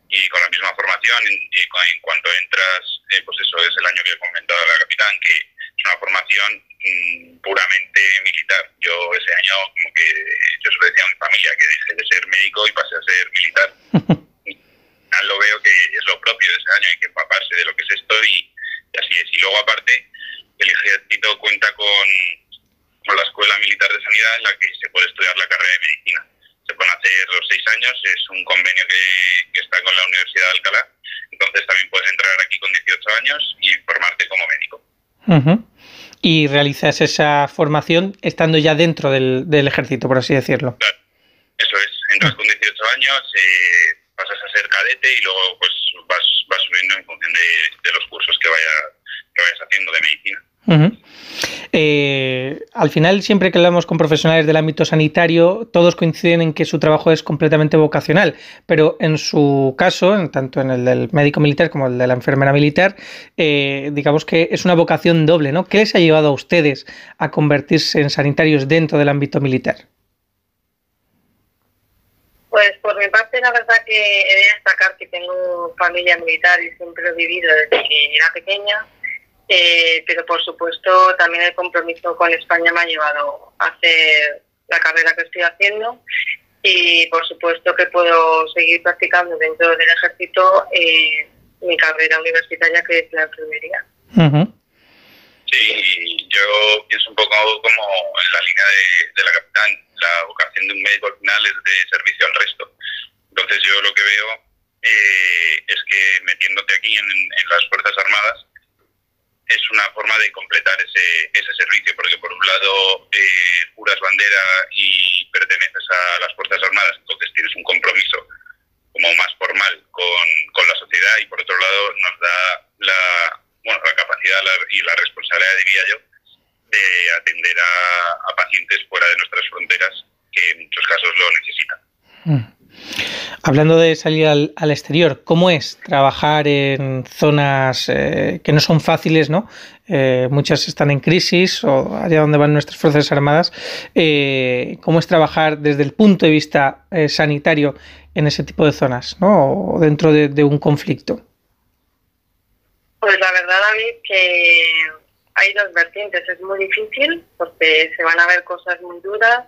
Speaker 21: y con la misma formación. En, en cuanto entras, eh, pues eso es el año que ha comentado la capitán, que es una formación Mm, puramente militar. Yo ese año como que yo solo decía a mi familia que dejé de ser médico y pasé a ser militar. lo veo que es lo propio de ese año, hay que empaparse de lo que es esto y, así es. Y luego aparte, el ejército cuenta con, con la Escuela Militar de Sanidad en la que se puede estudiar la carrera de medicina. Se pueden hacer los seis años, es un convenio que, que está con la Universidad de Alcalá. Entonces también puedes entrar aquí con 18 años y formarte como médico
Speaker 20: y realizas esa formación estando ya dentro del, del ejército, por así decirlo.
Speaker 21: Claro. Eso es, entras con 18 años, eh, pasas a ser cadete y luego pues vas, vas subiendo en función de, de los cursos que, vaya, que vayas haciendo de medicina.
Speaker 20: Eh, al final, siempre que hablamos con profesionales del ámbito sanitario, todos coinciden en que su trabajo es completamente vocacional, pero en su caso, tanto en el del médico militar como el de la enfermera militar, eh, digamos que es una vocación doble, ¿no? ¿Qué les ha llevado a ustedes a convertirse en sanitarios dentro del ámbito militar?
Speaker 22: Pues por mi parte, la verdad que he de destacar que tengo familia militar y siempre he vivido desde que era pequeña eh, pero por supuesto también el compromiso con España me ha llevado a hacer la carrera que estoy haciendo y por supuesto que puedo seguir practicando dentro del ejército eh, mi carrera universitaria que es la enfermería.
Speaker 21: Sí, yo pienso un poco como en la línea de, la capitán, la vocación de un médico al final es de servicio al resto. Entonces yo lo que veo eh, es que metiéndote aquí en las Fuerzas Armadas, es una forma de completar ese, ese servicio, porque por un lado eh, juras bandera y perteneces a las Fuerzas Armadas, entonces tienes un compromiso como más formal con, con la sociedad y por otro lado nos da la, bueno, la capacidad y la responsabilidad, diría yo, de atender a, pacientes fuera de nuestras fronteras que en muchos casos lo necesitan.
Speaker 20: Mm. Hablando de salir al, exterior, ¿cómo es trabajar en zonas eh, que no son fáciles, ¿no? Eh, muchas están en crisis o allá donde van nuestras Fuerzas Armadas. Eh, ¿Cómo es trabajar desde el punto de vista sanitario en ese tipo de zonas, ¿no? O dentro de, de un conflicto.
Speaker 22: Pues la verdad, David, que hay dos vertientes. Es muy difícil porque se van a ver cosas muy duras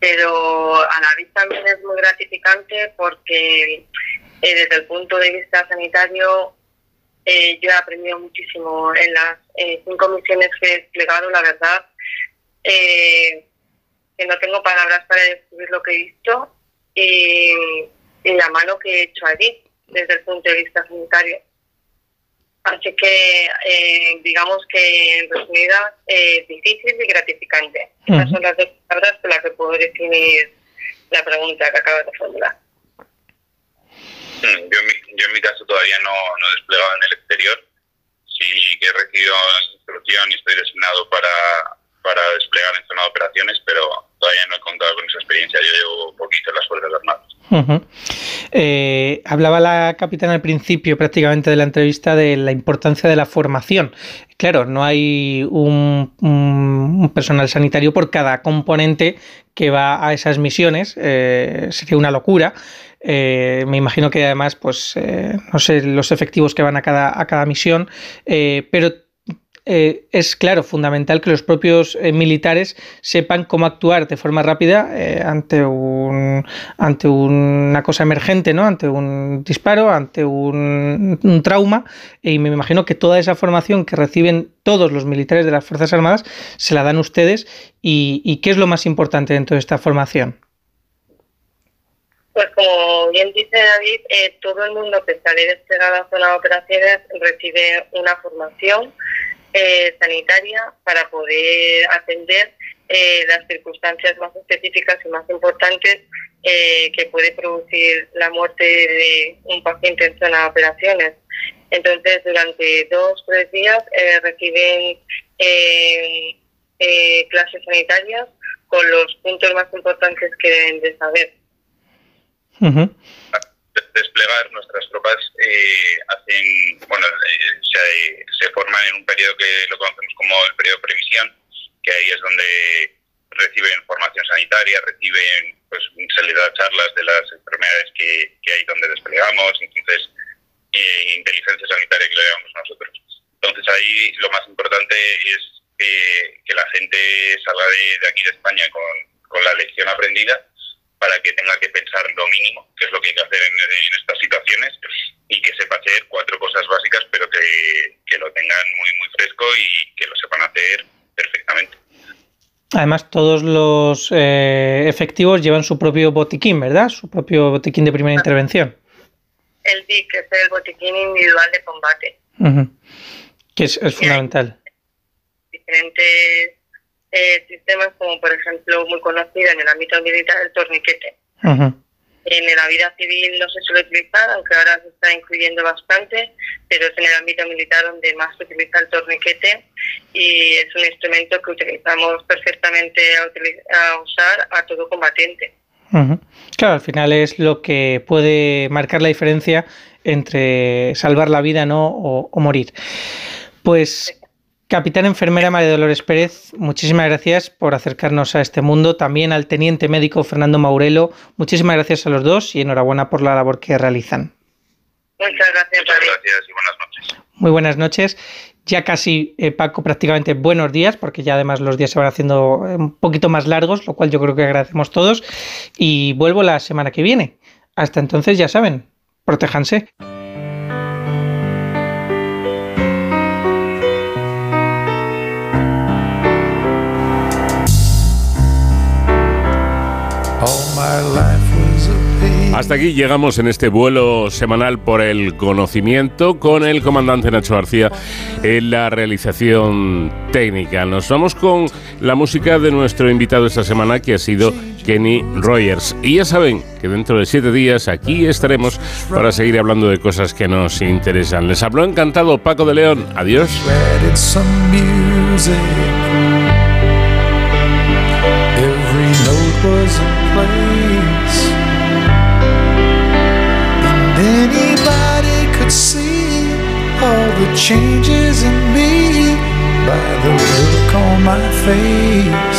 Speaker 22: pero a la vez también es muy gratificante porque eh, desde el punto de vista sanitario eh, yo he aprendido muchísimo en las eh, cinco misiones que he desplegado, la verdad, que no tengo palabras para describir lo que he visto y la mano que he hecho allí desde el punto de vista sanitario. Así que eh, digamos que en resumida, eh, difícil y gratificante. Uh -huh. Esas son las dos palabras con las que puedo definir la pregunta que acabas de formular.
Speaker 21: Yo en, mi, yo en mi caso todavía no, no he desplegado en el exterior. Sí que he recibido la instrucción y estoy designado para, para desplegar en zona de operaciones, pero todavía no he contado con esa experiencia. Yo llevo poquito en las Fuerzas Armadas.
Speaker 20: Eh, hablaba la capitana al principio prácticamente de la entrevista de la importancia de la formación. Claro, no hay un personal sanitario por cada componente que va a esas misiones, eh, sería una locura. Eh, me imagino que además, pues, eh, no sé los efectivos que van a cada, a cada misión, eh, pero eh, es claro, fundamental que los propios eh, militares sepan cómo actuar de forma rápida eh, ante, un, ante una cosa emergente, ¿no? ante un disparo, ante un, trauma. Y me imagino que toda esa formación que reciben todos los militares de las Fuerzas Armadas se la dan ustedes. ¿Y, y qué es lo más importante dentro de esta formación?
Speaker 22: Pues como bien dice David, eh, todo el mundo que sale desplegado a zona de operaciones recibe una formación eh, sanitaria para poder atender eh, las circunstancias más específicas y más importantes eh, que puede producir la muerte de un paciente en zona operaciones. Entonces, durante dos o tres días eh, reciben clases sanitarias con los puntos más importantes que deben de saber.
Speaker 21: Desplegar nuestras tropas eh, hacen bueno eh, se, se, forman en un periodo que lo conocemos como el periodo previsión que ahí es donde reciben formación sanitaria reciben pues se les da charlas de las enfermedades que, que hay donde desplegamos entonces eh, inteligencia sanitaria que le llamamos nosotros. Entonces ahí lo más importante es que la gente salga de, de aquí de España con, con la lección aprendida para que tenga que pensar lo mínimo, que es lo que hay que hacer en, en estas situaciones, y que sepa hacer cuatro cosas básicas, pero que, que, lo tengan muy, muy fresco y que lo sepan hacer perfectamente.
Speaker 20: Además, todos los eh, efectivos llevan su propio botiquín, ¿verdad? Su propio botiquín de primera intervención.
Speaker 22: El BIC, que es el botiquín individual de combate.
Speaker 20: Uh -huh. Que es, es fundamental.
Speaker 22: Diferentes eh, sistemas como por ejemplo muy conocido en el ámbito militar el torniquete.
Speaker 20: Uh -huh.
Speaker 22: En la vida civil no se suele utilizar, aunque ahora se está incluyendo bastante, pero es en el ámbito militar donde más se utiliza el torniquete y es un instrumento que utilizamos perfectamente a, a usar a todo combatiente.
Speaker 20: Uh -huh. Claro, al final es lo que puede marcar la diferencia entre salvar la vida ¿no? o, o morir. Pues Capitán Enfermera María Dolores Pérez, muchísimas gracias por acercarnos a este mundo. También al Teniente Médico Fernando Maurelo, muchísimas gracias a los dos y enhorabuena por la labor que realizan.
Speaker 22: Muchas gracias,
Speaker 21: Muchas gracias y buenas noches.
Speaker 20: Muy buenas noches. Ya casi, eh, Paco, prácticamente buenos días, porque ya además los días se van haciendo un poquito más largos, lo cual yo creo que agradecemos todos. Y vuelvo la semana que viene. Hasta entonces, ya saben, protéjanse.
Speaker 2: Hasta aquí llegamos en este vuelo semanal por el conocimiento con el comandante Nacho García en la realización técnica. Nos vamos con la música de nuestro invitado esta semana que ha sido Kenny Rogers. Y ya saben que dentro de siete días aquí estaremos para seguir hablando de cosas que nos interesan. Les habló encantado Paco de León. Adiós.
Speaker 17: The changes in me by the look on my face.